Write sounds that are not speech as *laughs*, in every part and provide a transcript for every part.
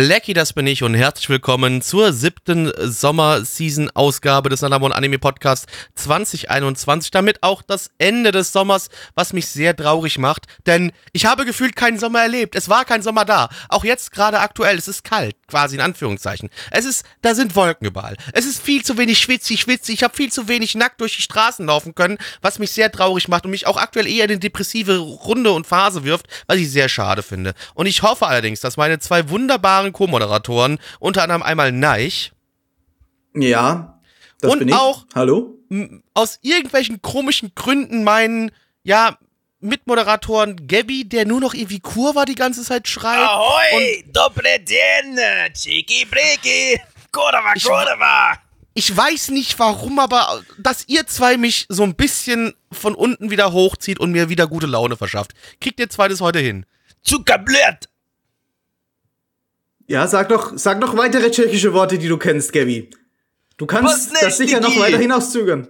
Blackie, das bin ich und herzlich willkommen zur siebten Sommer-Season-Ausgabe des Nanamon Anime Podcast 2021. Damit auch das Ende des Sommers, was mich sehr traurig macht, denn ich habe gefühlt keinen Sommer erlebt. Es war kein Sommer da. Auch jetzt gerade aktuell, es ist kalt, quasi in Anführungszeichen. Es ist, da sind Wolken überall. Es ist viel zu wenig schwitzig, schwitzig. Ich habe viel zu wenig nackt durch die Straßen laufen können, was mich sehr traurig macht und mich auch aktuell eher in eine depressive Runde und Phase wirft, was ich sehr schade finde. Und ich hoffe allerdings, dass meine zwei wunderbaren Co-Moderatoren, unter anderem einmal Neich Ja, das und bin ich. auch Hallo? aus irgendwelchen komischen Gründen meinen, ja, Mitmoderatoren Gabby, der nur noch irgendwie Kur war die ganze Zeit schreit. Ahoj, dobre den, chiki briki, kurwa, Ich- kurwa. Ich weiß nicht warum, aber dass ihr zwei mich so ein bisschen von unten wieder hochzieht und mir wieder gute Laune verschafft. Kriegt ihr zwei das heute hin? Zuckerblöd. Ja, sag doch, sag doch weitere tschechische Worte, die du kennst, Gabby. Du kannst Was das sicher noch weiter hinauszögern.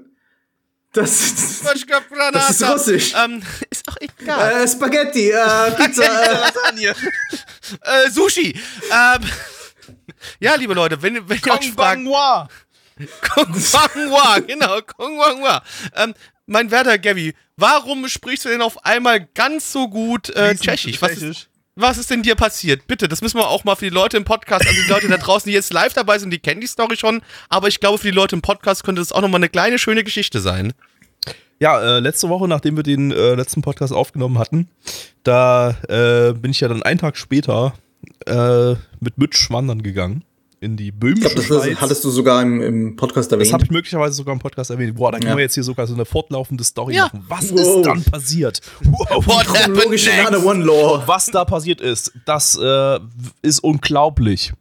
Das, *laughs* das ist Russisch. Ähm, *laughs* ist doch egal. äh, Spaghetti, äh, Pizza, *laughs* äh, Lasagne. äh, Sushi. Ähm, ja, liebe Leute, wenn, wenn ihr euch fragt, Kongbangwa. Kongbangwa, genau, Kongbangwa. Ähm, mein werter Gabby, warum sprichst du denn auf einmal ganz so gut äh, Tschechisch? Was ist, was ist denn dir passiert? Bitte, das müssen wir auch mal für die Leute im Podcast, also die Leute da draußen, die jetzt live dabei sind, die kennen die Story schon, aber ich glaube, für die Leute im Podcast könnte das auch nochmal eine kleine, schöne Geschichte sein. Ja, äh, letzte Woche, nachdem wir den äh, letzten Podcast aufgenommen hatten, da äh, bin ich ja dann einen Tag später äh, mit Mütsch wandern gegangen in die ich böhmische glaube, das Schweiz. hattest du sogar im, im Podcast erwähnt. das habe ich möglicherweise sogar im Podcast erwähnt. Boah, da können Ja. wir jetzt hier sogar so eine fortlaufende Story Ja. machen. Was Wow. ist dann passiert? *laughs* What Chronologische One Law. Was da passiert ist, das äh, ist unglaublich.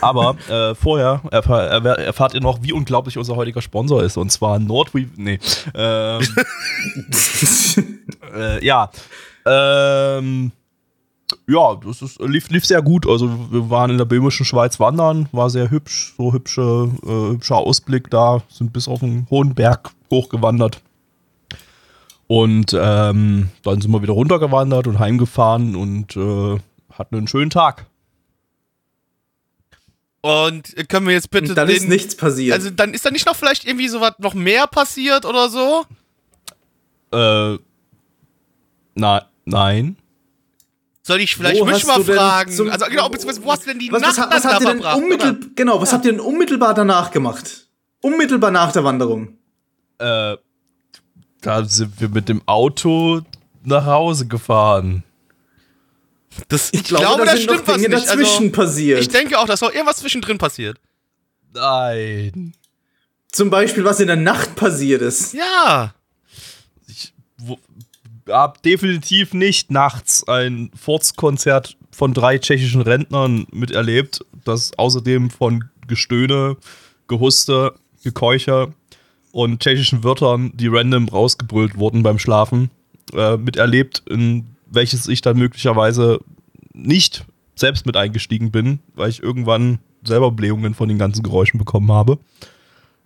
Aber äh, vorher erfahr, erfahr- erfahrt ihr noch, wie unglaublich unser heutiger Sponsor ist. Und zwar NordRe... Nee. Ähm, *laughs* äh, ja. Ähm, ja, das ist, lief, lief sehr gut. Also wir waren in der böhmischen Schweiz wandern, war sehr hübsch, so hübsche, äh, hübscher Ausblick da, sind bis auf einen hohen Berg hochgewandert. Und ähm, dann sind wir wieder runtergewandert und heimgefahren und äh, hatten einen schönen Tag. Und können wir jetzt bitte Dann den, ist nichts passiert. Also dann ist da nicht noch vielleicht irgendwie so was noch mehr passiert oder so? Äh, na, nein. Soll ich vielleicht Wo mich hast mal du denn fragen? zum- also genau, beziehungsweise wo hast du denn die was, was, Nacht was, dann habt da ihr denn verbracht? unmittel, genau, was habt ihr denn unmittelbar danach gemacht? Unmittelbar nach der Wanderung. Äh, da sind wir mit dem Auto nach Hause gefahren. Das, ich, glaube, glaube, da das stimmt was nicht. dazwischen Also, passiert. ich denke auch, dass noch irgendwas zwischendrin passiert. Nein. Zum Beispiel, was in der Nacht passiert ist. Ja. Ich wo, hab definitiv nicht nachts ein Furzkonzert von drei tschechischen Rentnern miterlebt, das außerdem von Gestöhne, Gehuste, Gekeuche und tschechischen Wörtern, die random rausgebrüllt wurden beim Schlafen, äh, miterlebt, in welches ich dann möglicherweise nicht selbst mit eingestiegen bin, weil ich irgendwann selber Blähungen von den ganzen Geräuschen bekommen habe.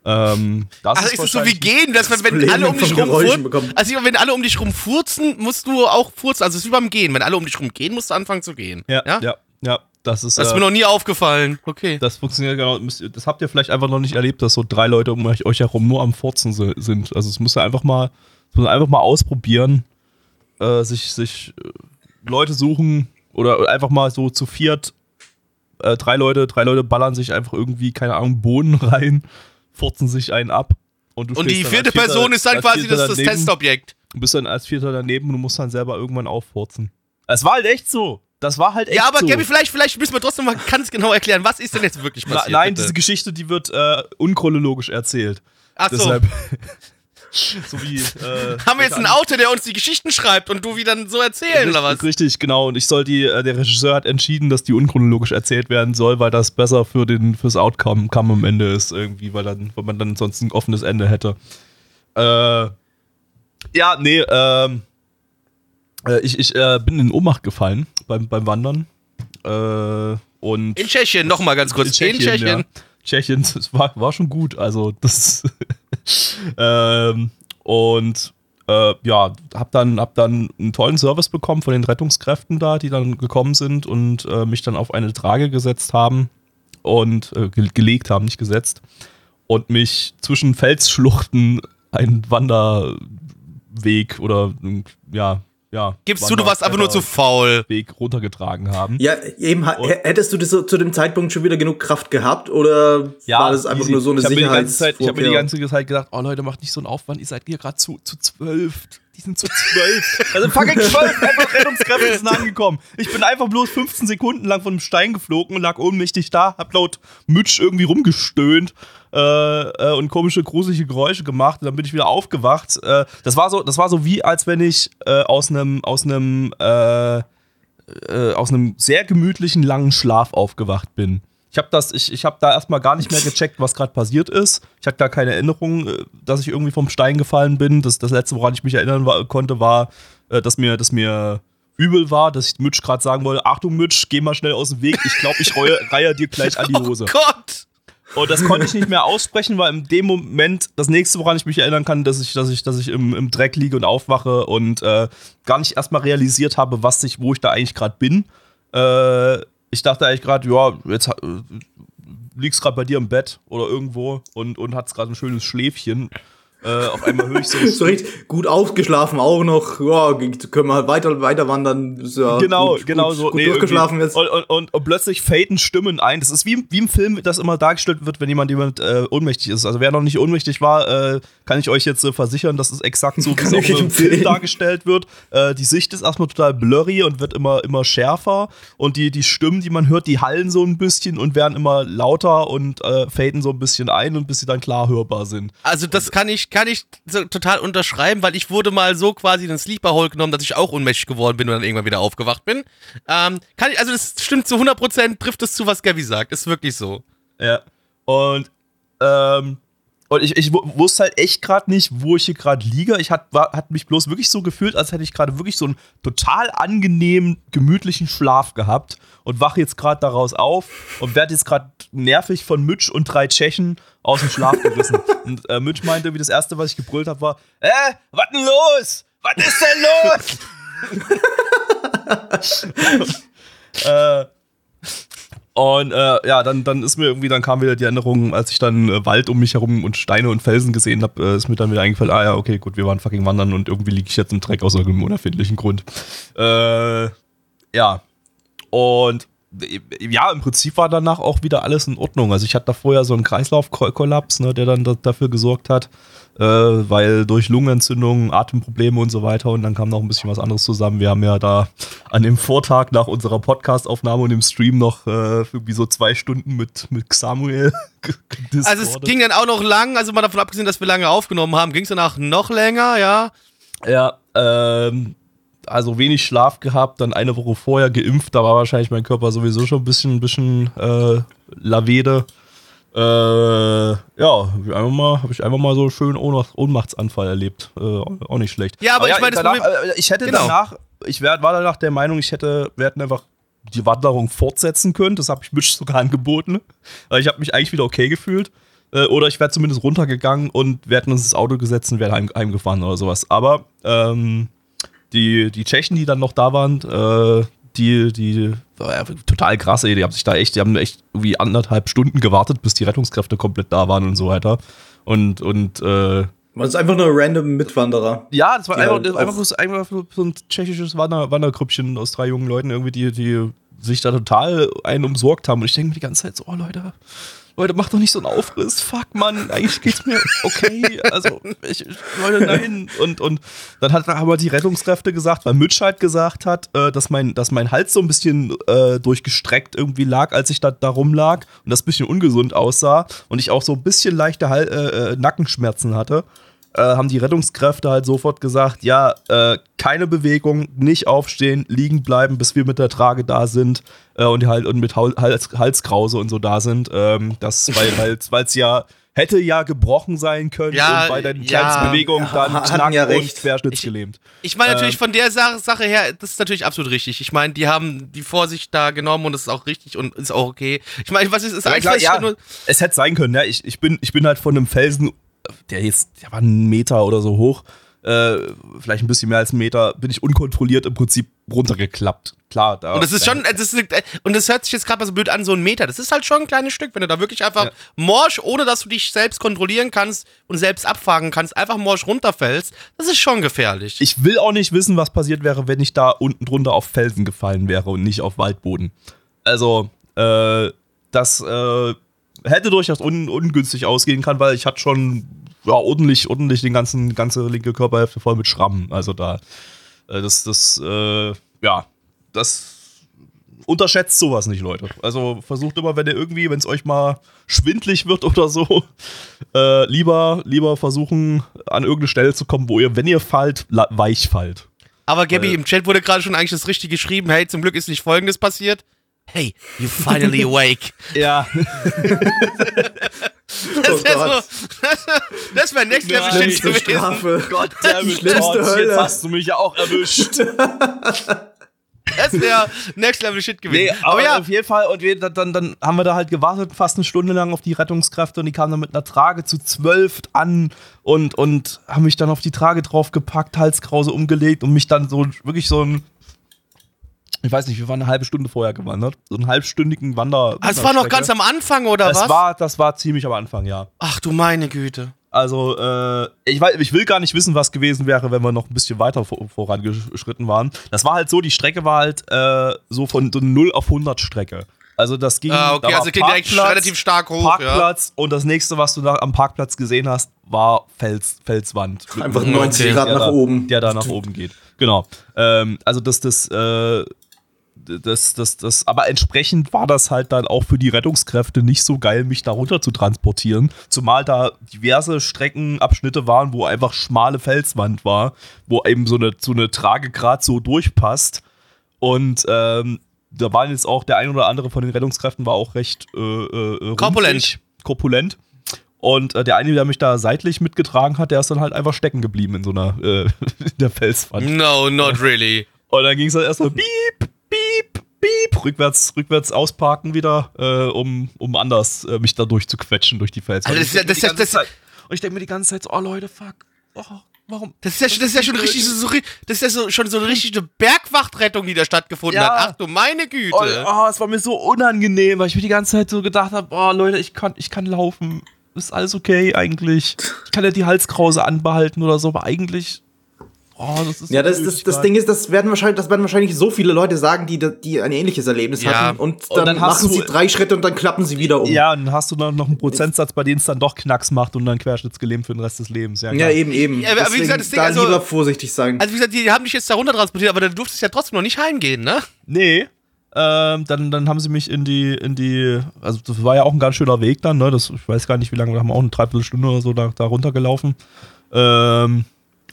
Ähm, das Also ist es so wie gehen, dass wenn, wenn Blähungen alle um dich von rum Geräuschen furzen, bekommen. also wenn alle um dich rum furzen, musst du auch furzen. Also es ist wie beim Gehen. Wenn alle um dich rum gehen, musst du anfangen zu gehen. Ja, ja, ja, Das ist, Das ist äh, mir noch nie aufgefallen. Okay. das funktioniert genau. Das habt ihr vielleicht einfach noch nicht erlebt, dass so drei Leute um euch, euch herum nur am Furzen si- sind. Also es müsst ihr einfach mal, das ihr einfach mal ausprobieren, äh, sich, sich äh, Leute suchen oder einfach mal so zu viert. Äh, drei Leute, drei Leute ballern sich einfach irgendwie, keine Ahnung, Bohnen *laughs* rein, furzen sich einen ab. Und, Und die vierte Person ist dann quasi das, das. Testobjekt. Du bist dann als Vierter daneben und du musst dann selber irgendwann auffurzen. Es war halt echt so. Das war halt echt Ja, aber so. Gabby, vielleicht, vielleicht müssen wir trotzdem mal *laughs* ganz genau erklären, was ist denn jetzt wirklich Na, passiert? nein, bitte? diese Geschichte, die wird äh, unchronologisch erzählt. Ach so. Deshalb, so wie. Äh, *laughs* Haben wir jetzt einen Autor, der uns die Geschichten schreibt und du wie dann so erzählen oder was? Richtig, genau. Und ich soll die, äh, der Regisseur hat entschieden, dass die unchronologisch erzählt werden soll, weil das besser für den, fürs Outcome come am Ende ist, irgendwie, weil dann, weil man dann sonst ein offenes Ende hätte. Äh, ja, nee, ähm, äh, ich, ich äh, bin in Ohnmacht gefallen beim, beim Wandern. Äh, und In Tschechien, nochmal ganz kurz. In Tschechien. Ja. Tschechien, das war, war schon gut. Also, das. *laughs* *laughs* ähm, und äh, ja, hab dann, hab dann einen tollen Service bekommen von den Rettungskräften da, die dann gekommen sind und äh, mich dann auf eine Trage gesetzt haben und äh, ge gelegt haben, nicht gesetzt. Und mich zwischen Felsschluchten einen Wanderweg oder ja, ja. Gibst du, du warst einfach nur zu faul. Weg runtergetragen haben. Ja, eben, Und- hättest du das so zu dem Zeitpunkt schon wieder genug Kraft gehabt oder war das einfach easy. nur so eine ich hab mir die ganze Zeit, Ich habe mir die ganze Zeit gedacht, oh Leute, macht nicht so einen Aufwand, ihr seid hier gerade zu, zu zwölf. Die sind zu zwölf. *laughs* Also fucking zwölf, einfach Rettungskräfte sind angekommen. Ich bin einfach bloß 15 Sekunden lang von einem Stein geflogen und lag ohnmächtig da, hab laut Mütsch irgendwie rumgestöhnt äh, äh, und komische, gruselige Geräusche gemacht und dann bin ich wieder aufgewacht. Äh, das, war so, das war so wie, als wenn ich äh, aus einem aus einem äh, äh, aus einem sehr gemütlichen langen Schlaf aufgewacht bin. Ich habe das, ich, ich habe da erstmal gar nicht mehr gecheckt, was gerade passiert ist. Ich hatte da keine Erinnerung, äh, dass ich irgendwie vom Stein gefallen bin. Das, das letzte, woran ich mich erinnern war, konnte, war, äh, dass mir, dass mir übel war, dass ich Mitch gerade sagen wollte: Achtung, Mitch, geh mal schnell aus dem Weg. Ich glaube, ich reue, reihe dir gleich an die *laughs* Hose. Oh Gott! Und das konnte ich nicht mehr aussprechen, weil in dem Moment das nächste, woran ich mich erinnern kann, dass ich, dass ich, dass ich im, im Dreck liege und aufwache und äh, gar nicht erstmal realisiert habe, was ich, wo ich da eigentlich gerade bin. Äh, ich dachte eigentlich gerade, ja, jetzt äh, liegst gerade bei dir im Bett oder irgendwo und, und hast gerade ein schönes Schläfchen. Äh, auf einmal höre ich so. *laughs* So richtig gut ausgeschlafen auch noch. Ja, können wir halt weiter, weiter wandern. Ja genau, gut, genau gut, so. Gut Nee, durchgeschlafen jetzt. Und, und, und, und plötzlich faden Stimmen ein. Das ist wie, wie im Film, das immer dargestellt wird, wenn jemand, jemand äh, ohnmächtig ist. Also wer noch nicht ohnmächtig war, äh, kann ich euch jetzt äh, versichern, das ist exakt so, wie es auch im. Film dargestellt wird. Äh, die Sicht ist erstmal total blurry und wird immer, immer schärfer. Und die, die Stimmen, die man hört, die hallen so ein bisschen und werden immer lauter und äh, faden so ein bisschen ein und bis sie dann klar hörbar sind. Also das kann ich, kann ich so total unterschreiben, weil ich wurde mal so quasi in den Sleeper Hole genommen, dass ich auch ohnmächtig geworden bin und dann irgendwann wieder aufgewacht bin. Ähm, kann ich, also das stimmt zu 100%, trifft es zu, was Gabby sagt. Ist wirklich so. Ja. Und, ähm, und ich, ich wu- wusste halt echt gerade nicht, wo ich hier gerade liege. Ich hat, war, hat mich bloß wirklich so gefühlt, als hätte ich gerade wirklich so einen total angenehmen, gemütlichen Schlaf gehabt und wache jetzt gerade daraus auf und werde jetzt gerade nervig von Mitch und drei Tschechen aus dem Schlaf gerissen. *laughs* und äh, Mitch meinte, wie das erste, was ich gebrüllt habe, war: Äh, was denn los? Was ist denn los? *laughs* äh, und äh, ja, dann, dann ist mir irgendwie, dann kam wieder die Erinnerung, als ich dann äh, Wald um mich herum und Steine und Felsen gesehen habe, äh, ist mir dann wieder eingefallen, ah ja, okay, gut, wir waren fucking wandern und irgendwie liege ich jetzt im Dreck aus irgendeinem unerfindlichen Grund. Äh, ja. Und ja, im Prinzip war danach auch wieder alles in Ordnung. Also ich hatte da vorher so einen Kreislaufkollaps, ne, der dann da, dafür gesorgt hat, äh, weil durch Lungenentzündungen, Atemprobleme und so weiter und dann kam noch ein bisschen was anderes zusammen. Wir haben ja da an dem Vortag nach unserer Podcastaufnahme und dem Stream noch äh, irgendwie so zwei Stunden mit, mit Samuel *laughs* Also es ging dann auch noch lang, also mal davon abgesehen, dass wir lange aufgenommen haben, ging es danach noch länger, ja. Ja, ähm, also wenig Schlaf gehabt, dann eine Woche vorher geimpft, da war wahrscheinlich mein Körper sowieso schon ein bisschen, ein bisschen äh, lavede. Äh, ja, hab ich einfach mal, habe ich einfach mal so schön Ohnmacht, Ohnmachtsanfall erlebt. Äh, auch nicht schlecht. Ja, aber ich meine, das danach, Problem- äh, ich hätte Genau. danach, ich wär, war danach der Meinung, ich hätte, wir hätten einfach die Wanderung fortsetzen können. Das habe ich Mitch *laughs* sogar angeboten. Weil ich habe mich eigentlich wieder okay gefühlt. Äh, oder ich wäre zumindest runtergegangen und wir hätten uns ins Auto gesetzt und wären heim, heimgefahren oder sowas. Aber ähm, die, die Tschechen, die dann noch da waren, äh, die, die, ja total krass, ey, die haben sich da echt, die haben echt irgendwie anderthalb Stunden gewartet, bis die Rettungskräfte komplett da waren und so weiter. Und, und, äh, Man ist einfach nur ein random Mitwanderer. ja, das war einfach, halt das war einfach, so, einfach so ein tschechisches Wander, Wandergrüppchen aus drei jungen Leuten, irgendwie, die, die sich da total einen umsorgt haben. Und ich denke mir die ganze Zeit so, oh Leute, Leute, mach doch nicht so einen Aufriss. Fuck, Mann, eigentlich geht's mir okay. Also, ich, Leute, nein. Und, und dann hat aber die Rettungskräfte gesagt, weil Mitch halt gesagt hat, äh, dass, mein, dass mein Hals so ein bisschen äh, durchgestreckt irgendwie lag, als ich da, da rumlag und das ein bisschen ungesund aussah und ich auch so ein bisschen leichte Hal äh, äh, Nackenschmerzen hatte. Äh, haben die Rettungskräfte halt sofort gesagt, ja, äh, keine Bewegung, nicht aufstehen, liegen bleiben, bis wir mit der Trage da sind äh, und, die halt, und mit Hal- Hals, Halskrause und so da sind. Ähm, das, weil es ja hätte ja gebrochen sein können Ja, und bei der ja, kleinsten Bewegung ja, dann hatten knack ja und recht. querschnittsgelähmt. Ich meine natürlich Ähm. von der Sache, her, das ist natürlich absolut richtig. Ich meine, die haben die Vorsicht da genommen und das ist auch richtig und ist auch okay. Ich meine, was ist, ist Ja, eigentlich klar, ich ja, nur, es hätte sein können, ja. Ich, ich, bin, ich bin halt von einem Felsen, der jetzt, der war einen Meter oder so hoch, äh, vielleicht ein bisschen mehr als einen Meter, bin ich unkontrolliert im Prinzip runtergeklappt. Klar, da. Und das ist schon, das ist, und das hört sich jetzt gerade mal so blöd an, so ein Meter. Das ist halt schon ein kleines Stück, wenn du da wirklich einfach morsch, ohne dass du dich selbst kontrollieren kannst und selbst abfangen kannst, einfach morsch runterfällst. Das ist schon gefährlich. Ich will auch nicht wissen, was passiert wäre, wenn ich da unten drunter auf Felsen gefallen wäre und nicht auf Waldboden. Also, äh, das äh, hätte durchaus un ungünstig ausgehen können, weil ich hatte schon ja, ordentlich, ordentlich den ganzen ganze linke Körperhälfte voll mit Schrammen. Also da, äh, das, das, äh, ja, das unterschätzt sowas nicht, Leute. Also versucht immer, wenn ihr irgendwie, wenn es euch mal schwindlig wird oder so, *laughs* äh, lieber, lieber versuchen, an irgendeine Stelle zu kommen, wo ihr, wenn ihr fallt, weich fallt. Aber Gabby, im Chat wurde gerade schon eigentlich das Richtige geschrieben. Hey, zum Glück ist nicht Folgendes passiert. Hey, you finally *laughs* awake. Ja. *laughs* Das wäre Gott. so, *laughs* das wäre Next Level Ja, Shit gewesen. Strafe. Gott, Die schlimmste Hölle. Jetzt hast du mich ja auch erwischt. Das wäre Next Level Shit gewesen. Nee, aber, aber ja, auf jeden Fall, und wir, dann, dann haben wir da halt gewartet, fast eine Stunde lang auf die Rettungskräfte und die kamen dann mit einer Trage zu zwölf an und, und haben mich dann auf die Trage draufgepackt, Halskrause umgelegt und mich dann so wirklich so ein, ich weiß nicht, wir waren eine halbe Stunde vorher gewandert, so einen halbstündigen Wander. Ah, das war noch ganz am Anfang, oder das was? war, das war ziemlich am Anfang, ja. Ach du meine Güte. Also, äh, ich, weiß, ich will gar nicht wissen, was gewesen wäre, wenn wir noch ein bisschen weiter vor, vorangeschritten waren. Das war halt so, die Strecke war halt äh, so von so 0 auf 100 Strecke. Also das ging Ah, da okay, war also ging direkt Parkplatz, relativ stark hoch, Parkplatz und das nächste, was du da am Parkplatz gesehen hast, war Fels, Felswand. Einfach einem 90 Okay. Grad nach da, oben. Der da nach oben geht. Genau. Ähm, also das, das, äh, das, das, das, aber entsprechend war das halt dann auch für die Rettungskräfte nicht so geil, mich da runter zu transportieren. Zumal da diverse Streckenabschnitte waren, wo einfach schmale Felswand war, wo eben so eine, so eine Trage gerade so durchpasst. Und ähm, da waren jetzt auch, der ein oder andere von den Rettungskräften war auch recht äh, äh, Korpulent. rumpelig, Korpulent. Und äh, der eine, der mich da seitlich mitgetragen hat, der ist dann halt einfach stecken geblieben in so einer äh, *laughs* in der Felswand. No, not really. Und dann ging es halt erstmal *laughs* piep, piep, piep, rückwärts, rückwärts ausparken wieder, äh, um, um anders äh, mich da durchzuquetschen durch die Felswand. Also das Und ich das Zeit- Und denke mir die ganze Zeit so, oh Leute, fuck. Oh, warum? Das ist ja, schon- das ist ja schon richtig, so, das ist ja so, schon so eine richtige Bergwachtrettung, die da stattgefunden Ja. hat. Ach du meine Güte. Und, oh, es war mir so unangenehm, weil ich mir die ganze Zeit so gedacht habe, oh Leute, ich kann, ich kann laufen. Ist alles okay eigentlich. Ich kann ja die Halskrause anbehalten oder so, aber eigentlich. Oh, das ist Ja, so das, das, das Ding ist, das werden wahrscheinlich, das werden wahrscheinlich so viele Leute sagen, die, die ein ähnliches Erlebnis Ja. hatten. Und Und dann, dann hast machen du- sie drei Schritte und dann klappen sie wieder um. Ja, und dann hast du noch, noch einen Prozentsatz, bei dem es dann doch Knacks macht und dann querschnittsgelähmt für den Rest des Lebens. Ja, Ja, eben, eben. Ja, aber wie Deswegen gesagt, das Ding, da also- lieber vorsichtig sein. Also wie gesagt, die haben dich jetzt da runter transportiert, aber du durftest ja trotzdem noch nicht heimgehen, ne? Nee. Ähm, dann, dann haben sie mich in die, in die, also das war ja auch ein ganz schöner Weg dann, ne? Das, ich weiß gar nicht, wie lange, wir haben auch eine Dreiviertelstunde oder so da, da runtergelaufen. Ähm,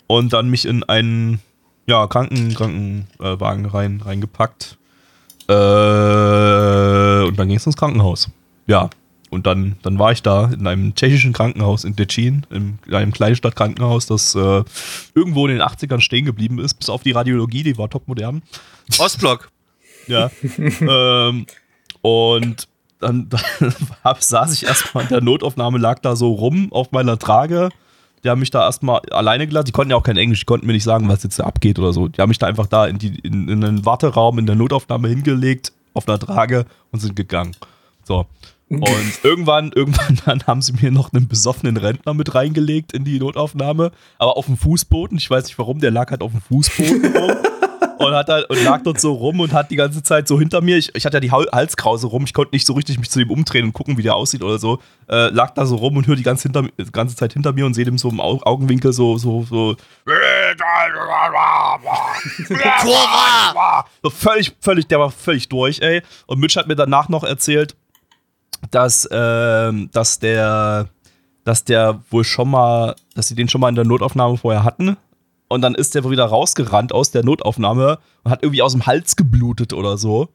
und dann mich in einen ja, Kranken, Krankenwagen rein, reingepackt. Äh, und dann ging es ins Krankenhaus. Ja. Und dann, dann war ich da in einem tschechischen Krankenhaus in Decin, in einem Kleinstadtkrankenhaus, das äh, irgendwo in den 80ern stehen geblieben ist, bis auf die Radiologie, die war topmodern. Ostblock. Ja. *laughs* ähm, und dann, *laughs* dann saß ich erstmal in der Notaufnahme, lag da so rum auf meiner Trage. Die haben mich da erstmal alleine gelassen. Die konnten ja auch kein Englisch, die konnten mir nicht sagen, was jetzt da abgeht oder so. Die haben mich da einfach da in, die, in, in den Warteraum in der Notaufnahme hingelegt, auf einer Trage und sind gegangen. So. Und *laughs* irgendwann, irgendwann *laughs* dann haben sie mir noch einen besoffenen Rentner mit reingelegt in die Notaufnahme, aber auf dem Fußboden. Ich weiß nicht warum, der lag halt auf dem Fußboden *laughs* und, hat halt, und lag dort so rum und hat die ganze Zeit so hinter mir, ich, ich hatte ja die Hal- Halskrause rum, ich konnte nicht so richtig mich zu ihm umdrehen und gucken, wie der aussieht oder so, äh, lag da so rum und hör die ganze, hinter, ganze Zeit hinter mir und sehe dem so im Au Augenwinkel so, so, so, so völlig, völlig, der war völlig durch, ey. Und Mitch hat mir danach noch erzählt, dass, ähm, dass der, dass der wohl schon mal, dass sie den schon mal in der Notaufnahme vorher hatten. Und dann ist der wohl wieder rausgerannt aus der Notaufnahme und hat irgendwie aus dem Hals geblutet oder so.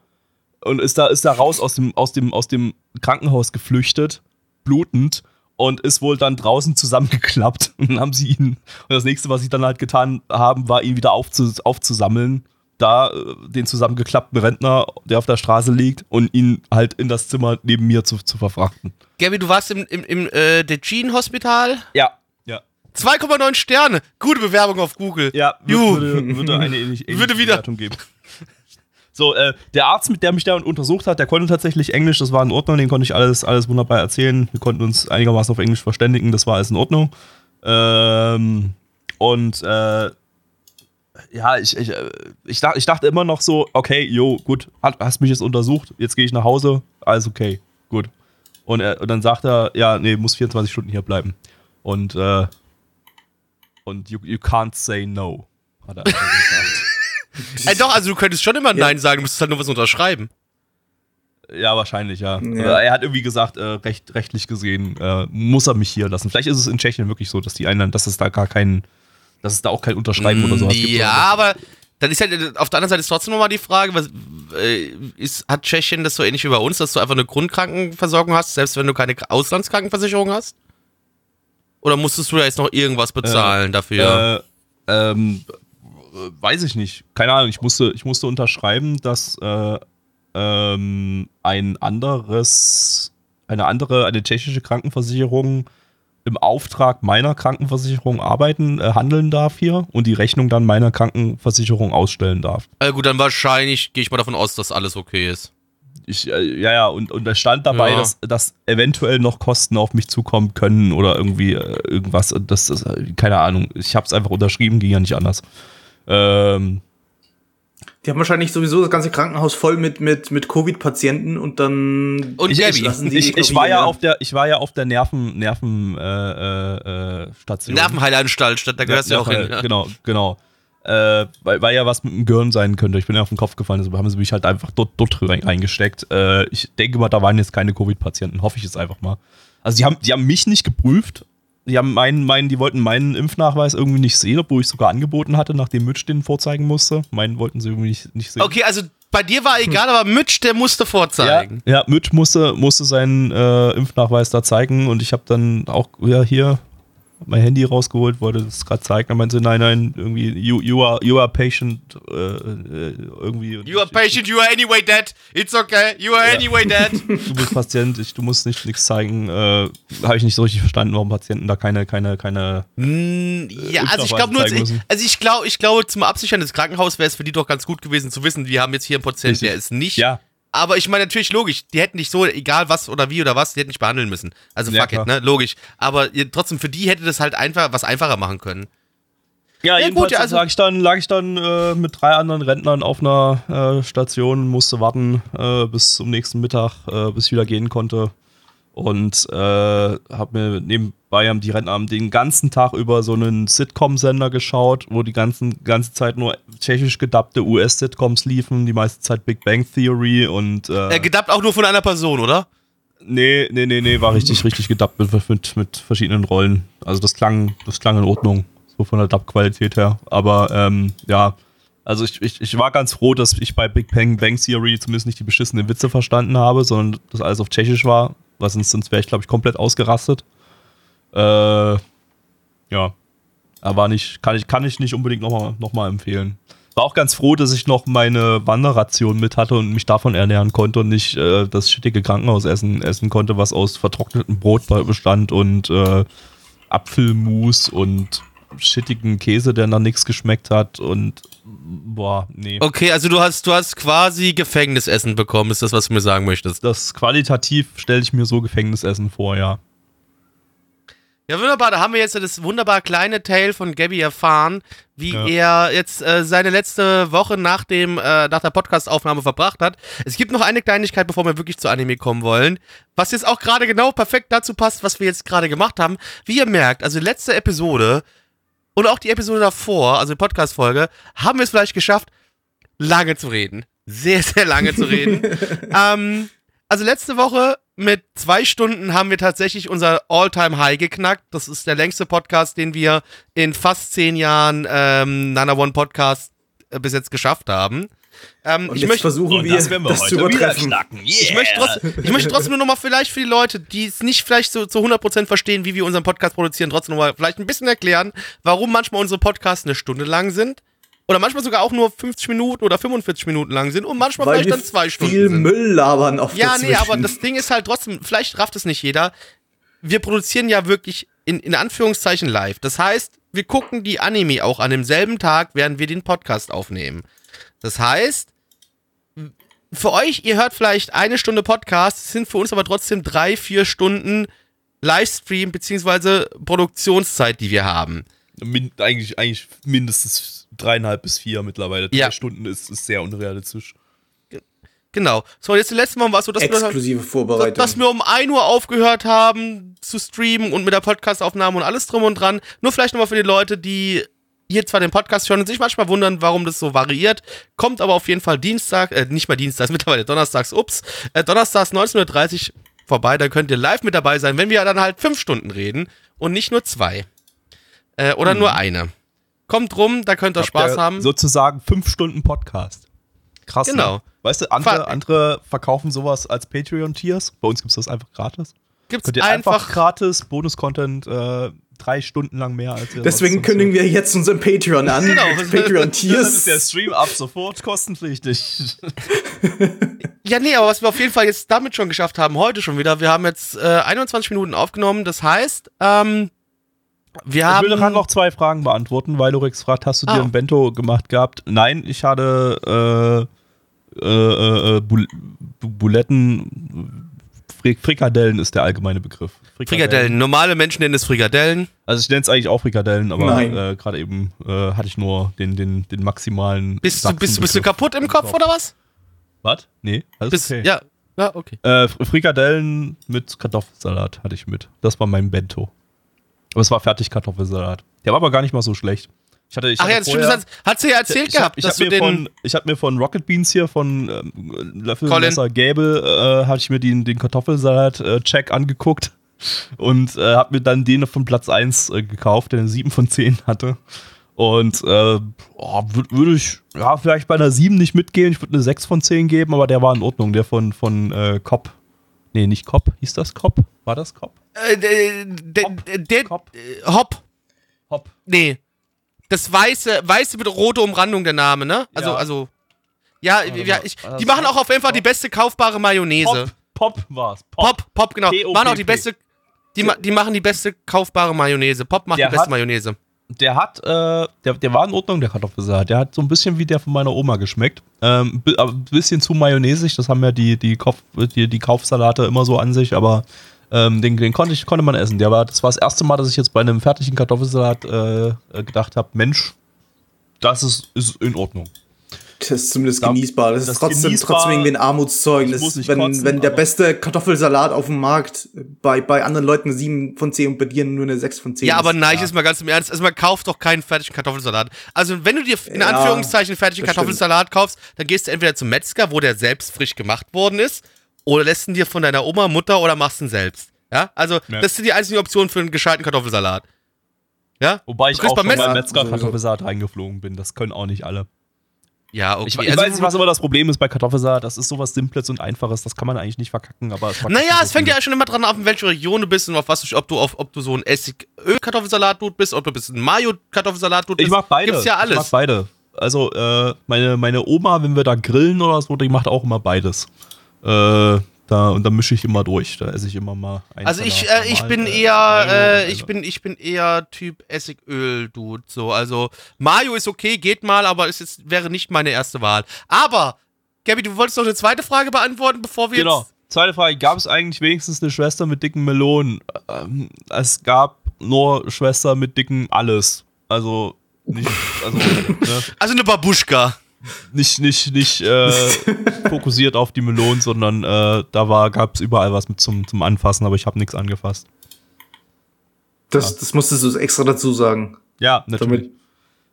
Und ist da, ist da raus aus dem, aus dem, aus dem Krankenhaus geflüchtet, blutend und ist wohl dann draußen zusammengeklappt. Und *laughs* dann haben sie ihn, und das nächste, was sie dann halt getan haben, war ihn wieder aufzu, aufzusammeln. Da äh, den zusammengeklappten Rentner, der auf der Straße liegt, und ihn halt in das Zimmer neben mir zu, zu verfrachten. Gabby, du warst im, im, im äh, Hospital? Ja. Ja. 2,9 Sterne. Gute Bewerbung auf Google. Ja, würde, würde eine ähnliche, *laughs* ähnliche Würde wieder. Bewertung geben. So, äh, der Arzt, mit der mich da untersucht hat, der konnte tatsächlich Englisch, das war in Ordnung, den konnte ich alles, alles wunderbar erzählen. Wir konnten uns einigermaßen auf Englisch verständigen, das war alles in Ordnung. Ähm, und äh, ja, ich, ich, äh, ich, dacht, ich dachte immer noch so, okay, jo, gut, hast mich jetzt untersucht, jetzt gehe ich nach Hause, alles okay, gut. Und, er, und dann sagt er, ja, nee, muss 24 Stunden hier bleiben. Und, äh, und you, you can't say no, hat er einfach gesagt. *laughs* Äh, doch, also du könntest schon immer Nein sagen, du müsstest halt nur was unterschreiben. Ja, wahrscheinlich, ja. Ja. Er hat irgendwie gesagt, äh, recht, rechtlich gesehen, äh, muss er mich hier lassen. Vielleicht ist es in Tschechien wirklich so, dass die einen, dass es da gar keinen, dass es da auch kein Unterschreiben oder sowas gibt. Ja, aber dann ist halt auf der anderen Seite ist trotzdem nochmal die Frage, was, äh, ist, hat Tschechien das so ähnlich wie bei uns, dass du einfach eine Grundkrankenversorgung hast, selbst wenn du keine Auslandskrankenversicherung hast? Oder musstest du da jetzt noch irgendwas bezahlen dafür? Äh, ähm, äh, weiß ich nicht. Keine Ahnung. Ich musste, ich musste unterschreiben, dass äh, ähm, ein anderes, eine andere, eine tschechische Krankenversicherung im Auftrag meiner Krankenversicherung arbeiten, äh, handeln darf hier und die Rechnung dann meiner Krankenversicherung ausstellen darf. äh, gut, dann wahrscheinlich gehe ich mal davon aus, dass alles okay ist. Ich, äh, ja, ja, und, und es stand dabei, Ja. dass, dass eventuell noch Kosten auf mich zukommen können oder irgendwie äh, irgendwas. Und Das ist, äh, keine Ahnung. Ich habe es einfach unterschrieben, ging ja nicht anders. Ähm, Die haben wahrscheinlich sowieso das ganze Krankenhaus voll mit, mit, mit Covid-Patienten und dann. Und ich, ich, lassen sie ich, die ich war ja auf der, ich war ja auf der Nerven, Nerven, äh, äh, äh, Station. Nervenheilanstalt, statt da gehörst du ja auch hin. Genau, genau. Äh, weil, weil ja was mit dem Gehirn sein könnte. Ich bin ja auf den Kopf gefallen, deshalb haben sie mich halt einfach dort, dort rein- reingesteckt. Äh, ich denke mal, da waren jetzt keine Covid-Patienten, hoffe ich jetzt einfach mal. Also die haben, die haben mich nicht geprüft. Die haben meinen, meinen, die wollten meinen Impfnachweis irgendwie nicht sehen, obwohl ich sogar angeboten hatte, nachdem Mitch den vorzeigen musste. Meinen wollten sie irgendwie nicht, nicht sehen. Okay, also bei dir war egal, aber Mitch, der musste vorzeigen. Ja, ja Mitch musste, musste seinen äh, Impfnachweis da zeigen und ich habe dann auch, ja, hier mein Handy rausgeholt, wollte das gerade zeigen. Dann meinte sie, nein, nein, irgendwie, you, you, are, you are patient, äh, äh, irgendwie. Und You are patient, you are anyway dead. It's okay, you are anyway dead. *laughs* Du bist Patient, ich, du musst nicht nichts zeigen. Äh, habe ich nicht so richtig verstanden, warum Patienten da keine, keine, keine. Mm, ja, also ich glaube nur, also ich glaube, ich glaube zum Absichern des Krankenhauses wäre es für die doch ganz gut gewesen zu wissen, wir haben jetzt hier einen Patienten, Richtig. der ist nicht. Ja, Aber ich meine natürlich logisch, die hätten nicht so, egal was oder wie oder was, die hätten nicht behandeln müssen. Also Ja, fuck klar. it, ne, logisch. Aber trotzdem für die hätte das halt einfach was einfacher machen können. Ja, Ja, gut, also- lag ich dann, lag ich dann äh, mit drei anderen Rentnern auf einer äh, Station, musste warten äh, bis zum nächsten Mittag, äh, bis ich wieder gehen konnte. Und äh, hab mir nebenbei Rentner haben den ganzen Tag über so einen Sitcom-Sender geschaut, wo die ganzen, ganze Zeit nur tschechisch gedappte US-Sitcoms liefen, die meiste Zeit Big Bang Theory und äh, Äh, gedappt auch nur von einer Person, oder? Nee, nee, nee, nee, war richtig, richtig gedubbt mit, mit, mit verschiedenen Rollen. Also das klang, das klang in Ordnung, so von der Dub-Qualität her. Aber ähm, ja, also ich, ich, ich war ganz froh, dass ich bei Big Bang Bang Theory zumindest nicht die beschissenen Witze verstanden habe, sondern das alles auf Tschechisch war, weil sonst, sonst wäre ich, glaube ich, komplett ausgerastet. Äh, ja, aber nicht, kann ich, kann ich nicht unbedingt nochmal noch mal empfehlen. War auch ganz froh, dass ich noch meine Wanderration mit hatte und mich davon ernähren konnte und nicht äh, das schittige Krankenhausessen essen konnte, was aus vertrocknetem Brot bestand und äh, Apfelmus und schittigen Käse, der nach nichts geschmeckt hat und boah, nee. Okay, also du hast, du hast quasi Gefängnisessen bekommen, ist das, was du mir sagen möchtest. Das qualitativ stelle ich mir so Gefängnisessen vor, ja. Ja, wunderbar. Da haben wir jetzt das wunderbar kleine Tale von Gabby erfahren, wie Ja. er jetzt äh, seine letzte Woche nach, dem, äh, nach der Podcast-Aufnahme verbracht hat. Es gibt noch eine Kleinigkeit, bevor wir wirklich zu Anime kommen wollen, was jetzt auch gerade genau perfekt dazu passt, was wir jetzt gerade gemacht haben. Wie ihr merkt, also letzte Episode und auch die Episode davor, also die Podcast-Folge, haben wir es vielleicht geschafft, lange zu reden. Sehr, sehr lange zu reden. *laughs* ähm, also letzte Woche mit zwei Stunden haben wir tatsächlich unser All-Time-High geknackt. Das ist der längste Podcast, den wir in fast zehn Jahren ähm, Nana One Podcast äh, bis jetzt geschafft haben. Ähm, Und ich jetzt möchte versuchen wir, das wir das zu übertreffen. knacken. Yeah. ich möchte, trotzdem, ich möchte trotzdem nur noch mal vielleicht für die Leute, die es nicht vielleicht so zu 100% verstehen, wie wir unseren Podcast produzieren, trotzdem noch mal vielleicht ein bisschen erklären, warum manchmal unsere Podcasts eine Stunde lang sind. Oder manchmal sogar auch nur 50 Minuten oder 45 Minuten lang sind und manchmal Weil vielleicht dann zwei Stunden viel sind. Müll labern oft Ja, dazwischen. nee, aber das Ding ist halt trotzdem, vielleicht rafft es nicht jeder. Wir produzieren ja wirklich in, in Anführungszeichen live. Das heißt, wir gucken die Anime auch an demselben Tag, während wir den Podcast aufnehmen. Das heißt, für euch, ihr hört vielleicht eine Stunde Podcast, sind für uns aber trotzdem drei, vier Stunden Livestream beziehungsweise Produktionszeit, die wir haben. Min eigentlich, eigentlich mindestens dreieinhalb bis vier mittlerweile. Drei Ja. Stunden ist, ist sehr unrealistisch. Genau. So, jetzt das letzte Mal war es so, dass wir, Exklusive Vorbereitung. dass wir um 1 Uhr aufgehört haben zu streamen und mit der Podcastaufnahme und alles drum und dran. Nur vielleicht nochmal für die Leute, die hier zwar den Podcast hören und sich manchmal wundern, warum das so variiert. Kommt aber auf jeden Fall Dienstag, äh, nicht mal Dienstags, *laughs* mittlerweile donnerstags, ups, äh, donnerstags 19.30 Uhr vorbei. Da könnt ihr live mit dabei sein, wenn wir dann halt fünf Stunden reden und nicht nur zwei. Äh, oder nur eine. Kommt rum, da könnt ihr Spaß Habt haben. Sozusagen fünf Stunden Podcast. Krass. Genau. Ne? Weißt du, andere, Ver- andere verkaufen sowas als Patreon-Tiers. Bei uns gibt es das einfach gratis. Gibt's Könnt ihr einfach, einfach gratis Bonus-Content äh, drei Stunden lang mehr als ihr Deswegen kündigen wir jetzt unseren Patreon an. Genau. Dann ist der. Stream ab sofort kostenpflichtig. *laughs* Ja, nee, aber was wir auf jeden Fall jetzt damit schon geschafft haben, heute schon wieder, wir haben jetzt äh, 21 Minuten aufgenommen, das heißt, ähm, wir Ich haben. will gerade noch zwei Fragen beantworten, weil Lorix fragt, hast du dir Ah. ein Bento gemacht gehabt? Nein, ich hatte äh, äh, äh, Bul Bu- Buletten, Fri Frikadellen ist der allgemeine Begriff. Frikadellen. Normale Menschen nennen es Frikadellen. Also ich nenne es eigentlich auch Frikadellen, aber äh, gerade eben äh, hatte ich nur den, den, den maximalen. Bist du, bist, du- bist du kaputt im Kopf oder was? Was? Nee, alles Bist, okay. Ja, ja, okay. Äh, Fr- Frikadellen mit Kartoffelsalat hatte ich mit. Das war mein Bento. Aber es war fertig Kartoffelsalat. Der war aber gar nicht mal so schlecht. Ich hatte, ich Ach hatte ja, das stimmt, vorher- das hat, sie ja erzählt ich hab, gehabt, ich dass hab du mir von, ich habe mir von Rocket Beans hier, von ähm, Löffel, Colin. Messer, Gäbel, äh, hatte ich mir den, den Kartoffelsalat-Check angeguckt *laughs* und äh, habe mir dann den von Platz 1 äh, gekauft, der eine 7 von 10 hatte. Und äh, oh, würde würd ich ja, vielleicht bei einer 7 nicht mitgehen, ich würde eine 6 von 10 geben, aber der war in Ordnung, der von, von äh, Kopp. Nee, nicht Kopp, hieß das Kopp? War das Kopp? äh, der, der, Hop. äh, Hopp. Hopp. Nee. Das weiße, weiße mit rote Umrandung der Name, ne? Also, Ja. also. Ja, ja ich, die machen auch auf jeden Fall die beste kaufbare Mayonnaise. Pop, Pop war's. Pop, Pop, genau. P-O-P-P. Machen auch die beste. Die, die machen die beste kaufbare Mayonnaise. Pop macht Der die beste hat- Mayonnaise. Der hat, äh, der, der war in Ordnung, der Kartoffelsalat. Der hat so ein bisschen wie der von meiner Oma geschmeckt. Ähm, ein bisschen zu mayonnaisig, das haben ja die, die, Kopf, die, die Kaufsalate immer so an sich, aber ähm, den, den konnte, ich, konnte man essen. Der war, das war das erste Mal, dass ich jetzt bei einem fertigen Kartoffelsalat äh, äh, gedacht habe, Mensch, das ist, ist in Ordnung. Das ist zumindest genießbar. Das, das ist trotzdem, genießbar- trotzdem irgendwie ein Armutszeugnis. Wenn, kotzen, wenn der aber- beste Kartoffelsalat auf dem Markt bei, bei anderen Leuten eine 7 von 10 und bei dir nur eine 6 von 10 Ja, aber ist. nein, ist mal ganz im Ernst. Also man kauft doch keinen fertigen Kartoffelsalat. Also wenn du dir in Ja, Anführungszeichen einen fertigen Kartoffelsalat kaufst, dann gehst du entweder zum Metzger, wo der selbst frisch gemacht worden ist, oder lässt ihn dir von deiner Oma, Mutter oder machst ihn selbst. Ja, also Ja. das sind die einzigen Optionen für einen gescheiten Kartoffelsalat. Ja? Wobei ich auch beim beim Metzger- Metzger Kartoffelsalat reingeflogen bin. Das können auch nicht alle. Ja, okay. Ich, ich Also- weiß nicht, was immer das Problem ist bei Kartoffelsalat. Das ist sowas Simples und Einfaches. Das kann man eigentlich nicht verkacken. Aber es Naja, so es fängt ja schon immer dran ab, in welche Region du bist und auf was du, ob du, auf, ob du so ein Essigöl-Kartoffelsalat bist, ob du bist ein Mayo-Kartoffelsalat bist. Ich mach beide. Gibt's ja Ich mach alles. beide. Also, äh, meine, meine Oma, wenn wir da grillen oder so, die macht auch immer beides. Äh, da, und da mische ich immer durch. Da esse ich immer mal ein Also ich, äh, ich bin äh, eher, äh, ich bin, ich bin eher Typ Essigöl-Dude. So, also Mayo ist okay, geht mal, aber es ist, wäre nicht meine erste Wahl. Aber, Gabby, du wolltest noch eine zweite Frage beantworten, bevor wir Genau. jetzt. Zweite Frage: Gab es eigentlich wenigstens eine Schwester mit dicken Melonen? Ähm, es gab nur Schwester mit dicken Alles. Also nicht, also, *laughs* ne, Also eine Babuschka. Nicht, nicht, nicht äh, *laughs* fokussiert auf die Melonen, sondern äh, da war, gab es überall was mit zum, zum Anfassen, aber ich habe nichts angefasst. Das, das musstest du extra dazu sagen. Ja, natürlich. Damit,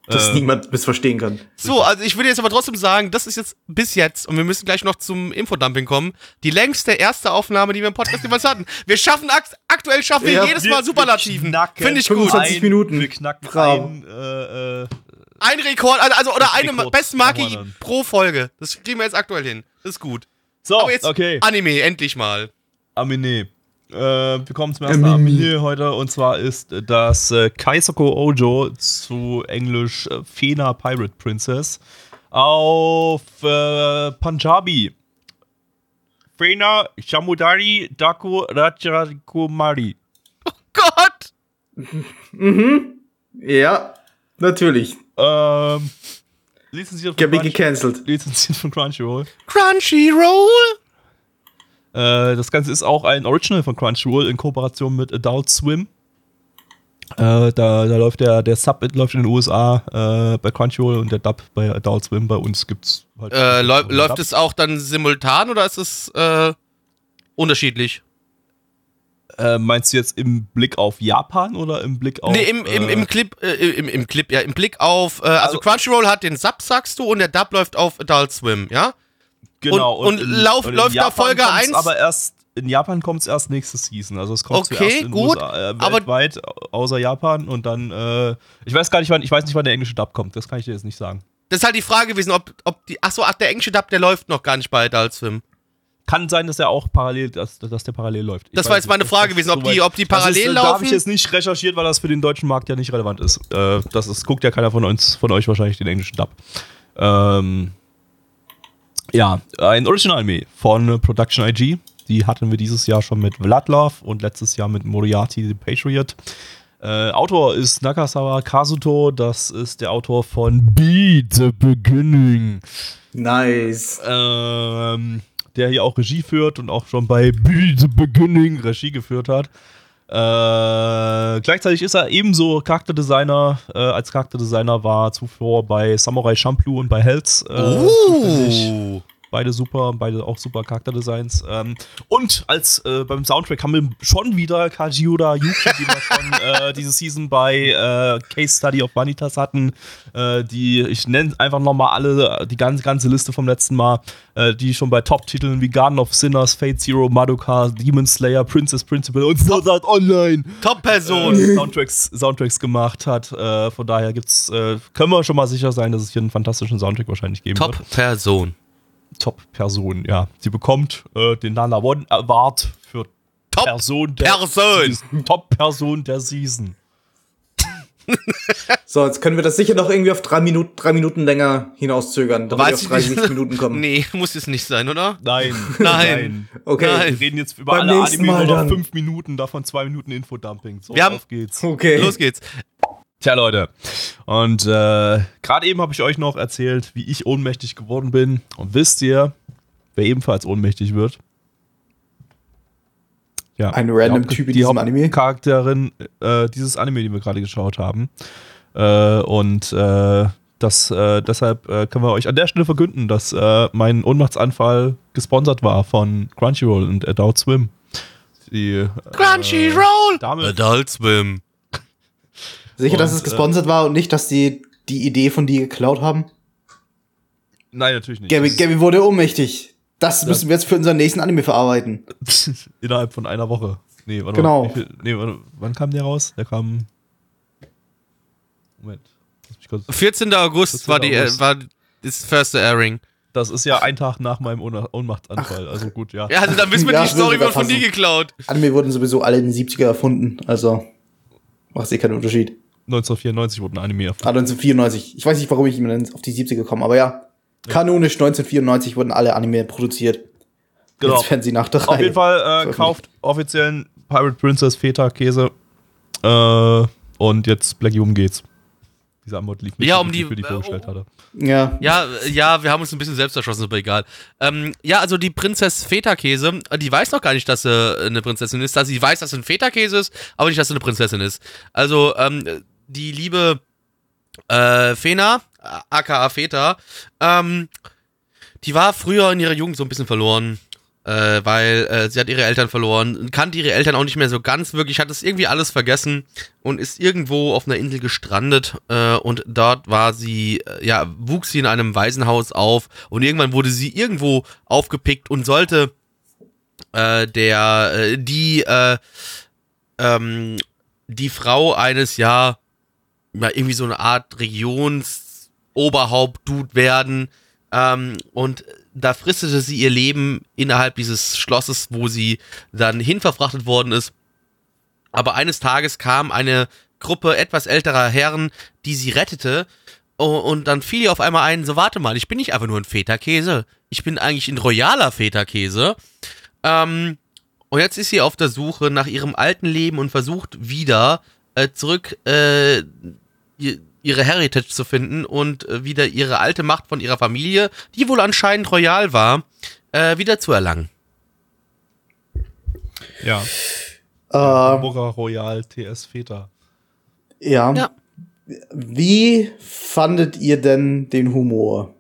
dass Äh. niemand missverstehen kann. So, also ich würde jetzt aber trotzdem sagen, das ist jetzt bis jetzt, und wir müssen gleich noch zum Infodumping kommen, die längste erste Aufnahme, die wir im Podcast jemals hatten. Wir schaffen, akt aktuell schaffen wir Ja, jedes wir- Mal Superlativen. Finde ich gut. 25 Ein- Minuten. Wir knacken Bravo. ein, äh, äh, Ein Rekord, also, also oder eine Rekord Bestmarke pro Folge. Das kriegen wir jetzt aktuell hin. Das ist gut. So, Aber jetzt okay. Anime, endlich mal. Amine. Äh, wir kommen zum ersten Amine. Amine heute und zwar ist das äh, Kaisoko Ojo zu Englisch äh, Fena Pirate Princess auf äh, Punjabi. Fena Shamudari Daku Rajakumari. Gott! *laughs* Ja, natürlich. Ähm, lizenziert von, Gabi Crunch gecancelt. lizenziert von Crunchyroll. Crunchyroll? Äh, das Ganze ist auch ein Original von Crunchyroll in Kooperation mit Adult Swim. Äh, da, da läuft der, der Sub läuft in den USA äh, bei Crunchyroll und der Dub bei Adult Swim. Bei uns gibt's halt. Äh, läuft es auch dann simultan oder ist es äh, unterschiedlich? Äh, meinst du jetzt im Blick auf Japan oder im Blick auf. nee, im, im, äh, im Clip, äh, im, im Clip, ja, im Blick auf, äh, also, Also- Crunchyroll hat den Sub, sagst du, und der Dub läuft auf Adult Swim, ja? Genau. und- und lauf- in läuft da Japan Folge kommt's 1? Aber erst. In Japan kommt es erst nächste Season. Also es kommt Okay, zuerst in gut, USA, äh, aber- weltweit, außer Japan und dann. Äh, ich weiß gar nicht, wann, ich weiß nicht, wann der englische Dub kommt. Das kann ich dir jetzt nicht sagen. Das ist halt die Frage gewesen, ob, ob die, ach so, ach, der englische Dub, der läuft noch gar nicht bei Adult Swim. Kann sein, dass er auch parallel, dass, dass der parallel läuft. Ich Das weiß war jetzt meine Das- Frage das- gewesen, ob die- ob die das parallel ist, Da habe laufen. ich jetzt nicht recherchiert, weil das für den deutschen Markt ja nicht relevant ist. Äh, das ist, guckt ja keiner von uns, von euch wahrscheinlich den englischen Dub. Ähm, ja, ein Original-Anime von äh, Production IG. Die hatten wir dieses Jahr schon mit Vladlov und letztes Jahr mit Moriarty the Patriot. Äh, Autor ist Nakasawa Kazuto, das ist der Autor von Be the Beginning Nice. ähm, der hier auch Regie führt und auch schon bei Be the Beginning Regie geführt hat. Äh, gleichzeitig ist er ebenso Charakterdesigner, äh, als Charakterdesigner war zuvor bei Samurai Champloo und bei Hells. Äh, zuständig. Beide super, beide auch super Charakterdesigns. Ähm, und als äh, beim Soundtrack haben wir schon wieder Kajiura Yuki, die wir schon *laughs* äh, diese Season bei äh, Case Study of Vanitas hatten. Äh, die, ich nenne einfach nochmal alle, die ganze, ganze Liste vom letzten Mal, äh, die schon bei Top-Titeln wie Garden of Sinners, Fate Zero, Madoka, Demon Slayer, Princess Principal und Sword Online Top-Person. äh, Soundtracks, Soundtracks gemacht hat. Äh, von daher gibt's, äh, können wir schon mal sicher sein, dass es hier einen fantastischen Soundtrack wahrscheinlich geben wird. Top-Person. Top-Person, ja. Sie bekommt äh, den Nana One Award für Person der Top-Person. Season. Top-Person der Season. *laughs* So, jetzt können wir das sicher noch irgendwie auf drei Minuten, drei Minuten länger hinauszögern, damit wir auf ich 30 nicht. Minuten kommen. *laughs* Nee, muss es nicht sein, oder? Nein, *laughs* Nein. Okay. Nein. Wir reden jetzt über Beim alle nächsten Anime Mal nur noch fünf Minuten, davon zwei Minuten Infodumping. So, Wir haben- auf geht's. Okay. Los geht's. Tja, Leute. Und äh, gerade eben habe ich euch noch erzählt, wie ich ohnmächtig geworden bin. Und wisst ihr, wer ebenfalls ohnmächtig wird? Ja, Ein random Typ in die diesem Anime? Hauptcharakterin äh, dieses Anime, den wir gerade geschaut haben. Äh, und äh, das, äh, deshalb äh, können wir euch an der Stelle verkünden, dass äh, mein Ohnmachtsanfall gesponsert war von Crunchyroll und Adult Swim. Die, Crunchyroll. Adult Swim. Sicher, dass Und, es gesponsert war und nicht, dass die die Idee von dir geklaut haben? nein, natürlich nicht. Gabby, Das- Gabby wurde ohnmächtig. Das müssen wir jetzt für unseren nächsten Anime verarbeiten. *laughs* Innerhalb von einer Woche. Nee, warte Genau. mal. Nee, warte, wann kam der raus? Der kam. Moment. Lass mich kurz- 14. August 14. war die äh, August. war das first airing. Das ist ja ein Tag nach meinem Ohn Ohnmachtsanfall. Also gut, ja. Ja, also dann wissen wir, *laughs* Ja, die Story wird von dir geklaut. Anime wurden sowieso alle in den 70er erfunden, also macht eh keinen Unterschied. 1994 wurde ein Anime erfunden. Ah, 1994. Ich weiß nicht, warum ich immer auf die 70er komme, aber ja. Kanonisch 1994 wurden alle Anime produziert. Genau. Jetzt werden sie nach der Auf Reihe jeden Fall äh, kauft offiziellen Pirate Princess Feta Käse. Äh, und jetzt Blackie um geht's. Diese Antwort lief nicht, Ja, so um gut, die- wie ich für die vorgestellt hatte. Ja. Ja, ja, wir haben uns ein bisschen selbst erschossen, aber egal. Ähm, ja, also die Prinzess Feta-Käse, die weiß noch gar nicht, dass sie eine Prinzessin ist. Also sie weiß, dass sie ein Feta-Käse ist, aber nicht, dass sie eine Prinzessin ist. Also ähm, die liebe äh, Fena, aka Feta, ähm, die war früher in ihrer Jugend so ein bisschen verloren. äh, weil äh, sie hat ihre Eltern verloren, kannte ihre Eltern auch nicht mehr so ganz wirklich, hat es irgendwie alles vergessen und ist irgendwo auf einer Insel gestrandet äh, und dort war sie, äh, ja, wuchs sie in einem Waisenhaus auf und irgendwann wurde sie irgendwo aufgepickt und sollte äh, der, äh, die, äh, ähm, die Frau eines, ja, ja, irgendwie so eine Art Regionsoberhaupt-Dude werden. Ähm, und da fristete sie ihr Leben innerhalb dieses Schlosses, wo sie dann hinverfrachtet worden ist. Aber eines Tages kam eine Gruppe etwas älterer Herren, die sie rettete. Und dann fiel ihr auf einmal ein, so warte mal, ich bin nicht einfach nur ein Feta-Käse. Ich bin eigentlich ein royaler Feta-Käse. Ähm, und jetzt ist sie auf der Suche nach ihrem alten Leben und versucht wieder äh, zurück äh, ihr- ihre Heritage zu finden und äh, wieder ihre alte Macht von ihrer Familie, die wohl anscheinend royal war, äh, wieder zu erlangen. Ja. Äh, Burger Royal TS Feta. ja. Ja. Wie fandet ihr denn den Humor?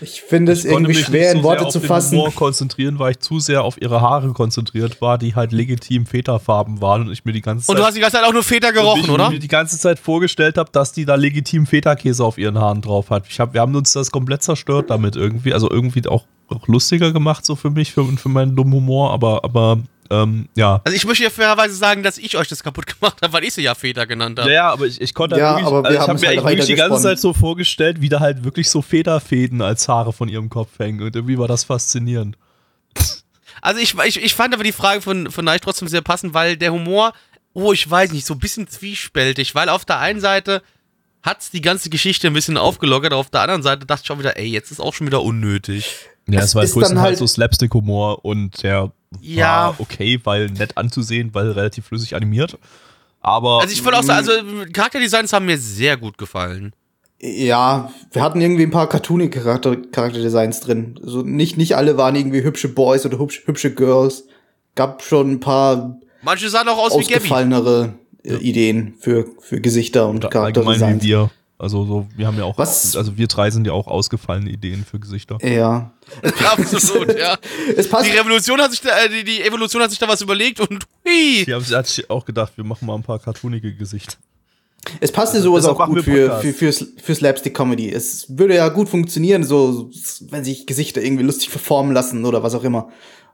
Ich finde es konnte irgendwie mich schwer nicht in Worte sehr zu fassen. Humor konzentrieren, weil ich zu sehr auf ihre Haare konzentriert war, die halt legitim Feta-Farben waren und ich mir die ganze Und Zeit du hast die ganze Zeit auch nur Feta und gerochen, ich oder? mir die ganze Zeit vorgestellt habe, dass die da legitim Feta-Käse auf ihren Haaren drauf hat. Ich hab, wir haben uns das komplett zerstört damit irgendwie, also irgendwie auch, auch lustiger gemacht so für mich, für, für meinen dummen Humor, aber, aber ähm, ja. Also ich möchte ja fairerweise sagen, dass ich euch das kaputt *laughs* gemacht habe, weil ich sie ja Feta genannt habe. Ja, aber ich, ich konnte Ja, halt wirklich, aber wir also ich haben habe es mir halt eigentlich wirklich die ganze. Zeit so vorgestellt, wie da halt wirklich so Federfäden als Haare von ihrem Kopf hängen und irgendwie war das faszinierend. Also ich, ich, ich fand aber die Frage von, von Neich trotzdem sehr passend, weil der Humor, oh, ich weiß nicht, so ein bisschen zwiespältig, weil auf der einen Seite hat's die ganze Geschichte ein bisschen aufgelockert, auf der anderen Seite dachte ich auch wieder, ey, jetzt ist auch schon wieder unnötig. Ja, Es es war ist dann größtenteils halt- so Slapstick-Humor und der Ja. war okay, weil nett anzusehen, weil relativ flüssig animiert. Aber Also ich wollte auch sagen, also Charakterdesigns haben mir sehr gut gefallen. Ja, wir hatten irgendwie ein paar cartoony Charakter Charakterdesigns drin. Also nicht, nicht alle waren irgendwie hübsche Boys oder hübsch, hübsche Girls. Gab schon ein paar Manche sahen auch aus wie Gabby. ausgefallenere äh, Ideen für, für Gesichter und allgemein Charakterdesigns. wie wir. Also so, wir haben ja auch, Was- also wir drei sind ja auch ausgefallene Ideen für Gesichter. Ja. *laughs* Absolut, ja. Es passt. Die Revolution hat sich da, äh, die, die Evolution hat sich da was überlegt und hui. Die haben sich auch gedacht, wir machen mal ein paar cartoonige Gesichter. Es passte sowas Deshalb auch gut für, für, für, für Slapstick-Comedy. Es würde ja gut funktionieren, so, wenn sich Gesichter irgendwie lustig verformen lassen oder was auch immer.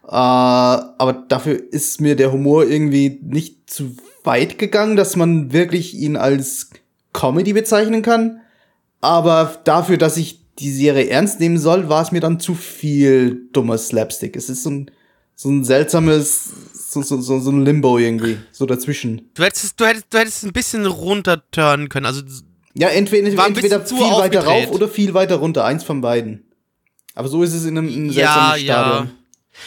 Äh, aber dafür ist mir der Humor irgendwie nicht zu weit gegangen, dass man wirklich ihn als Comedy bezeichnen kann. Aber dafür, dass ich die Serie ernst nehmen soll, war es mir dann zu viel dummer Slapstick. Es ist so ein, so ein seltsames, so, so, so, so ein Limbo irgendwie, so dazwischen. Du hättest, du hättest, du hättest ein bisschen runterturnen können. Also Ja, entweder, entweder viel weiter rauf oder viel weiter runter. Eins von beiden. Aber so ist es in einem, in einem ja, seltsamen ja. Stadion.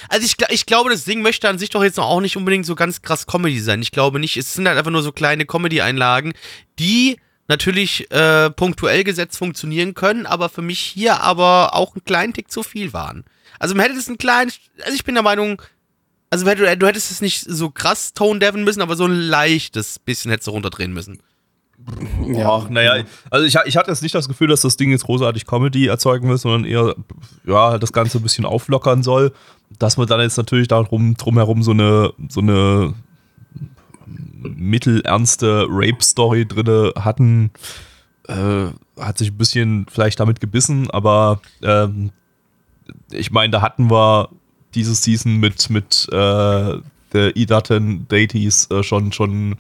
Also ich, ich glaube, das Ding möchte an sich doch jetzt auch nicht unbedingt so ganz krass Comedy sein. Ich glaube nicht. Es sind halt einfach nur so kleine Comedy-Einlagen, die natürlich äh, punktuell gesetzt funktionieren können, aber für mich hier aber auch einen kleinen Tick zu viel waren. Also man hätte es einen kleinen, also ich bin der Meinung, also du, du hättest es nicht so krass tone-deaven müssen, aber so ein leichtes bisschen hättest du runterdrehen müssen. Ja. Ach, naja, also ich, ich hatte jetzt nicht das Gefühl, dass das Ding jetzt großartig Comedy erzeugen will, sondern eher, ja, das Ganze ein bisschen auflockern soll. Dass wir dann jetzt natürlich darum, drumherum so eine, so eine mittelernste Rape-Story drinne hatten, äh, hat sich ein bisschen vielleicht damit gebissen, aber ähm, ich meine, da hatten wir diese Season mit, mit äh, der Idaten Deities äh, schon, schon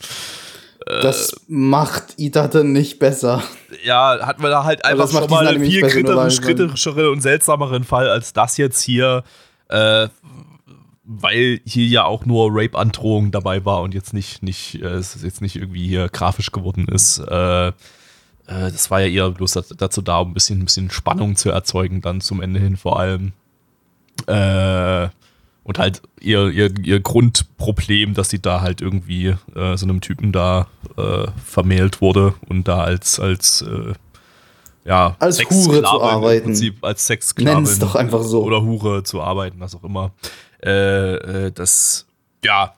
Das macht Idaten nicht besser. ja, hatten wir da halt einfach schon mal einen viel kritisch, kritischeren und seltsameren Fall als das jetzt hier, äh, weil hier ja auch nur Rape-Androhung dabei war und jetzt nicht, nicht, äh, jetzt nicht irgendwie hier grafisch geworden ist. Äh, äh, das war ja eher bloß dazu da, um ein bisschen, ein bisschen Spannung zu erzeugen, dann zum Ende hin vor allem. Äh, und halt ihr, ihr, ihr Grundproblem, dass sie da halt irgendwie äh, so einem Typen da äh, vermählt wurde und da als, als äh, ja, Als Hure zu arbeiten. Prinzip als Sexsklavin. Nenn's doch einfach so. Oder Hure zu arbeiten, was auch immer. Äh, äh, das, ja.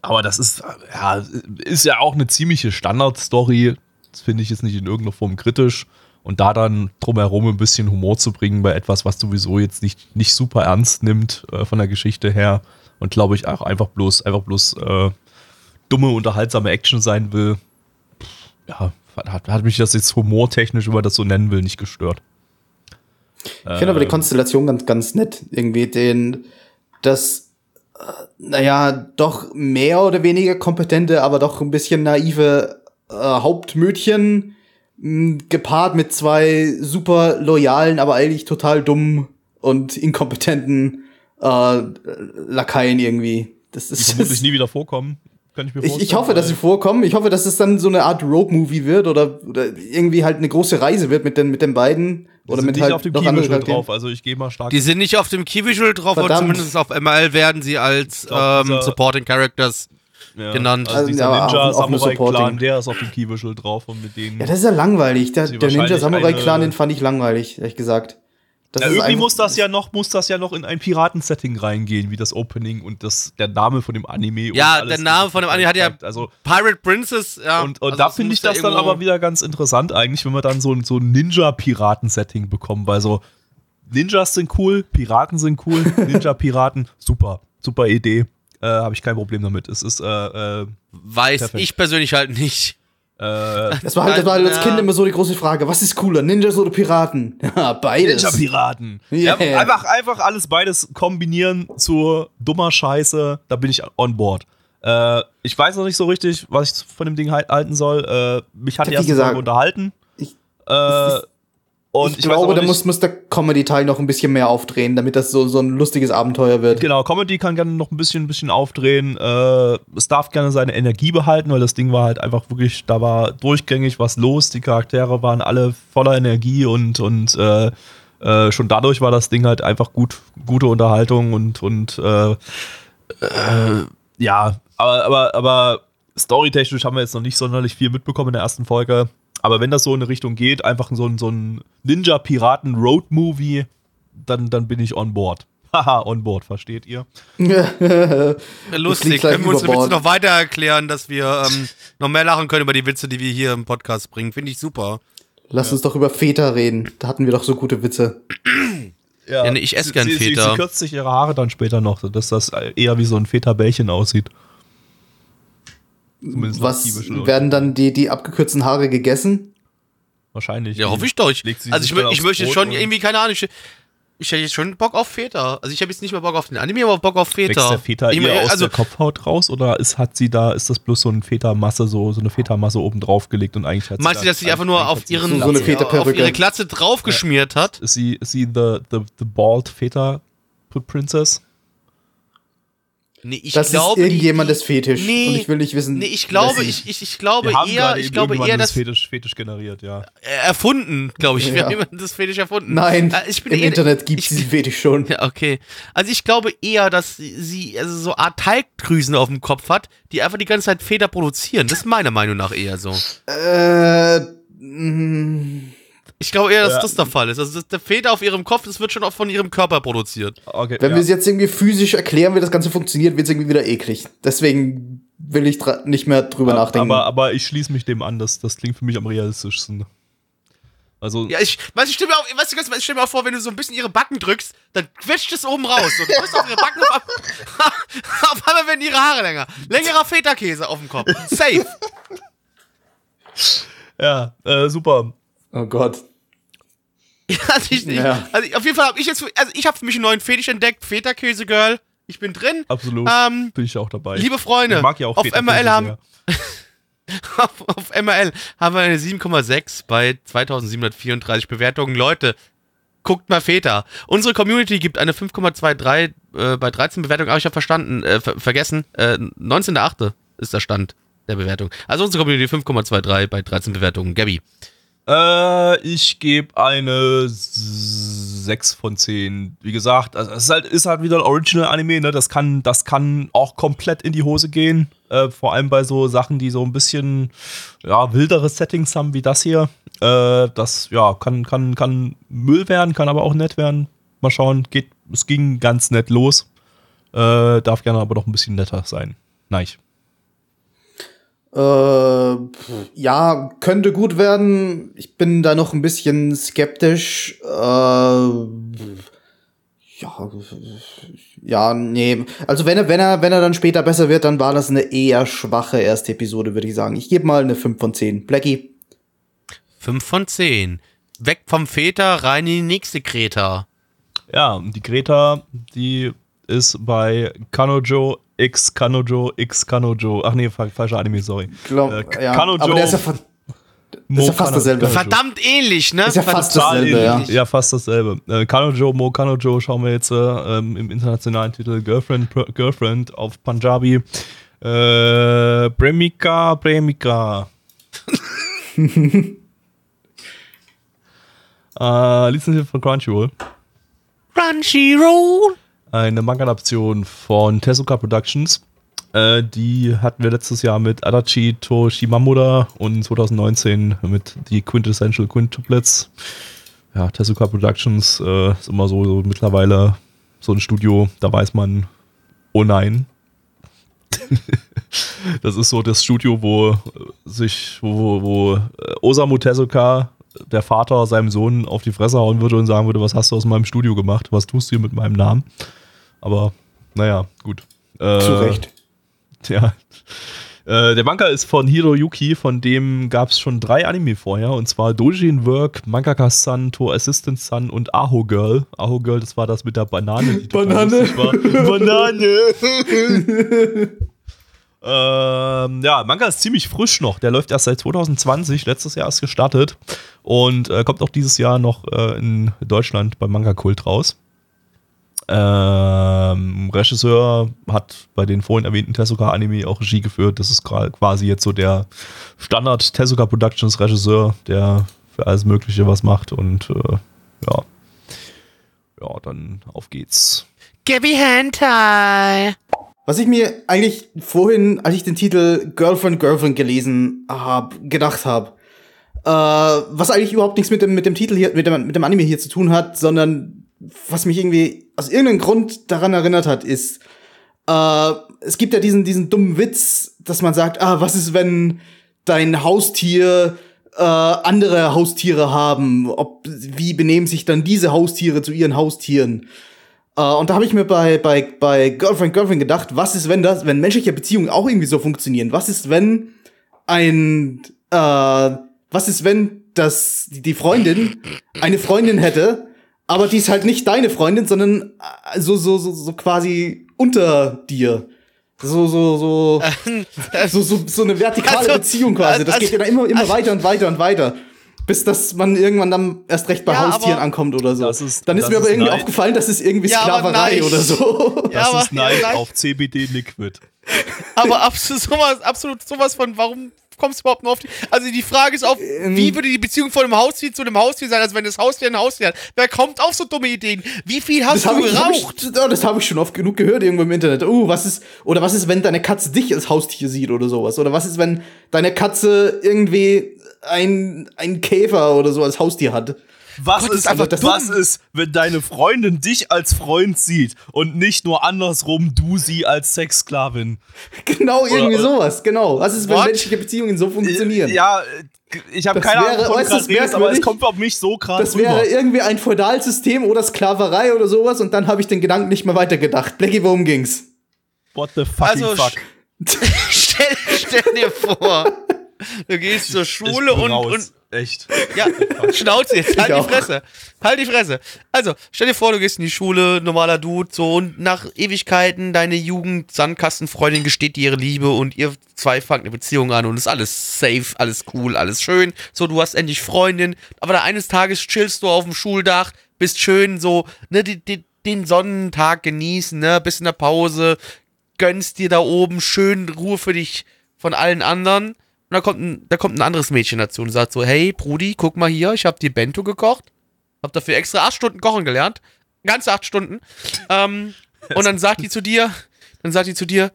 Aber das ist, ja, ist ja auch eine ziemliche Standardstory. Das finde ich jetzt nicht in irgendeiner Form kritisch. Und da dann drumherum ein bisschen Humor zu bringen bei etwas, was sowieso jetzt nicht, nicht super ernst nimmt äh, von der Geschichte her. Und glaube ich auch einfach bloß, einfach bloß äh, dumme, unterhaltsame Action sein will. Ja, hat, hat mich das jetzt humortechnisch, wenn man das so nennen will, nicht gestört. Ich finde aber die Konstellation ganz, ganz nett. Irgendwie den, das, äh, naja, doch mehr oder weniger kompetente, aber doch ein bisschen naive äh, Hauptmütchen mh, gepaart mit zwei super loyalen, aber eigentlich total dummen und inkompetenten äh, Lakaien irgendwie. Das Die ist, vermutlich nie wieder vorkommen. Kann ich mir ich, vorstellen. ich hoffe, dass sie vorkommen. Ich hoffe, dass es dann so eine Art Road-Movie wird oder, oder irgendwie halt eine große Reise wird mit den, mit den beiden. Die Oder sind mit nicht halt auf dem Keyvisual drauf, also ich gehe mal stark. Die sind nicht auf dem Key-Visual drauf, aber Verdammt. zumindest auf ML werden sie als glaub, ähm, Supporting Characters ja. genannt. Also Also, dieser ja, aber Ninja Samurai Clan, der ist auf dem Keyvisual drauf und mit denen. Ja, das ist ja langweilig. Der, der Ninja Samurai Clan, den fand ich langweilig, ehrlich gesagt. Das Ja, ist irgendwie muss das ja noch, muss das ja noch in ein Piraten-Setting reingehen, wie das Opening und das, der Name von dem Anime. und Ja, alles, der Name von dem Anime hat ja- Also, Pirate Princess, ja. und und also da finde ich das dann irgendwo- aber wieder ganz interessant eigentlich, wenn wir dann so, ein- so ein Ninja-Piraten-Setting bekommen, weil so Ninjas sind cool, Piraten sind cool, *laughs* Ninja-Piraten, super, super Idee. Äh, Habe ich kein Problem damit. Es ist, äh, äh, Weiß Perfekt. ich persönlich halt nicht. Äh, Das war halt, das war halt als. Kind immer so die große Frage: Was ist cooler, Ninjas oder Piraten? *laughs* Ja, beides. Ninja-Piraten. Yeah. Ja, einfach, einfach alles beides kombinieren zu dummer Scheiße, da bin ich on board. Äh, ich weiß noch nicht so richtig, was ich von dem Ding halt halten soll. Äh, mich hat Ja, die erste gesagt, Folge unterhalten. ich- äh, und ich, ich, glaube, da muss, muss der Comedy-Teil noch ein bisschen mehr aufdrehen, damit das so, so ein lustiges Abenteuer wird. Genau, Comedy kann gerne noch ein bisschen, ein bisschen aufdrehen. Äh, es darf gerne seine Energie behalten, weil das Ding war halt einfach wirklich, da war durchgängig was los. Die Charaktere waren alle voller Energie und, und äh, äh, schon dadurch war das Ding halt einfach gut, gute Unterhaltung und, und äh, äh, ja, aber, aber, aber storytechnisch haben wir jetzt noch nicht sonderlich viel mitbekommen in der ersten Folge. Aber wenn das so in eine Richtung geht, einfach so ein, so ein Ninja-Piraten-Road-Movie, dann, dann bin ich on board. *laughs* Haha, on board, versteht ihr? *laughs* Lustig. Können wir uns über Witze Bord. noch weiter erklären, dass wir ähm, noch mehr lachen können über die Witze, die wir hier im Podcast bringen. Finde ich super. Lass uns doch über Väter reden. Da hatten wir doch so gute Witze. Ja, nee, ich esse sie- gern sie, Sie, Feta. sie kürzt sich ihre Haare dann später noch, dass das eher wie so ein Feta-Bällchen aussieht. Zumindest Was werden dann die, die abgekürzten Haare gegessen? Wahrscheinlich. Ja, hoffe ich doch. Ich, Legt sie also ich, ich möchte Brot schon irgendwie, keine Ahnung, ich, ich hätte jetzt schon Bock auf Feta. Also ich habe jetzt nicht mehr Bock auf den Anime, aber Bock auf Feta. Wächst der Feta ich ihr mein, aus also, der Kopfhaut raus oder ist, hat sie da, ist das bloß so eine Feta-Masse, so, so eine Feta-Masse oben drauf gelegt und eigentlich hat sie Meinst du, da- dass sie einfach nur auf ihren So- auf ihre Glatze draufgeschmiert hat? Ist sie, ist sie the, the, the bald Feta Princess? Nee, ich das glaube, ist irgendjemandes Fetisch. Nee, und ich will nicht wissen. Nee, ich glaube, ich, ich, ich glaube Wir haben eher, ich glaube eher, das das Fetisch, Fetisch generiert, ja. äh, erfunden, glaube ich. Wir Ja. haben jemanden das Fetisch erfunden. Nein, ich bin im eher- Internet gibt es ich- diesen Fetisch schon. Ja, okay. Also ich glaube eher, dass sie- sie also so Art Talgdrüsen auf dem Kopf hat, die einfach die ganze Zeit Feder produzieren. Das ist meiner Meinung nach eher so. Äh, mh, Ich glaube eher, dass Ja. das der Fall ist. Also der Feder auf ihrem Kopf, das wird schon auch von ihrem Körper produziert. Okay, wenn ja. wir es jetzt irgendwie physisch erklären, wie das Ganze funktioniert, wird es irgendwie wieder eklig. Deswegen will ich nicht mehr drüber nachdenken. aber, aber ich schließe mich dem an, das, das klingt für mich am realistischsten. Also, Ja, ich, weißt, ich stell mir auch, weißt ich stell mir auch vor, wenn du so ein bisschen ihre Backen drückst, dann quetscht es oben raus. Und du drückst auf ihre Backen auf, *laughs* auf einmal werden ihre Haare länger. Längerer Feta-Käse auf dem Kopf. Safe. ja, äh, super. oh Gott. *laughs* Ja, also, ich, Ja. ich, also auf jeden Fall habe ich jetzt, also ich habe für mich einen neuen Fetisch entdeckt, Feta-Käse Girl. Ich bin drin. Absolut. Ähm, bin ich auch dabei. liebe Freunde, ich mag ja auch auf MRL haben, *laughs* auf, auf MRL haben wir eine 7,6 bei 2734 Bewertungen. Leute, guckt mal Feta. Unsere Community gibt eine 5,23 äh, bei 13 Bewertungen, aber ich habe verstanden, äh, ver vergessen, äh, 19.8. ist der Stand der Bewertung. Also unsere Community 5,23 bei 13 Bewertungen. Gabby. Äh, ich gebe eine 6 von 10. Wie gesagt, also es ist halt, ist halt wieder ein Original-Anime, ne? Das kann, das kann auch komplett in die Hose gehen. Äh, vor allem bei so Sachen, die so ein bisschen ja, wildere Settings haben wie das hier. Äh, das ja, kann, kann, kann Müll werden, kann aber auch nett werden. Mal schauen, geht, es ging ganz nett los. Äh, darf gerne aber noch ein bisschen netter sein. Nein. Äh, ja, könnte gut werden. Ich bin da noch ein bisschen skeptisch. Äh, ja, ja, nee. Also wenn er, wenn er, wenn er dann später besser wird, dann war das eine eher schwache erste Episode, würde ich sagen. Ich gebe mal eine 5 von 10. Blackie. 5 von 10. Weg vom Väter, rein in die nächste Kreta. Ja, die Greta, die ist bei Kanojo X Kanojo X Kanojo. Ach nee, fa- falscher Anime, sorry. Glaub, Äh, ja. Kanojo, Aber der ist ja, fa Mo ist ja fast dasselbe. Verdammt ähnlich, ne? Ist ja fast dasselbe, ja. ähnlich. Ja, fast dasselbe. Äh, Kanojo, Mo Kanojo schauen wir jetzt äh, ähm, im internationalen Titel Girlfriend, Pr- Girlfriend auf Punjabi. Äh, Premika, Premika. *laughs* äh, lizenziert von Crunchyroll. Crunchyroll. Eine Manga-Adaption von Tezuka Productions. Äh, die hatten wir letztes Jahr mit Adachi Toshimamura und 2019 mit die Quintessential Quintuplets. Ja, Tezuka Productions äh, ist immer so, so mittlerweile so ein Studio, da weiß man, oh nein. *laughs* das ist so das Studio, wo äh, sich, wo, wo äh, Osamu Tezuka, der Vater, seinem Sohn auf die Fresse hauen würde und sagen würde, was hast du aus meinem Studio gemacht? Was tust du hier mit meinem Namen? Aber naja, gut. Äh, Zu Recht. ja. Äh, der Manga ist von Hiroyuki, von dem gab es schon drei Anime vorher, und zwar Dojin Work, Mangaka-san, To Assistant Sun und Aho Girl. Aho Girl, das war das mit der Banane. Die *laughs* Banane. *laughs* Banane! *laughs* ähm, ja, Manga ist ziemlich frisch noch. Der läuft erst seit 2020, letztes Jahr ist gestartet und äh, kommt auch dieses Jahr noch äh, in Deutschland beim Manga-Kult raus. Ähm, Regisseur hat bei den vorhin erwähnten Tezuka-Anime auch Regie geführt. Das ist quasi jetzt so der Standard Tezuka Productions Regisseur, der für alles Mögliche was macht und äh, ja. Ja, dann auf geht's. Gabby Hentai. Was ich mir eigentlich vorhin, als ich den Titel Girlfriend, Girlfriend gelesen habe, gedacht habe, äh, was eigentlich überhaupt nichts mit dem, mit dem Titel hier, mit dem, mit dem Anime hier zu tun hat, sondern was mich irgendwie aus irgendeinem Grund daran erinnert hat, ist, äh, es gibt ja diesen, diesen dummen Witz, dass man sagt, ah, was ist, wenn dein Haustier äh, andere Haustiere haben? Ob, wie benehmen sich dann diese Haustiere zu ihren Haustieren? Äh, und da habe ich mir bei, bei, bei Girlfriend, Girlfriend gedacht, was ist, wenn das, wenn menschliche Beziehungen auch irgendwie so funktionieren? Was ist, wenn ein, äh, was ist, wenn das, die die Freundin eine Freundin hätte, aber die ist halt nicht deine Freundin, sondern äh, so, so, so, so quasi unter dir. So, so, so, *laughs* so, so, so eine vertikale Also, Beziehung quasi. Das also- geht ja dann immer, immer also- weiter und weiter und weiter. Bis dass man irgendwann dann erst recht bei Ja, Haustieren ankommt oder so. Ist- dann ist mir aber ist irgendwie Neid. aufgefallen, das ist irgendwie Ja, Sklaverei oder so. Ja, Das ist Neid ja, auf CBD Liquid. Aber absolut sowas, absolut sowas von, warum kommst du überhaupt nur auf die. Also die Frage ist auch, Ähm. wie würde die Beziehung von einem Haustier zu einem Haustier sein, als wenn das Haustier ein Haustier hat? Wer kommt auf so dumme Ideen? Wie viel hast Das du habe ich, das hab geraucht? ich, ja, das hab ich schon oft genug gehört irgendwo im Internet. Uh, was ist, oder was ist, wenn deine Katze dich als Haustier sieht oder sowas? Oder was ist, wenn deine Katze irgendwie ein, ein Käfer oder so als Haustier hat? Was Gott, ist, einfach was dumm. ist, wenn deine Freundin dich als Freund sieht und nicht nur andersrum du sie als Sexsklavin? Genau, irgendwie oder- sowas, genau. Was ist, wenn What? menschliche Beziehungen so funktionieren? Ja, ich habe Das keine wäre Ahnung, von äußerst grad redest, aber es kommt auf mich so krass Das wäre rüber. irgendwie ein Feudalsystem oder Sklaverei oder sowas und dann habe ich den Gedanken nicht mehr weitergedacht. Blackie, worum ging's? What the fucking Also, fuck? *laughs* stell, stell dir vor, du gehst zur Schule und, und Echt. Ja, *laughs* Schnauze jetzt, halt Ich die auch. Fresse. Halt die Fresse. Also, stell dir vor, du gehst in die Schule, normaler Dude, so, und nach Ewigkeiten deine Jugend-Sandkastenfreundin gesteht dir ihre Liebe und ihr zwei fangt eine Beziehung an und ist alles safe, alles cool, alles schön. So, du hast endlich Freundin, aber da eines Tages chillst du auf dem Schuldach, bist schön so, ne, die, die, den Sonnentag genießen, ne, bist in der Pause, gönnst dir da oben schön Ruhe für dich von allen anderen. Und da kommt ein, da kommt ein anderes Mädchen dazu und sagt so, hey Brudi, guck mal hier, ich hab dir Bento gekocht. Hab dafür extra acht Stunden kochen gelernt. Ganze acht Stunden. Ähm, und dann sagt die zu dir, dann sagt die zu dir,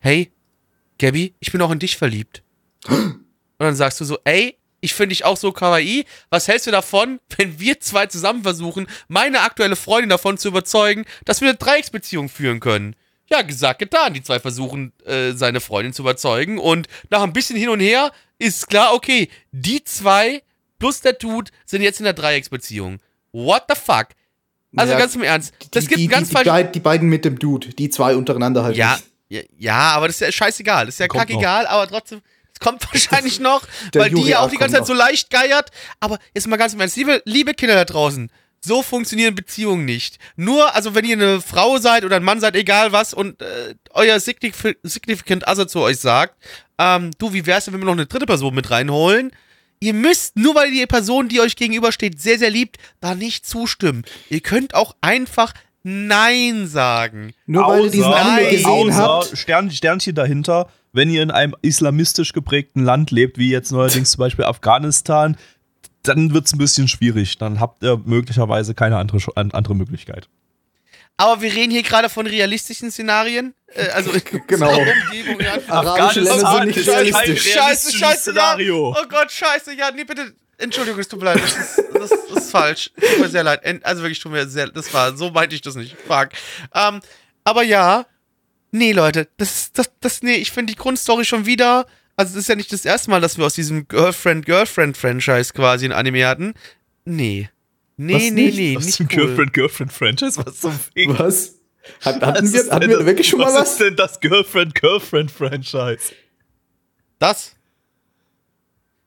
hey, Gabby, ich bin auch in dich verliebt. Und dann sagst du so, ey, ich finde dich auch so kawaii. Was hältst du davon, wenn wir zwei zusammen versuchen, meine aktuelle Freundin davon zu überzeugen, dass wir eine Dreiecksbeziehung führen können? Ja, gesagt, getan. Die zwei versuchen, äh, seine Freundin zu überzeugen. Und nach ein bisschen hin und her ist klar, okay, die zwei plus der Dude sind jetzt in der Dreiecksbeziehung. What the fuck? Also Ja, ganz im Ernst. Das die, gibt die, ganz die, die, die beiden mit dem Dude, die zwei untereinander halt. Ja, ja, ja, aber das ist ja scheißegal. Das ist ja Kommt kackegal, aber trotzdem. Es kommt *laughs* wahrscheinlich noch, weil die Juri ja auch die ganze Zeit kommt so leicht geiert. Aber jetzt mal ganz im Ernst, liebe, liebe Kinder da draußen, so funktionieren Beziehungen nicht. Nur, also wenn ihr eine Frau seid oder ein Mann seid, egal was, und äh, euer Signif Significant Other zu euch sagt, ähm, du, wie wär's denn, wenn wir noch eine dritte Person mit reinholen? Ihr müsst, nur weil die Person, die euch gegenübersteht, sehr, sehr liebt, da nicht zustimmen. Ihr könnt auch einfach Nein sagen. Nur weil ihr diesen Außer- Anime gesehen außer habt. Stern, Sternchen dahinter, wenn ihr in einem islamistisch geprägten Land lebt, wie jetzt neuerdings zum Beispiel Afghanistan, dann wird es ein bisschen schwierig. Dann habt ihr möglicherweise keine andere, andere Möglichkeit. Aber wir reden hier gerade von realistischen Szenarien. Äh, also *laughs* Genau. *laughs* Umgebung, ja. Arabische Länder Oh sind nicht Gott, scheiße, realistisch. Scheiße, scheiße, Szenario. ja. Oh Gott, scheiße, ja, nee, bitte. Entschuldigung, es tut mir leid. Das ist, das, das ist falsch. Tut mir sehr leid. Also wirklich, tut mir sehr, das war, so meinte ich das nicht. Fuck. Ähm, aber ja, nee, Leute, das, ist- das, das, nee, ich finde die Grundstory schon wieder, also das ist ja nicht das erste Mal, dass wir aus diesem Girlfriend-Girlfriend-Franchise quasi ein Anime hatten. Nee. Nee, Was nee, nicht? nee, Was nicht ein cool. Girlfriend-Girlfriend-Franchise? Was zum Fick? Was? Hat, Was hatten ist wir, denn hatten wir das- wirklich schon mal was? was? ist denn das Girlfriend-Girlfriend-Franchise? Das?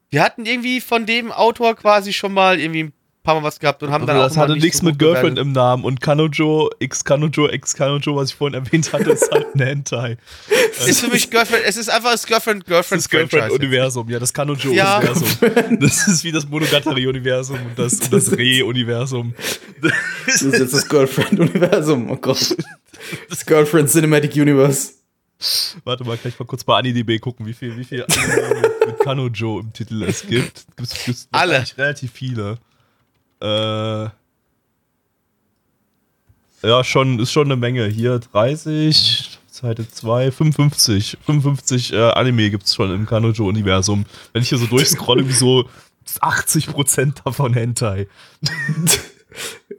Wir hatten irgendwie von dem Autor quasi schon mal irgendwie ein paar Mal was gehabt und haben dann das auch mal hatte nicht nichts so mit Girlfriend bewertet. im Namen und Kanojo, Ex-Kanojo, Ex-Kanojo, was ich vorhin erwähnt hatte, ist halt *laughs* ein Hentai. Ist für mich Girlfriend, es ist einfach das Girlfriend, Girlfriend, Das. Girlfriend-Universum, ja, das Ja. Kanojo-Universum. *laughs* Das ist wie das Monogatari-Universum und das, und das Re-Universum. Das ist jetzt das Girlfriend-Universum. Oh Gott. Das Girlfriend Cinematic Universe. Warte mal, kann ich mal kurz bei AniDB gucken, wie viel, wie viel mit, mit Kanojo im Titel es gibt. Gibt's, gibt's Alle. relativ viele. Äh, ja, schon, ist schon eine Menge. Hier 30, Seite 2, 55. 55 äh, Anime gibt es schon im Kanojo-Universum. Wenn ich hier so durchscrolle, wie so 80% davon Hentai. *laughs*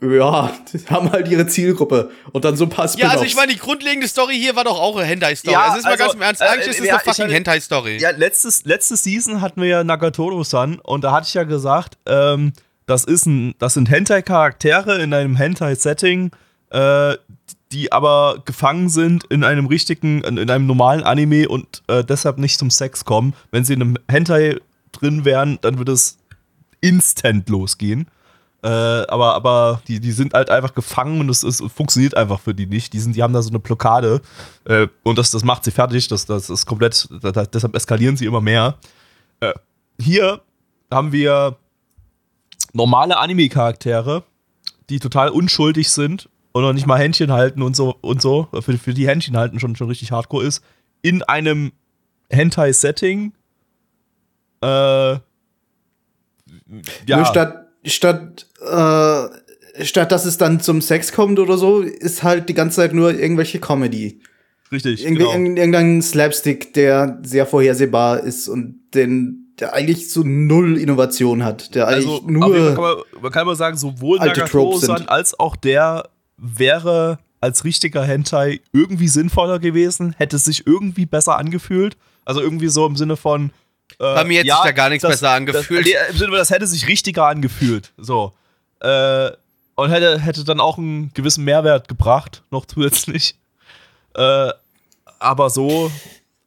Ja, die haben halt ihre Zielgruppe. Und dann so ein paar Ja, also ich meine, die grundlegende Story hier war doch auch eine Hentai-Story. Ja, also ist mal also, ganz im Ernst, äh, eigentlich ist es ja, eine fucking Hentai-Story. Ja, letztes, letzte Season hatten wir ja Nagatoro-san und da hatte ich ja gesagt, ähm, das, ist ein, das sind Hentai-Charaktere in einem Hentai-Setting, äh, die aber gefangen sind in einem richtigen, in, in einem normalen Anime und äh, deshalb nicht zum Sex kommen. Wenn sie in einem Hentai drin wären, dann würde es instant losgehen. Äh, aber aber die, die sind halt einfach gefangen und es, funktioniert einfach für die nicht. Die, sind, die haben da so eine Blockade äh, und das, das macht sie fertig. Das, das ist komplett, da, da, deshalb eskalieren sie immer mehr. Äh, hier haben wir normale Anime-Charaktere, die total unschuldig sind und noch nicht mal Händchen halten und so und so. Für, für die Händchen halten schon, schon richtig hardcore ist. In einem Hentai-Setting. Äh, ja. Nur statt, statt, äh, statt dass es dann zum Sex kommt oder so, ist halt die ganze Zeit nur irgendwelche Comedy. Richtig, Irgendwie, genau. irgend- Irgendein Slapstick, der sehr vorhersehbar ist und den, der eigentlich so null Innovation hat. Der eigentlich Also, jeden Fall kann nur. man, man kann immer sagen, sowohl Nagatoro-san sind. als auch der wäre als richtiger Hentai irgendwie sinnvoller gewesen, hätte sich irgendwie besser angefühlt. Also irgendwie so im Sinne von. Äh, Bei mir hätte sich da gar nichts besser angefühlt. Das, nee, Im Sinne von, das hätte sich richtiger angefühlt. So. Äh, und hätte, hätte dann auch einen gewissen Mehrwert gebracht, noch zusätzlich. Äh, aber so,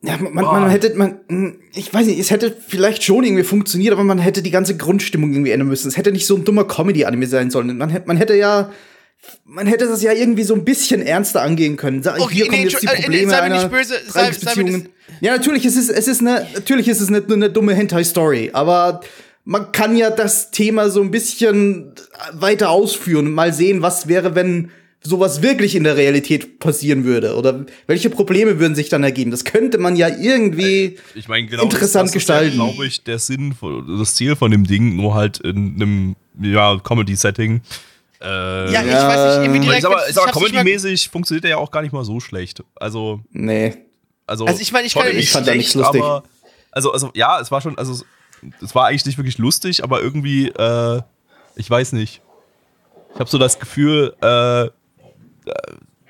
Ja, man, man, man hätte, man, hm, ich weiß nicht, es hätte vielleicht schon irgendwie funktioniert, aber man hätte die ganze Grundstimmung irgendwie ändern müssen. Es hätte nicht so ein dummer Comedy-Anime sein sollen. Man hätte, man hätte ja, man hätte das ja irgendwie so ein bisschen ernster angehen können. Sa- Okay, Hier kommen nee, jetzt die äh, Probleme sei mir nicht einer böse, sei- sei mir. Ja, natürlich ist es, es ist eine, natürlich ist es eine, eine dumme Hentai-Story, aber man kann ja das Thema so ein bisschen weiter ausführen und mal sehen, was wäre, wenn sowas wirklich in der Realität passieren würde oder welche Probleme würden sich dann ergeben. Das könnte man ja irgendwie Ich meine, genau Interessant das, das gestalten. ist ja, glaube ich, der Sinn, das Ziel von dem Ding, nur halt in einem ja, Comedy-Setting. Äh, Ja, ich Ja. weiß nicht, irgendwie ich direkt. ich nicht mal- Comedy-mäßig funktioniert er ja auch gar nicht mal so schlecht. Also, nee. also, Also ich meine, ich kann- nicht ich fand da nichts lustig. Aber, also, also, ja, es war schon, also, es war eigentlich nicht wirklich lustig, aber irgendwie, äh, ich weiß nicht. Ich habe so das Gefühl, äh,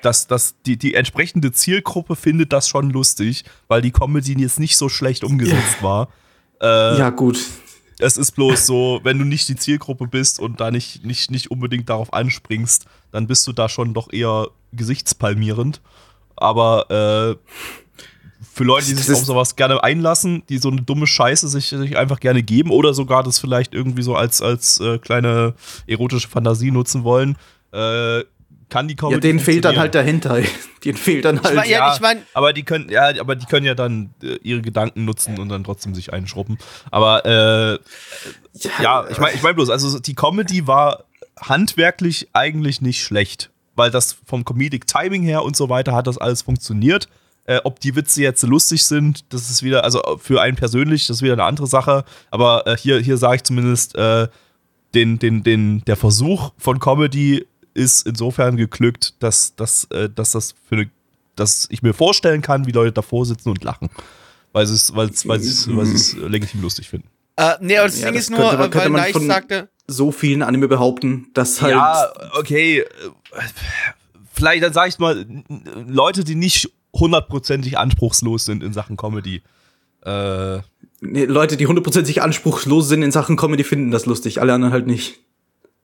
dass das, die, die entsprechende Zielgruppe findet das schon lustig, weil die Comedy jetzt nicht so schlecht umgesetzt war. Äh, Ja, gut. es ist bloß so, wenn du nicht die Zielgruppe bist und da nicht, nicht, nicht unbedingt darauf anspringst, dann bist du da schon doch eher gesichtspalmierend. Aber äh, für Leute, die Das sich auf sowas gerne einlassen, die so eine dumme Scheiße sich, sich einfach gerne geben oder sogar das vielleicht irgendwie so als, als äh, kleine erotische Fantasie nutzen wollen, äh, kann die Comedy Ja, denen fehlt dann halt dahinter. *laughs* denen fehlt dann halt. mein, ja, ich mein- aber die können, ja, aber die können ja dann äh, ihre Gedanken nutzen und dann trotzdem sich einschruppen. Aber äh, ja, ich meine, ich mein bloß, also die Comedy war handwerklich eigentlich nicht schlecht, weil das vom Comedic Timing her und so weiter hat das alles funktioniert. Äh, ob die Witze jetzt lustig sind, das ist wieder, also für einen persönlich, das ist wieder eine andere Sache. Aber äh, hier, hier sage ich zumindest, äh, den, den, den, der Versuch von Comedy ist insofern geglückt, dass, dass, äh, dass das für eine, dass ich mir vorstellen kann, wie Leute davor sitzen und lachen. Weil sie es, weil es, weil es, weil es legitim lustig finden. Äh, nee, aber das Ja, Ding das ist nur, könnte man- äh, weil man Neich von- sagte, so vielen Anime behaupten, dass halt. Ja, okay. äh, Vielleicht, dann sage ich mal, Leute, die nicht hundertprozentig anspruchslos sind in Sachen Comedy. Äh, Nee, Leute, die hundertprozentig anspruchslos sind in Sachen Comedy, finden das lustig. Alle anderen halt nicht.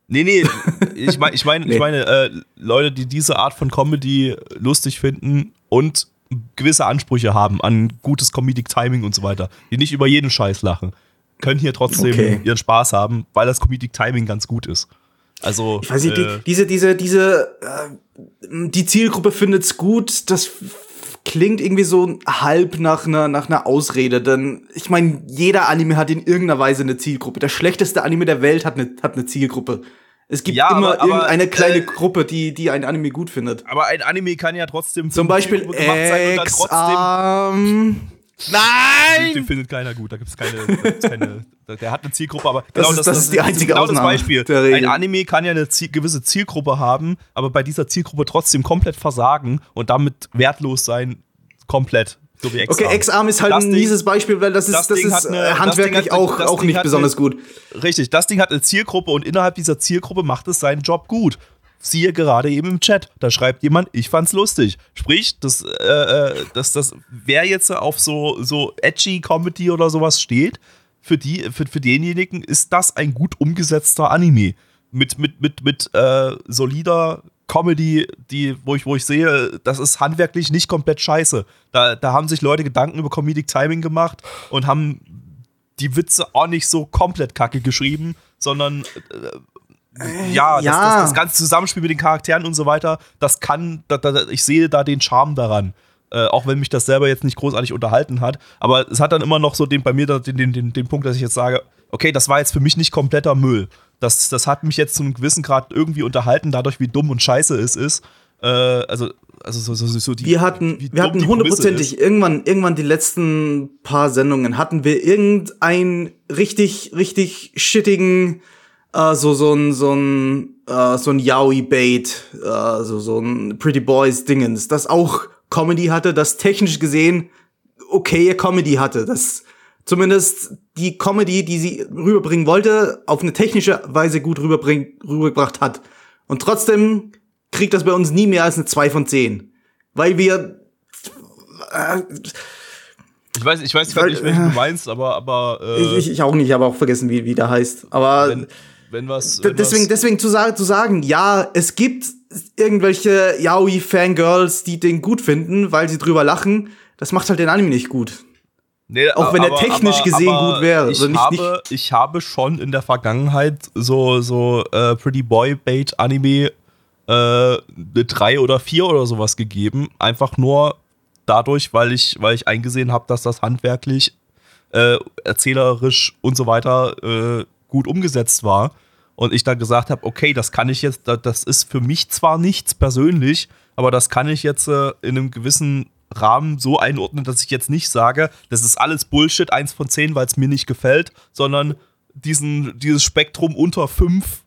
Nee, nee, *laughs* ich meine, ich meine, Nee. ich meine äh, Leute, die diese Art von Comedy lustig finden und gewisse Ansprüche haben an gutes Comedic Timing und so weiter, die nicht über jeden Scheiß lachen, können hier trotzdem Okay. ihren Spaß haben, weil das Comedic Timing ganz gut ist. Also, Ich weiß nicht, äh, die, diese, diese, diese, äh, die Zielgruppe findet's gut. Das klingt irgendwie so halb nach einer, nach einer Ausrede. Denn ich meine, jeder Anime hat in irgendeiner Weise eine Zielgruppe. Der schlechteste Anime der Welt hat eine, hat eine Zielgruppe. Es gibt Ja, immer aber- aber, irgendeine kleine äh, Gruppe, die, die ein Anime gut findet. aber ein Anime kann ja trotzdem Zum Beispiel gemacht sein und dann trotzdem Ex-Arm. Den nein! findet keiner gut. Da gibt es keine, keine. Der hat eine Zielgruppe, aber Das genau ist- das ist die einzige genau Ausnahme das Beispiel. Ein Anime kann ja eine Ziel, gewisse Zielgruppe haben, aber bei dieser Zielgruppe trotzdem komplett versagen und damit wertlos sein, komplett. So wie Okay, Ex-Arm. Ex-Arm ist halt Das ein Ding- mieses Beispiel, weil das ist, das das Ding ist hat eine- äh, das handwerklich hat- auch, das auch Ding nicht besonders eine- gut. Richtig, das Ding hat eine Zielgruppe und innerhalb dieser Zielgruppe macht es seinen Job gut. Siehe gerade eben im Chat. Da schreibt jemand, ich fand's lustig. Sprich, das, äh, äh, das, das, wer jetzt auf so, so edgy Comedy oder sowas steht, für, die, für, für denjenigen ist das ein gut umgesetzter Anime. Mit, mit, mit, mit äh, solider Comedy, die, wo, ich, wo ich sehe, das ist handwerklich nicht komplett scheiße. Da, da haben sich Leute Gedanken über Comedic Timing gemacht und haben die Witze auch nicht so komplett kacke geschrieben, sondern äh, ja, Das, ja. das, das ganze Zusammenspiel mit den Charakteren und so weiter, das kann, da, da, ich sehe da den Charme daran. Äh, auch wenn mich das selber jetzt nicht großartig unterhalten hat. Aber es hat dann immer noch so den, bei mir den, den, den, den Punkt, dass ich jetzt sage, okay, das war jetzt für mich nicht kompletter Müll. Das, das hat mich jetzt zu einem gewissen Grad irgendwie unterhalten, dadurch, wie dumm und scheiße es ist. Äh, also, also so, so, so die, Wir hatten, wir hatten hundertprozentig irgendwann, irgendwann die letzten paar Sendungen hatten wir irgendeinen richtig, richtig shittigen, äh, so, so ein, so ein, äh, so ein Yaoi-Bait, äh, so, so ein Pretty Boys-Dingens, das auch Comedy hatte, das technisch gesehen okaye Comedy hatte, das zumindest die Comedy, die sie rüberbringen wollte, auf eine technische Weise gut rüberbring, rübergebracht hat. Und trotzdem kriegt das bei uns nie mehr als eine 2 von 10. Weil wir. Äh, Ich weiß, ich weiß Weil- nicht, welchen du meinst, aber, aber äh, ich, ich auch nicht, ich habe auch vergessen, wie, wie der heißt. Aber wenn, wenn was. Wenn deswegen, was, deswegen zu, sagen, zu sagen, ja, es gibt irgendwelche Yaoi-Fangirls, die den gut finden, weil sie drüber lachen, das macht halt den Anime nicht gut. Nee, Auch wenn er technisch gesehen gut wäre, Ich, also nicht- habe, ich habe schon in der Vergangenheit so, so äh, Pretty Boy Bait Anime äh, eine 3 oder 4 oder sowas gegeben. Einfach nur dadurch, weil ich, weil ich eingesehen habe, dass das handwerklich, äh, erzählerisch und so weiter äh, gut umgesetzt war. Und ich dann gesagt habe, okay, das kann ich jetzt, da- das ist für mich zwar nichts persönlich, aber das kann ich jetzt äh, in einem gewissen Rahmen so einordnen, dass ich jetzt nicht sage, das ist alles Bullshit, eins von zehn, weil es mir nicht gefällt, sondern diesen, dieses Spektrum unter fünf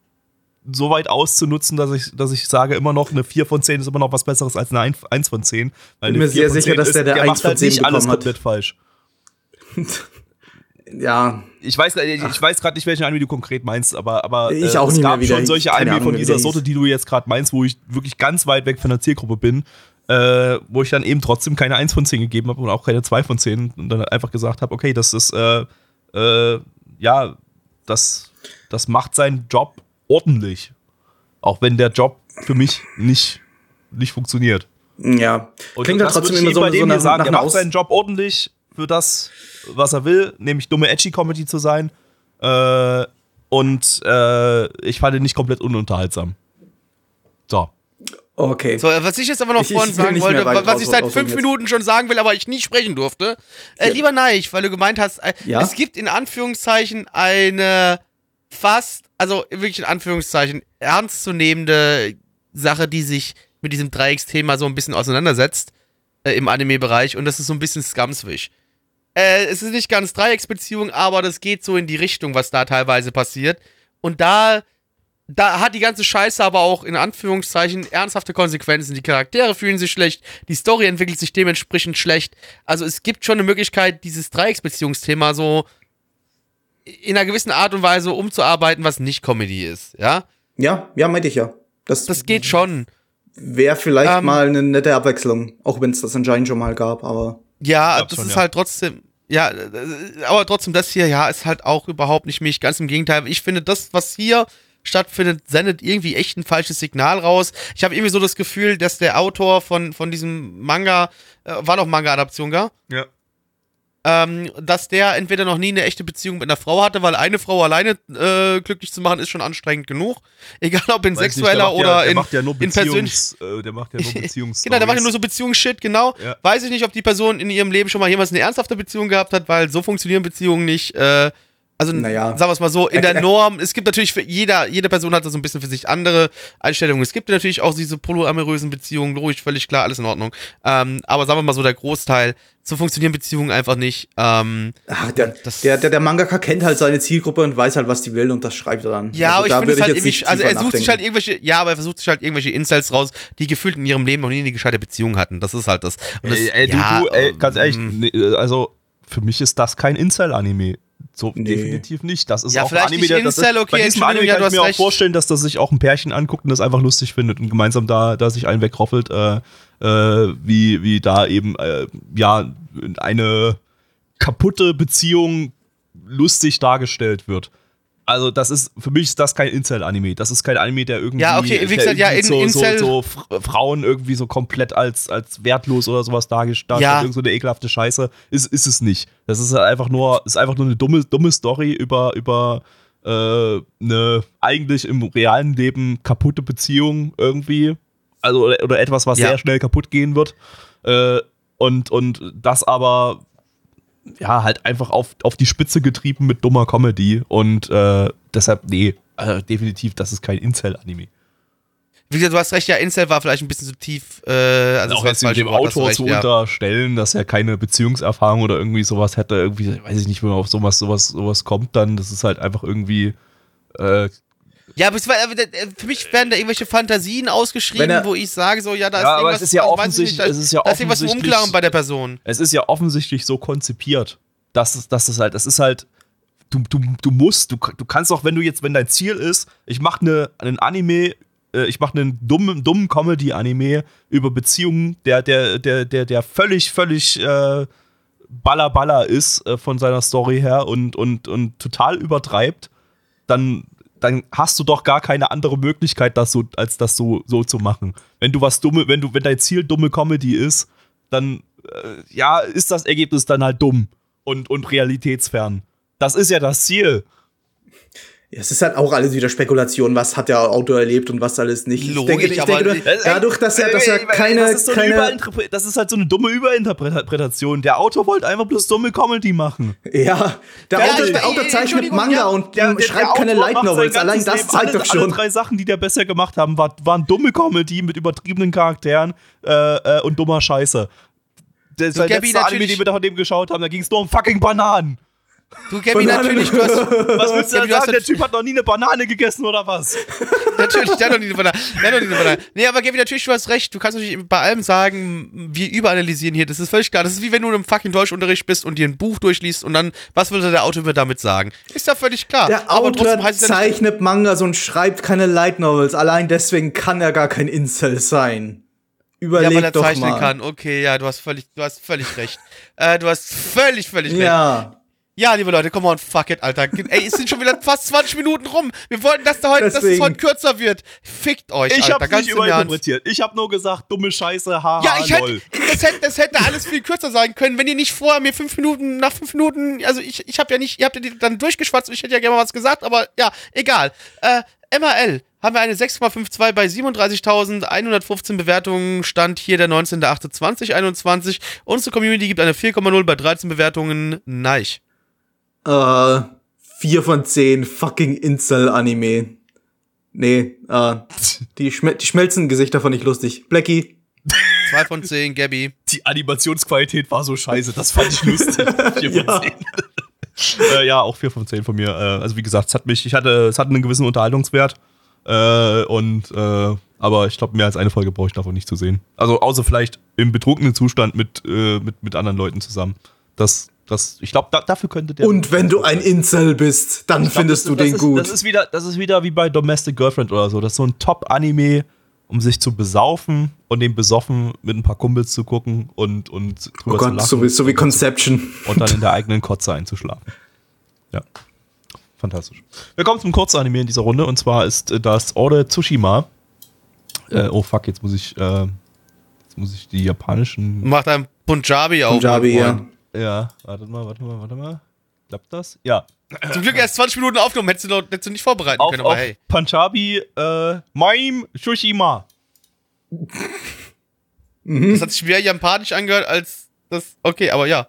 so weit auszunutzen, dass ich, dass ich sage, immer noch eine 4 von 10 ist immer noch was Besseres als eine 1 von 10. Weil Bin mir 4 sehr sicher, 10 dass der, der der 1 macht von halt 10 nicht alles komplett falsch. *laughs* Ja, Ich weiß, ich, ich weiß gerade nicht, welchen Anime du konkret meinst, aber, aber äh, Ich auch es gab schon solche Keine Anime Ahnung von dieser Sorte, die du jetzt gerade meinst, wo ich wirklich ganz weit weg von der Zielgruppe bin, äh, wo ich dann eben trotzdem keine 1 von 10 gegeben habe und auch keine 2 von 10 und dann einfach gesagt habe, okay, das ist, äh, äh, ja, das, das macht seinen Job ordentlich. Auch wenn der Job für mich nicht, nicht funktioniert. ja. Und Klingt ja das trotzdem immer so, bei so dem nach, sagen, nach er macht seinen Job ordentlich für das, was er will, nämlich dumme Edgy-Comedy zu sein. Äh, und äh, ich fand ihn nicht komplett ununterhaltsam. So. Okay. So, was ich jetzt aber noch Ich- vorhin sagen wollte, was ich seit fünf jetzt. Minuten schon sagen will, aber ich nie sprechen durfte. Äh, lieber Neich, weil du gemeint hast, äh, Ja? es gibt in Anführungszeichen eine fast, also wirklich in Anführungszeichen, ernstzunehmende Sache, die sich mit diesem Dreiecksthema so ein bisschen auseinandersetzt äh, im Anime-Bereich und das ist so ein bisschen Scumswish. Äh, es ist nicht ganz Dreiecksbeziehung, aber das geht so in die Richtung, was da teilweise passiert. Und da da hat die ganze Scheiße aber auch in Anführungszeichen ernsthafte Konsequenzen. Die Charaktere fühlen sich schlecht, die Story entwickelt sich dementsprechend schlecht. Also es gibt schon eine Möglichkeit, dieses Dreiecksbeziehungsthema so in einer gewissen Art und Weise umzuarbeiten, was nicht Comedy ist, ja? Ja, ja, meinte ich ja. Das, Das geht schon. wäre vielleicht Ähm, mal eine nette Abwechslung, auch wenn es das anscheinend schon mal gab, aber Ja, das schon, ist ja. halt trotzdem. Ja, äh, aber trotzdem, das hier, ja, ist halt auch überhaupt nicht mich. Ganz im Gegenteil. Ich finde, das, was hier stattfindet, sendet irgendwie echt ein falsches Signal raus. Ich habe irgendwie so das Gefühl, dass der Autor von, von diesem Manga, äh, war doch Manga-Adaption, gell? Ja. Ähm, dass der entweder noch nie eine echte Beziehung mit einer Frau hatte, weil eine Frau alleine äh, glücklich zu machen, ist schon anstrengend genug. *laughs* Egal ob in sexueller oder der in, macht ja nur in persönlich. Beziehungs, äh, der macht ja nur *laughs* Beziehungs Genau, der macht ja nur so Beziehungsshit, genau. Ja. Weiß ich nicht, ob die Person in ihrem Leben schon mal jemals eine ernsthafte Beziehung gehabt hat, weil so funktionieren Beziehungen nicht. Äh, also, Naja. sagen wir es mal so, in der Norm, es gibt natürlich für jeder, jede Person hat da so ein bisschen für sich andere Einstellungen. Es gibt natürlich auch diese polyamorösen Beziehungen, logisch, völlig klar, alles in Ordnung. Ähm, aber sagen wir mal so, der Großteil, so funktionieren Beziehungen einfach nicht. Ähm, ach, der, Das- der, der, der Mangaka kennt halt seine Zielgruppe und weiß halt, was die will und das schreibt er dann. Ja, Also aber ich da finde es halt irgendwie, nicht also er sucht sich halt irgendwelche, ja, aber er versucht sich halt irgendwelche Incels raus, die gefühlt in ihrem Leben noch nie eine gescheite Beziehung hatten. Das ist halt das. Und das Ey, ey, ja, du, du, ey, ganz ehrlich, ähm, nee, äh, also für mich ist das kein Incel-Anime. So Nee. definitiv nicht. Das ist Ja, auch vielleicht Anime, nicht Incel, ist, okay, bei diesem Anime ja, kann du ich mir auch recht. vorstellen, dass das sich auch ein Pärchen anguckt und das einfach lustig findet und gemeinsam da, da sich einen wegroffelt, äh, äh, wie, wie da eben äh, ja eine kaputte Beziehung lustig dargestellt wird. Also das ist, für mich ist das kein Incel-Anime. Das ist kein Anime, der irgendwie, Ja, okay, wie gesagt, ja, in- so, Incel- so, so Fr- Frauen irgendwie so komplett als, als wertlos oder sowas dargestellt, Ja. irgend so eine ekelhafte Scheiße. Ist, ist es nicht. Das ist halt einfach nur, ist einfach nur eine dumme, dumme Story über, über äh, eine eigentlich im realen Leben kaputte Beziehung irgendwie. Also, oder, oder etwas, was Ja. sehr schnell kaputt gehen wird. Äh, und, und das aber ja, halt einfach auf, auf die Spitze getrieben mit dummer Comedy und äh, deshalb, nee, äh, definitiv, das ist kein Incel-Anime. Wie gesagt, du hast recht, ja, Incel war vielleicht ein bisschen zu tief. Äh, also auch jetzt dem Autor zu ja. unterstellen, dass er keine Beziehungserfahrung oder irgendwie sowas hätte, irgendwie, weiß ich nicht, wenn man auf sowas, sowas, sowas kommt, dann, das ist halt einfach irgendwie, äh, Ja, aber war, aber da- für mich werden da irgendwelche Fantasien ausgeschrieben, er- wo ich sage, so, ja, da ist Ja, aber irgendwas, es ist ja offensichtlich- nicht, da, es ist ja da ist irgendwas Unklaren bei der Person. es ist ja offensichtlich so konzipiert, dass es, dass es halt, es ist halt, du, du, du musst, du, du kannst auch, wenn du jetzt, wenn dein Ziel ist, ich mache ne, einen Anime, äh, ich mache einen dummen, dummen Comedy-Anime über Beziehungen, der, der, der, der, der völlig, völlig äh, baller baller ist äh, von seiner Story her und, und, und total übertreibt, dann, dann hast du doch gar keine andere Möglichkeit, das so, als das so, so zu machen. Wenn du was dumme, wenn du, wenn dein Ziel dumme Comedy ist, dann äh, ja, ist das Ergebnis dann halt dumm und, und realitätsfern. Das ist ja das Ziel. Ja, es ist halt auch alles wieder Spekulation, was hat der Autor erlebt und was alles nicht. Logisch, ich denke, ich aber- denke nur, dadurch, dass er, dass er Ey, keine, das, ist so eine keine, das ist halt so eine dumme Überinterpretation. Der Autor wollte einfach bloß dumme Comedy machen. ja, der Ja, Autor, ich- der Autor ich- zeichnet Manga ja, und Der, der, schreibt der keine Light Novels. Allein das Leben, zeigt alle, doch Alle schon. drei Sachen, die der besser gemacht haben, war, waren dumme Comedy mit übertriebenen Charakteren äh, äh, und dummer Scheiße. Der, So, sein Gabby, letzter Anime, den wir da von dem geschaut haben, da ging es nur um fucking Bananen. Du, Gabby, natürlich, du hast, Was willst du Ja, denn sagen? Der Typ hat noch nie eine Banane gegessen oder was? *laughs* natürlich, der hat noch nie eine Banane. Der hat noch nie eine Banane. Nee, aber Gabby, natürlich, du hast recht. Du kannst natürlich bei allem sagen, wir überanalysieren hier. Das ist völlig klar. Das ist wie wenn du im fucking Deutschunterricht bist und dir ein Buch durchliest und dann, was würde der Autor mir damit sagen? Ist ja völlig klar. Der aber Autor ja zeichnet Mangas und schreibt keine Light Novels. Allein deswegen kann er gar kein Incel sein. ja, Überleg weil er doch zeichnen mal. kann. Okay, ja, du hast völlig, du hast völlig recht. Äh, du hast völlig, völlig recht. Ja. Liebe Leute, come on, fuck it, Alter. Ey, es sind schon wieder fast 20 Minuten rum. Wir wollten, dass, da heute, dass es heute kürzer wird. Fickt euch, Ich Alter. hab's ganz nicht überinterpretiert. Ich hab nur gesagt, dumme Scheiße, haha, Ja, ich hätte, das hätte, das hätte alles viel kürzer sein können, wenn ihr nicht vorher mir fünf Minuten, nach fünf Minuten, also ich, ich habe ja nicht, ihr habt ja dann durchgeschwatzt und ich hätte ja gerne mal was gesagt, aber ja, egal. Äh, MRL haben wir eine 6,52 bei 37.115 Bewertungen, Stand hier der 19.08.2021. Unsere Community gibt eine 4,0 bei 13 Bewertungen, neich. Äh, vier von zehn fucking Incel-Anime. Nee, äh, die, Schme die Schmelzengesichter fand ich lustig. Blackie. 2 von 10, Gabby. Die Animationsqualität war so scheiße, das fand ich lustig. *laughs* 4 von 10. *laughs* äh, ja, auch 4 von 10 von mir. Äh, also wie gesagt, es hat mich, ich hatte, es hat einen gewissen Unterhaltungswert. Äh, und äh, aber ich glaube, mehr als eine Folge brauche ich davon nicht zu sehen. Also außer vielleicht im betrunkenen Zustand mit, äh, mit, mit anderen Leuten zusammen. Das, das, ich glaube, da, dafür könnte der. Und wenn du ein Incel bist, dann glaub, findest das- du das den ist, gut. Das ist, wieder, das ist wieder wie bei Domestic Girlfriend oder so. Das ist so ein Top-Anime, um sich zu besaufen und den besoffen mit ein paar Kumpels zu gucken und, und oh drüber zu Gott, lachen. so wie, so wie Conception. und dann in der eigenen Kotze einzuschlafen. Ja. Fantastisch. Wir kommen zum Kurzanime in dieser Runde und zwar ist äh, das Ore Tsushima. Äh, oh fuck, jetzt muss ich, äh, jetzt muss ich die japanischen. Macht ein Punjabi auf. Punjabi, ja. Freund. Ja, warte mal, warte mal, warte mal. Klappt das? Ja. Zum Glück erst 20 Minuten aufgenommen, hättest du, noch, hättest du nicht vorbereiten Auf, können, auf aber hey. Punjabi, äh, Maim Tsushima. Das hat sich mehr japanisch angehört als das. Okay, aber ja.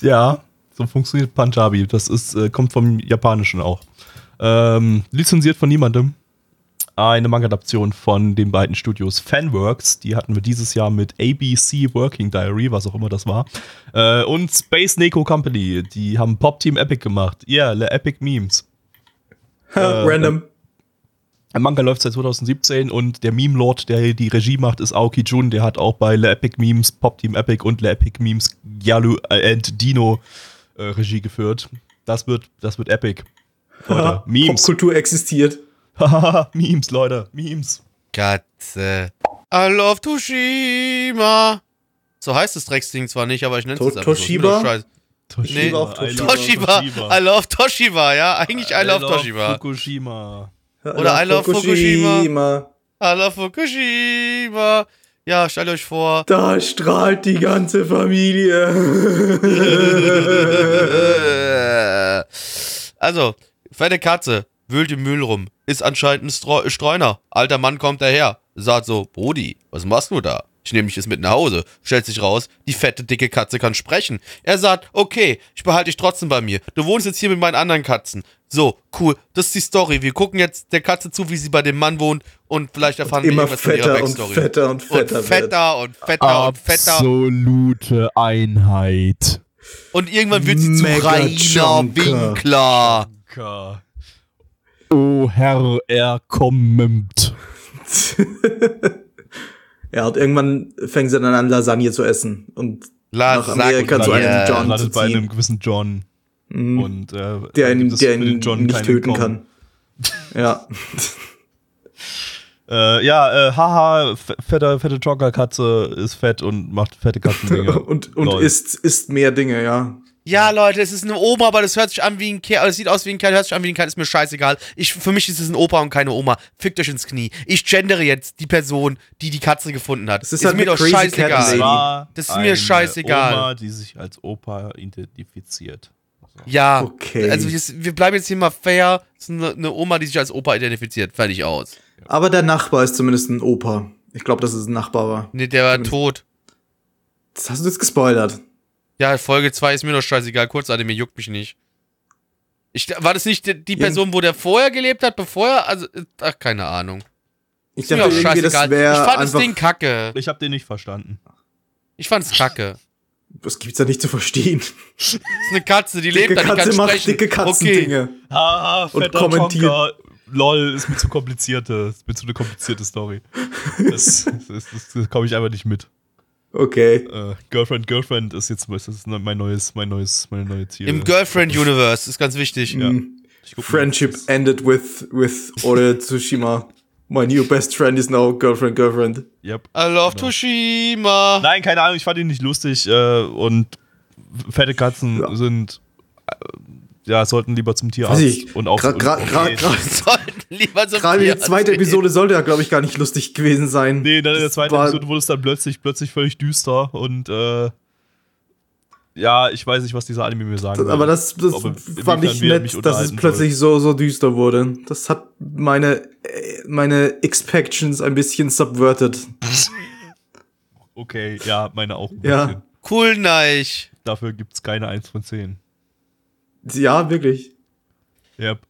Ja, so funktioniert Punjabi. Das ist, äh, kommt vom Japanischen auch. Ähm, lizenziert von niemandem. Eine Manga-Adaption von den beiden Studios Fanworks. Die hatten wir dieses Jahr mit ABC Working Diary, was auch immer das war. Äh, und Space Neko Company. Die haben Pop Team Epic gemacht. Ja, yeah, Le Epic Memes. Random. Ein Manga läuft seit 2017 und der Meme-Lord, der die Regie macht, ist Aoki Jun. Der hat auch bei Le Epic Memes, Pop Team Epic und Le Epic Memes Yalu äh, and Dino äh, Regie geführt. Das wird, das wird epic. Leute, Memes. Popkultur existiert. Hahaha, *laughs* Memes, Leute, Memes. Katze. I love Toshima. So heißt das Drecksding zwar nicht, aber ich nenne es einfach. Toshiba? Scheiße. Nee, Toshiba auf I Toshiba. love Toshiba. I love Toshiba, ja. Eigentlich I love Toshiba. Fukushima. Oder I love Fukushima. I love Fukushima. Ja, stellt euch vor. Da strahlt die ganze Familie. *laughs* *laughs* Also, fette Katze, wühlt im Müll rum, ist anscheinend ein Streu Streuner. Alter Mann kommt daher, sagt so, Brudi, was machst du da? Ich nehme dich jetzt mit nach Hause. Stellt sich raus, die fette, dicke Katze kann sprechen. Er sagt, okay, ich behalte dich trotzdem bei mir. Du wohnst jetzt hier mit meinen anderen Katzen. So, cool, das ist die Story. Wir gucken jetzt der Katze zu, wie sie bei dem Mann wohnt und vielleicht erfahren wir Immer irgendwas von ihrer fetter und Backstory. fetter und fetter. und wird. fetter und fetter und fetter. Absolute Einheit. Und irgendwann wird sie zu Mega Rainer Junker. Oh Herr, er kommt. *laughs* Ja, und irgendwann fängt sie dann an, Lasagne zu essen. Und nach Amerika zu einem John zu landet bei einem gewissen John. Und äh, Mhm. der es der ihn John nicht töten Entkommen. kann. *laughs* Ja. Äh, ja, äh, haha, fette, fette Joggerkatze ist fett und macht fette Katzendinge. *laughs* und und Lol. isst, isst mehr Dinge, ja. Ja, Leute, es ist eine Oma, aber das hört sich an wie ein Kerl, es sieht aus wie ein Kerl, hört sich an wie ein Kerl, ist mir scheißegal. Ich, für mich ist es ein Opa und keine Oma. Fickt euch ins Knie. Ich gendere jetzt die Person, die die Katze gefunden hat. Es ist halt mir doch scheißegal. Das ist mir eine scheißegal. Oma, die sich als Opa identifiziert. Ja, Okay. also jetzt, wir bleiben jetzt hier mal fair. Es ist eine, eine Oma, die sich als Opa identifiziert. Fertig aus. Aber der Nachbar ist zumindest ein Opa. Ich glaube, dass es ein Nachbar war. Nee, der war tot. Das hast du jetzt gespoilert. Ja, Folge 2 ist mir doch scheißegal. Kurzanime juckt mich nicht. Ich, war das nicht die, die. Person, wo der vorher gelebt hat, bevor er, also, ach, keine Ahnung. Ich Ist mir auch dachte irgendwie, das. Ich fand das. Ding kacke. Ich habe den nicht verstanden. Ich fand's kacke. Was gibt's da nicht zu verstehen? Das ist eine Katze, die lebt Dicke da, die kann Katze macht sprechen. dicke Katzendinge. Ah, Und fetter kommentiert. Lol, ist mir zu komplizierte, ist mir zu eine komplizierte Story. Das, das, das, das komme ich einfach nicht mit. Okay. Äh, Girlfriend, Girlfriend ist jetzt das ist mein neues, mein neues, meine neue Ziel. Im Girlfriend-Universe, ist ganz wichtig. Ja. Ich guck Friendship ended with, with Ore Tsushima. My new best friend is now girlfriend, girlfriend. Yep. I love Genau. Toshima. Nein, keine Ahnung, ich fand ihn nicht lustig äh, und fette Katzen Ja. sind äh, ja, sollten lieber zum Tierarzt ich. und auch Gra- gra- und- gra- nee, gra- *laughs* Sollten lieber so Gerade die zweite gehen. Episode sollte ja, glaube ich, gar nicht lustig gewesen sein. nee, dann in der Das zweiten Episode wurde es dann plötzlich plötzlich völlig düster und äh, ja, ich weiß nicht, was dieser Anime mir sagen will. Aber das, das Ob fand ich nett, dass es plötzlich so, so düster wurde. Das hat meine, äh, meine Expectations ein bisschen subverted. *laughs* Okay, ja, meine auch ein Ja. bisschen. Cool, neich. Dafür gibt's keine 1 von 10. Ja, wirklich. Yep.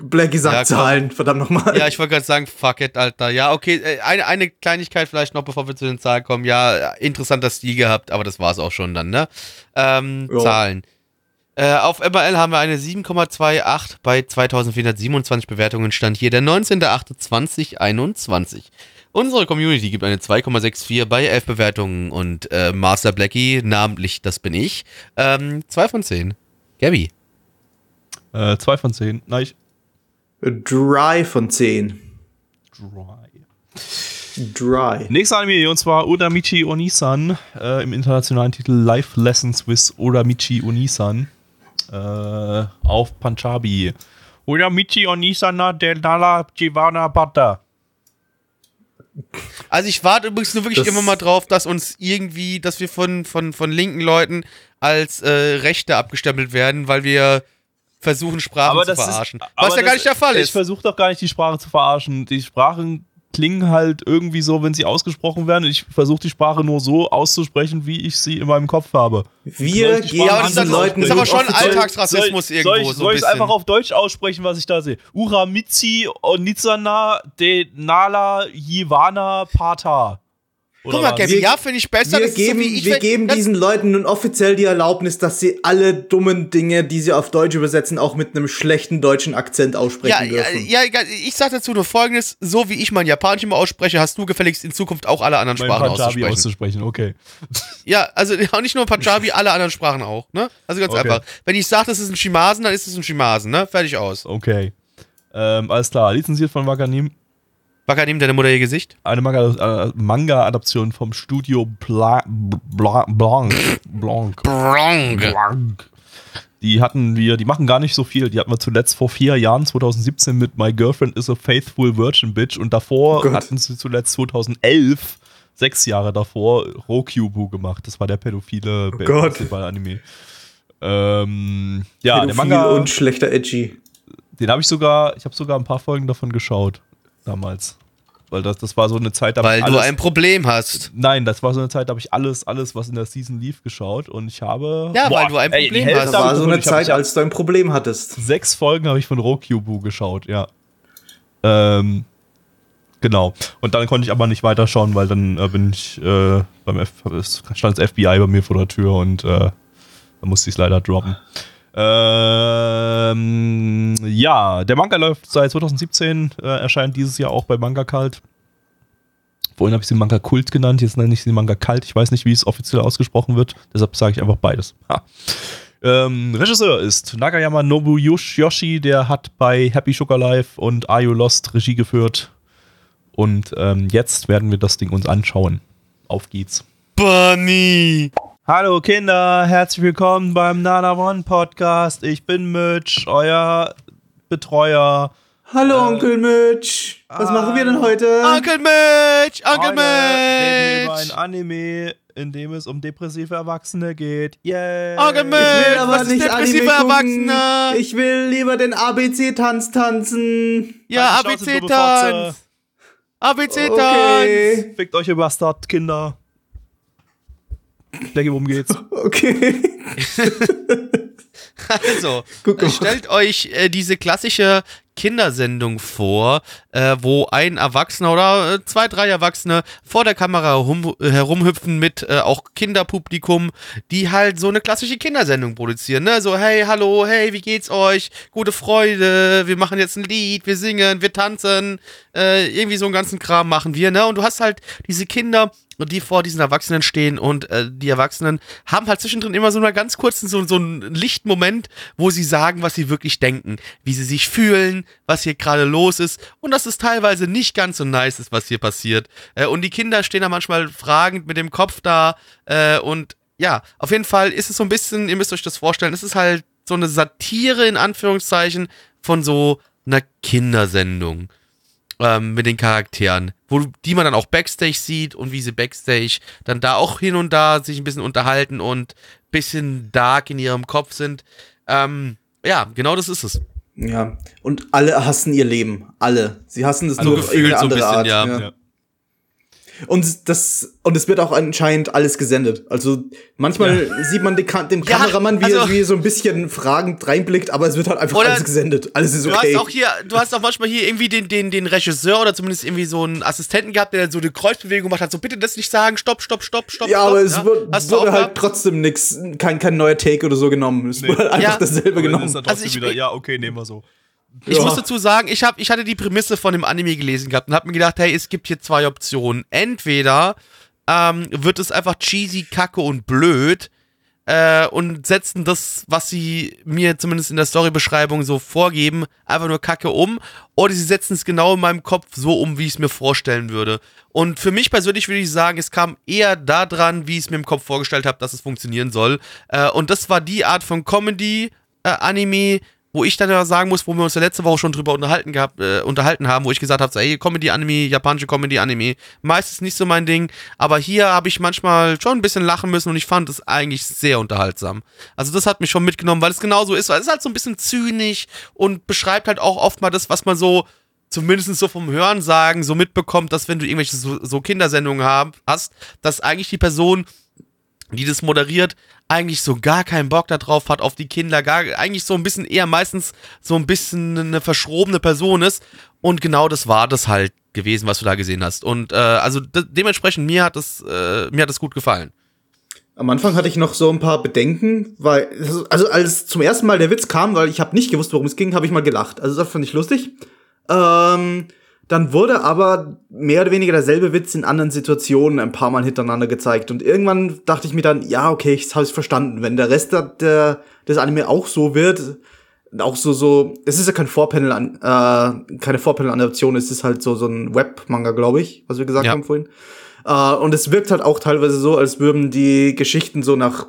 Blackie sagt Ja. Zahlen, verdammt nochmal. Ja, ich wollte gerade sagen, fuck it, Alter. Ja, okay, äh, eine, eine Kleinigkeit vielleicht noch, bevor wir zu den Zahlen kommen. Ja, interessanter Stil gehabt, aber das war's auch schon dann, ne? Ähm. Zahlen. Äh, auf MRL haben wir eine 7,28 bei 2427 Bewertungen. Stand hier der 19.08.2021. Unsere Community gibt eine 2,64 bei 11 Bewertungen und äh, Master Blackie, namentlich, das bin ich, ähm, 2 von 10. Gabby. Äh, 2 von 10. Nein, ich. Dry von 10. Dry. Dry. Nächster Anime, und zwar Uramichi Onisan, äh, im internationalen Titel Life Lessons with Uramichi Onisan, äh, auf Punjabi. Uramichi Onisana del Nala Jivana Bata. Also ich warte übrigens nur wirklich Das- immer mal drauf, dass uns irgendwie, dass wir von, von, von linken Leuten als äh, Rechte abgestempelt werden, weil wir versuchen, Sprachen zu verarschen. was ja gar nicht der Fall Ich ist. versuche doch gar nicht, die Sprache zu verarschen. Die Sprachen klingen halt irgendwie so, wenn sie ausgesprochen werden. Ich versuche die Sprache nur so auszusprechen, wie ich sie in meinem Kopf habe. Wir ich Sprache Ja, das ist, Leuten das ist aber schon Alltagsrassismus soll, irgendwo soll ich, so soll ich einfach auf Deutsch aussprechen, was ich da sehe? Uramitsi Onitsana de Nala Yivana Pata. Oder Guck mal? Gabby, ja, finde ich besser. Wir so geben, wie ich, wir geben diesen Leuten nun offiziell die Erlaubnis, dass sie alle dummen Dinge, die sie auf Deutsch übersetzen, auch mit einem schlechten deutschen Akzent ja, aussprechen ja, dürfen. ja, egal. ich sag dazu nur folgendes, so wie ich mein Japanisch immer ausspreche, hast du gefälligst in Zukunft auch alle anderen mein Sprachen auszusprechen. auszusprechen, okay. *laughs* Ja, also *laughs* auch nicht nur Punjabi, alle anderen Sprachen auch, ne? Also ganz Okay. einfach. Wenn ich sage, das ist ein Shimasen, dann ist es ein Shimasen, ne? Fertig aus. Okay. Ähm, alles klar, lizenziert von Wakanim. Wakanim, deine Mutter ihr Gesicht? Eine äh, Manga-Adaption vom Studio Bla Bla Blanc. Blanc. Blanc. Die hatten wir, die machen gar nicht so viel. Die hatten wir zuletzt vor vier Jahren, 2017, mit My Girlfriend is a Faithful Virgin Bitch. Und davor Oh hatten sie zuletzt 2011, sechs Jahre davor, Rokyubu gemacht. Das war der pädophile Oh. Basketball-Anime. Ähm, ja, der Pädophil Manga, und schlechter Edgy. den habe ich sogar, ich habe sogar ein paar Folgen davon geschaut. Damals. Weil das, das war so eine Zeit, da Weil ich du alles, ein Problem hast. Nein, das war so eine Zeit, da habe ich alles, alles, was in der Season lief, geschaut und ich habe. Ja, weil du ein ey, Problem Hälfte hast. Das war so eine Zeit, als du ein Problem hattest. Sechs Folgen habe ich von Rokyubu geschaut, ja. Ähm, genau. Und dann konnte ich aber nicht weiterschauen, weil dann äh, bin ich äh, beim F es stand das FBI bei mir vor der Tür und äh, dann musste ich es leider droppen. Ähm, ja, der Manga läuft seit 2017, äh, erscheint dieses Jahr auch bei Manga Cult. Vorhin habe ich sie Manga Kult genannt, jetzt nenne ich sie Manga Cult. Ich weiß nicht, wie es offiziell ausgesprochen wird, deshalb sage ich einfach beides. Ähm, Regisseur ist Nagayama Nobuyoshi, der hat bei Happy Sugar Life und Are You Lost Regie geführt. Und ähm, jetzt werden wir das Ding uns anschauen. Auf geht's. Bunny. Hallo Kinder, herzlich willkommen beim Nana One Podcast. Ich bin Mitch, euer Betreuer. Hallo Onkel Mitch. Was machen wir denn heute? Onkel Mitch, Onkel Heute reden wir über ein Mitch. Anime, in dem es um depressive Erwachsene geht. Yay! Onkel Ich will Mitch, aber was ist nicht depressive Anime gucken. Erwachsene? Ich will lieber den ABC-Tanz tanzen. Ja, ABC-Tanz. ABC-Tanz. Okay. Fickt euch, ihr Bastard, Kinder. Blackie, worum geht's? *laughs* Okay. *laughs* Also, Guck stellt euch äh, diese klassische Kindersendung vor, äh, wo ein Erwachsener oder äh, zwei, drei Erwachsene vor der Kamera herum, herumhüpfen mit äh, auch Kinderpublikum, die halt so eine klassische Kindersendung produzieren. Ne? So, hey, hallo, hey, wie geht's euch? Gute Freude, wir machen jetzt ein Lied, wir singen, wir tanzen, äh, irgendwie so einen ganzen Kram machen wir. Ne? Und du hast halt diese Kinder die vor diesen Erwachsenen stehen und äh, die Erwachsenen haben halt zwischendrin immer so einen ganz kurzen, so, so einen Lichtmoment, wo sie sagen, was sie wirklich denken, wie sie sich fühlen, was hier gerade los ist und dass es teilweise nicht ganz so nice ist, was hier passiert. Äh, und die Kinder stehen da manchmal fragend mit dem Kopf da äh, und ja, auf jeden Fall ist es so ein bisschen, ihr müsst euch das vorstellen, es ist halt so eine Satire in Anführungszeichen von so einer Kindersendung ähm, mit den Charakteren, wo die man dann auch Backstage sieht und wie sie Backstage dann da auch hin und da sich ein bisschen unterhalten und bisschen dark in ihrem Kopf sind. Ähm, ja, genau das ist es. Ja, und alle hassen ihr Leben. Alle. Sie hassen es Also nur auf gefühlt irgendeine so ein andere bisschen, Art. ja. Ja. Und das und es wird auch anscheinend alles gesendet. Also manchmal sieht man den, dem Ja, Kameramann, wie, also- er, wie er so ein bisschen fragend reinblickt, aber es wird halt einfach alles gesendet. Alles ist Du okay. hast auch hier, du hast auch manchmal hier irgendwie den, den, den Regisseur oder zumindest irgendwie so einen Assistenten gehabt, der so eine Kreuzbewegung gemacht hat, so bitte das nicht sagen, stopp, stopp, stopp, stopp. ja, stopp, aber es wird, Hast du wurde auch halt gehabt? trotzdem nix, kein, kein neuer Take oder so genommen. Es Nee. wurde halt einfach Ja. dasselbe genommen. trotzdem Also ich- wieder, ja, okay, nehmen wir so. Ich muss dazu sagen, ich, hab, ich hatte die Prämisse von dem Anime gelesen gehabt und hab mir gedacht, hey, es gibt hier zwei Optionen. Entweder ähm, wird es einfach cheesy, kacke und blöd äh, und setzen das, was sie mir zumindest in der Storybeschreibung so vorgeben, einfach nur kacke um. Oder sie setzen es genau in meinem Kopf so um, wie ich es mir vorstellen würde. Und für mich persönlich würde ich sagen, es kam eher daran, wie ich es mir im Kopf vorgestellt habe, dass es funktionieren soll. Äh, und das war die Art von Comedy-Anime, wo ich dann ja sagen muss, wo wir uns ja letzte Woche schon drüber unterhalten, gehabt, äh, unterhalten haben, wo ich gesagt habe, so, ey, Comedy-Anime, japanische Comedy-Anime, meistens nicht so mein Ding, aber hier habe ich manchmal schon ein bisschen lachen müssen und ich fand es eigentlich sehr unterhaltsam. Also das hat mich schon mitgenommen, weil es genauso ist, weil es ist halt so ein bisschen zynisch und beschreibt halt auch oft mal das, was man so zumindest so vom Hören sagen so mitbekommt, dass wenn du irgendwelche so, so Kindersendungen hab, hast, dass eigentlich die Person die das moderiert, eigentlich so gar keinen Bock darauf hat, auf die Kinder, gar, eigentlich so ein bisschen eher meistens so ein bisschen eine verschrobene Person ist. Und genau das war das halt gewesen, was du da gesehen hast. Und äh, also de dementsprechend, mir hat das, äh, mir hat das gut gefallen. Am Anfang hatte ich noch so ein paar Bedenken, weil also als zum ersten Mal der Witz kam, weil ich habe nicht gewusst, worum es ging, habe ich mal gelacht. Also das fand ich lustig. Ähm, dann wurde aber mehr oder weniger derselbe Witz in anderen Situationen ein paar Mal hintereinander gezeigt und irgendwann dachte ich mir dann, ja okay, ich habe es verstanden. Wenn der Rest der, der des Anime auch so wird, auch so so, es ist ja kein Vorpanel an, äh, keine Vorpanel-Adaption, es ist halt so so ein Web-Manga, glaube ich, was wir gesagt Ja. haben vorhin. Äh, und es wirkt halt auch teilweise so, als würden die Geschichten so nach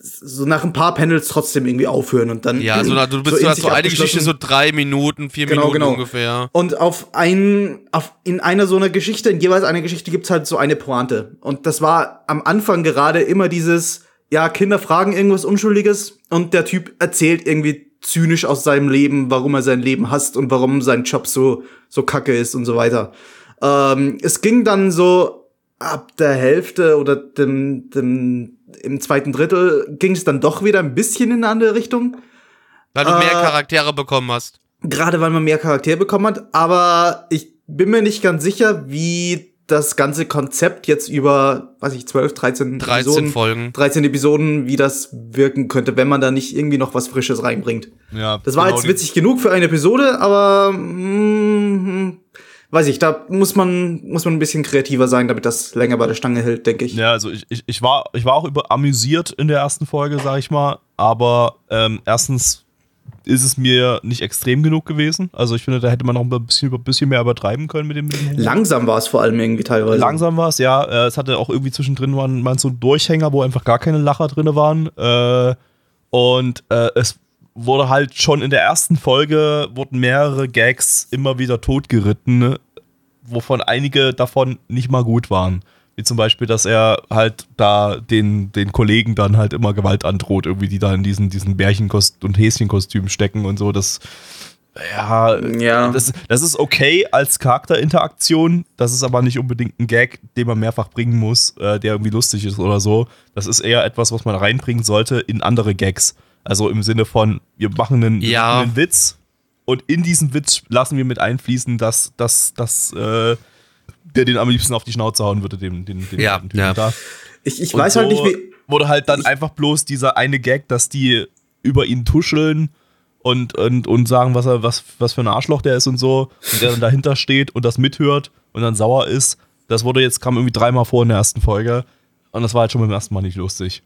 so nach ein paar Panels trotzdem irgendwie aufhören und dann Ja, so, du bist so, hast so eine. Geschichte so drei Minuten, vier Genau, Minuten genau. ungefähr. Und auf ein, auf, in einer so einer Geschichte, in jeweils einer Geschichte gibt's halt so eine Pointe. Und das war am Anfang gerade immer dieses, ja, Kinder fragen irgendwas Unschuldiges und der Typ erzählt irgendwie zynisch aus seinem Leben, warum er sein Leben hasst und warum sein Job so, so kacke ist und so weiter. Ähm, es ging dann so ab der Hälfte oder dem, dem, im zweiten Drittel ging es dann doch wieder ein bisschen in eine andere Richtung. Weil du mehr Äh, Charaktere bekommen hast. Gerade weil man mehr Charaktere bekommen hat, aber ich bin mir nicht ganz sicher, wie das ganze Konzept jetzt über, weiß ich, 12, 13, 13 Episoden, Folgen. 13 Episoden, wie das wirken könnte, wenn man da nicht irgendwie noch was Frisches reinbringt. Ja, Das war genau jetzt witzig genug für eine Episode, aber mm, weiß ich, da muss man muss man ein bisschen kreativer sein, damit das länger bei der Stange hält, denke ich. Ja, also ich, ich, ich, war, ich war auch über amüsiert in der ersten Folge, sag ich mal. Aber ähm, erstens ist es mir nicht extrem genug gewesen. Also ich finde, da hätte man noch ein bisschen, ein bisschen mehr übertreiben können mit dem. Mit dem. Langsam war es vor allem irgendwie teilweise. Langsam war es, ja. Äh, es hatte auch irgendwie zwischendrin mal, mal so einen Durchhänger, wo einfach gar keine Lacher drin waren. Äh, und äh, es wurde halt schon in der ersten Folge wurden mehrere Gags immer wieder totgeritten, ne? wovon einige davon nicht mal gut waren. Wie zum Beispiel, dass er halt da den, den Kollegen dann halt immer Gewalt androht, irgendwie, die da in diesen, diesen Bärchenkost- und Häschenkostüm stecken und so. Das, ja, Ja. das, das ist okay als Charakterinteraktion. Das ist aber nicht unbedingt ein Gag, den man mehrfach bringen muss, äh, der irgendwie lustig ist oder so. Das ist eher etwas, was man reinbringen sollte in andere Gags. Also im Sinne von, wir machen einen, Ja. einen Witz Und in diesen Witz lassen wir mit einfließen, dass, dass, dass äh, der den am liebsten auf die Schnauze hauen würde, dem, den, den Ja, alten Typen ja. da. Ich, ich Und weiß so halt nicht, wie. Wurde halt dann einfach bloß dieser eine Gag, dass die über ihn tuscheln und, und, und sagen, was, er, was, was für ein Arschloch der ist und so. Und der dann dahinter steht und das mithört und dann sauer ist. Das wurde jetzt, kam irgendwie dreimal vor in der ersten Folge. Und das war halt schon beim ersten Mal nicht lustig.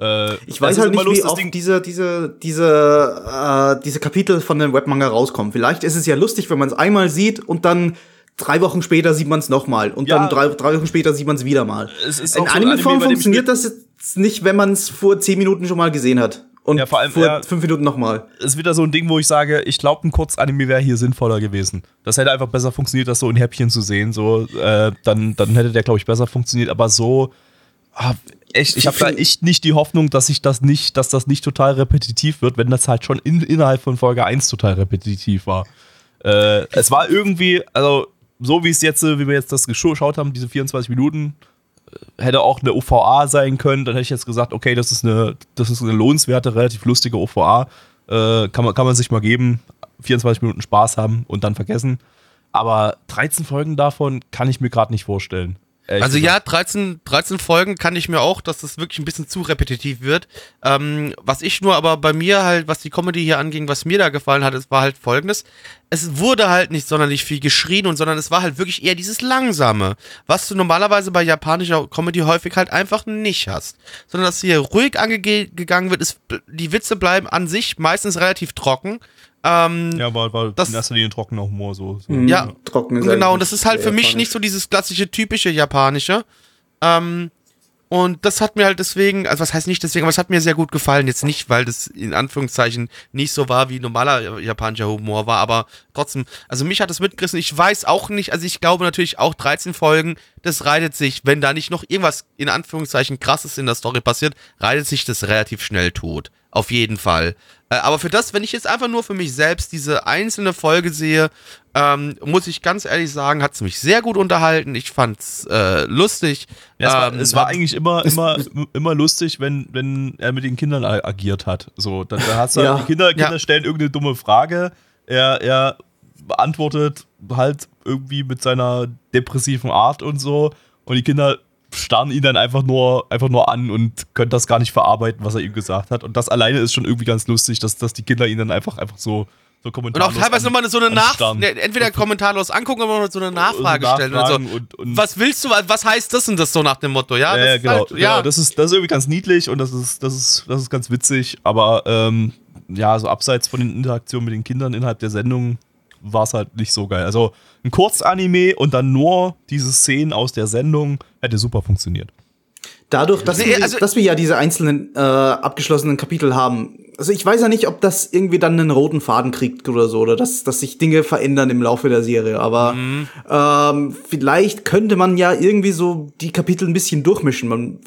Äh, Ich weiß halt nicht, wie lustig, das oft Ding- diese, diese, diese, äh, diese Kapitel von dem Webmanga rauskommen. Vielleicht ist es ja lustig, wenn man es einmal sieht und dann drei Wochen später sieht man es nochmal und Ja. dann drei, drei Wochen später sieht man es wieder mal. Es ist In so Anime-Form Anime, funktioniert das jetzt nicht, wenn man es vor zehn Minuten schon mal gesehen hat. Und Ja, vor allem, vor ja. fünf Minuten nochmal. ist wieder so ein Ding, wo ich sage, ich glaube, ein Kurzanime wäre hier sinnvoller gewesen. Das hätte einfach besser funktioniert, das so in Häppchen zu sehen. So, äh, dann, dann hätte der, glaube ich, besser funktioniert. Aber so, ah, echt, ich habe da echt nicht die Hoffnung, dass ich das nicht, dass das nicht total repetitiv wird, wenn das halt schon in, innerhalb von Folge 1 total repetitiv war. Äh, es war irgendwie, also so wie es jetzt, wie wir jetzt das geschaut haben, diese 24 Minuten, äh, hätte auch eine OVA sein können, dann hätte ich jetzt gesagt, okay, das ist eine, das ist eine lohnenswerte, relativ lustige OVA. Äh, kann, man, kann man sich mal geben, 24 Minuten Spaß haben und dann vergessen. Aber 13 Folgen davon kann ich mir gerade nicht vorstellen. Also ja, 13, 13 Folgen kann ich mir auch, dass das wirklich ein bisschen zu repetitiv wird. Ähm, was ich nur aber bei mir halt, was die Comedy hier anging, was mir da gefallen hat, es war halt folgendes. Es wurde halt nicht sonderlich viel geschrien und sondern es war halt wirklich eher dieses Langsame, was du normalerweise bei japanischer Comedy häufig halt einfach nicht hast. Sondern dass hier ruhig angegangen wird, ist, die Witze bleiben an sich meistens relativ trocken. Ähm, Ja, war, war Das- in erster Linie trockener Humor so. so. Ja, Trocken ist genau. Und das ist halt für mich japanisch. nicht so dieses klassische, typische japanische. Ähm, und das hat mir halt deswegen, also was heißt nicht deswegen, aber es hat mir sehr gut gefallen. Jetzt nicht, weil das in Anführungszeichen nicht so war, wie normaler japanischer Humor war, aber trotzdem, also mich hat es mitgerissen. Ich weiß auch nicht, also ich glaube natürlich auch 13 Folgen, das reitet sich, wenn da nicht noch irgendwas in Anführungszeichen krasses in der Story passiert, reitet sich das relativ schnell tot. Auf jeden Fall. Äh, aber für das, wenn ich jetzt einfach nur für mich selbst diese einzelne Folge sehe, ähm, muss ich ganz ehrlich sagen, hat es mich sehr gut unterhalten. Ich fand's äh, lustig. Ja, es war, Ähm, es war eigentlich immer, immer, immer lustig, wenn, wenn er mit den Kindern agiert hat. So, dann, dann hast du Ja. halt, die Kinder, Kinder Ja. stellen irgendeine dumme Frage, er, er beantwortet halt irgendwie mit seiner depressiven Art und so und die Kinder starren ihn dann einfach nur, einfach nur an und können das gar nicht verarbeiten, was er ihm gesagt hat. Und das alleine ist schon irgendwie ganz lustig, dass, dass die Kinder ihn dann einfach, einfach so, so und kommentarlos auch teilweise nochmal so eine Nach anstarren. ne, entweder kommentarlos angucken oder so eine Nachfrage stellen. Und so. Und, und Was willst du? Was heißt das denn das so nach dem Motto? Ja, Ja, das genau. halt, genau. ja. Das, ist, das ist irgendwie ganz niedlich und das ist, das ist, das ist ganz witzig, aber ähm, ja, so abseits von den Interaktionen mit den Kindern innerhalb der Sendung war es halt nicht so geil. Also ein Kurzanime und dann nur diese Szenen aus der Sendung hätte super funktioniert. Dadurch, dass, Nee, wir, also- dass wir ja diese einzelnen äh, abgeschlossenen Kapitel haben. Also ich weiß ja nicht, ob das irgendwie dann einen roten Faden kriegt oder so, oder dass, dass sich Dinge verändern im Laufe der Serie. Aber Mhm. ähm, vielleicht könnte man ja irgendwie so die Kapitel ein bisschen durchmischen. Man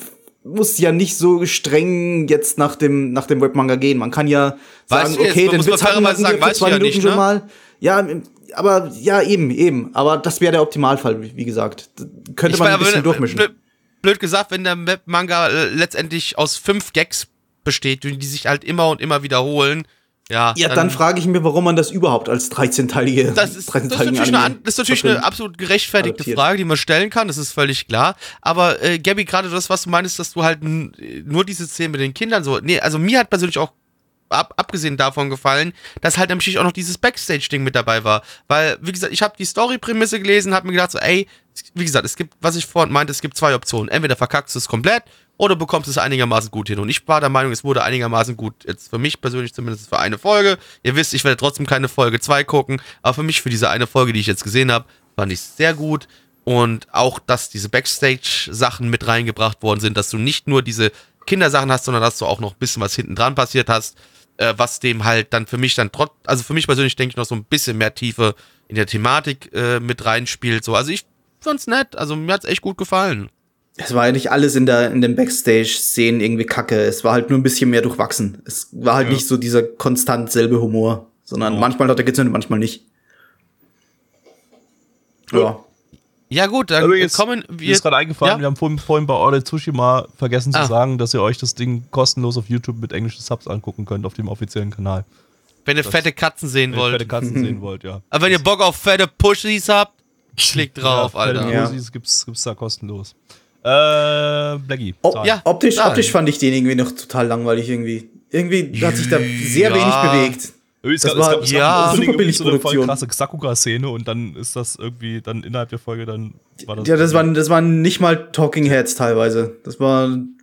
muss ja nicht so streng jetzt nach dem, nach dem Webmanga gehen. Man kann ja Weißt sagen, du jetzt, okay, den Witz hatten wir sagen, du zwei ja Minuten nicht, schon ne? mal. Ja, aber ja, eben, eben. Aber das wäre der Optimalfall, wie gesagt. Könnte Ich man ein bisschen wenn- durchmischen. blöd, blöd gesagt, wenn der Manga äh, letztendlich aus fünf Gags besteht, die sich halt immer und immer wiederholen, ja. Ja, dann, frage ich mich, warum man das überhaupt als 13-teilige Das ist, das ist 13-teiligen natürlich, eine, das ist natürlich eine absolut gerechtfertigte adaptiert. Frage, die man stellen kann, das ist völlig klar. Aber äh, Gabby, gerade das, was du meinst, dass du halt nur diese Szene mit den Kindern so. Nee, also mir hat persönlich auch ab, abgesehen davon gefallen, dass halt natürlich auch noch dieses Backstage-Ding mit dabei war. Weil, wie gesagt, ich habe die Story-Prämisse gelesen, habe mir gedacht, so, ey, wie gesagt, es gibt, was ich vorhin meinte, es gibt zwei Optionen. Entweder verkackst du es komplett oder bekommst es einigermaßen gut hin. Und ich war der Meinung, es wurde einigermaßen gut, jetzt für mich persönlich zumindest für eine Folge. Ihr wisst, ich werde trotzdem keine Folge 2 gucken, aber für mich, für diese eine Folge, die ich jetzt gesehen habe, fand ich es sehr gut. Und auch, dass diese Backstage-Sachen mit reingebracht worden sind, dass du nicht nur diese Kindersachen hast, sondern dass du auch noch ein bisschen was hinten dran passiert hast, äh, was dem halt dann für mich dann trotz, also für mich persönlich denke ich noch so ein bisschen mehr Tiefe in der Thematik äh, mit reinspielt. So, also ich fand's nett, also mir hat's echt gut gefallen. Es war ja nicht alles in, der, in den Backstage-Szenen irgendwie kacke. Es war halt nur ein bisschen mehr durchwachsen. Es war halt nicht so dieser konstant selbe Humor, sondern manchmal hat er gezündet, manchmal nicht. Ja. Ja gut, dann Übrigens, kommen Mir wir. ist gerade eingefallen, Ja? wir haben vorhin, vorhin bei Orde Tsushima vergessen zu Ah. sagen, dass ihr euch das Ding kostenlos auf YouTube mit englischen Subs angucken könnt auf dem offiziellen Kanal. Wenn ihr fette Katzen sehen Wenn ihr fette wollt. Katzen sehen *laughs* wollt, ja. Aber wenn ihr Bock auf fette Pushis habt, klickt drauf, ja, Alter. Fette Ja. Pussys gibt's, gibt's da kostenlos. Äh, Blackie. Sag. ja. optisch, optisch fand ich den irgendwie noch total langweilig irgendwie. Irgendwie hat sich da sehr Ja. wenig bewegt. Es Das gab, war- es gab, es ja, super irgendwie so eine voll krasse Sakuga-Szene und dann ist das irgendwie, dann innerhalb der Folge, dann war das. Ja, das waren, das waren nicht mal Talking Heads teilweise. Das waren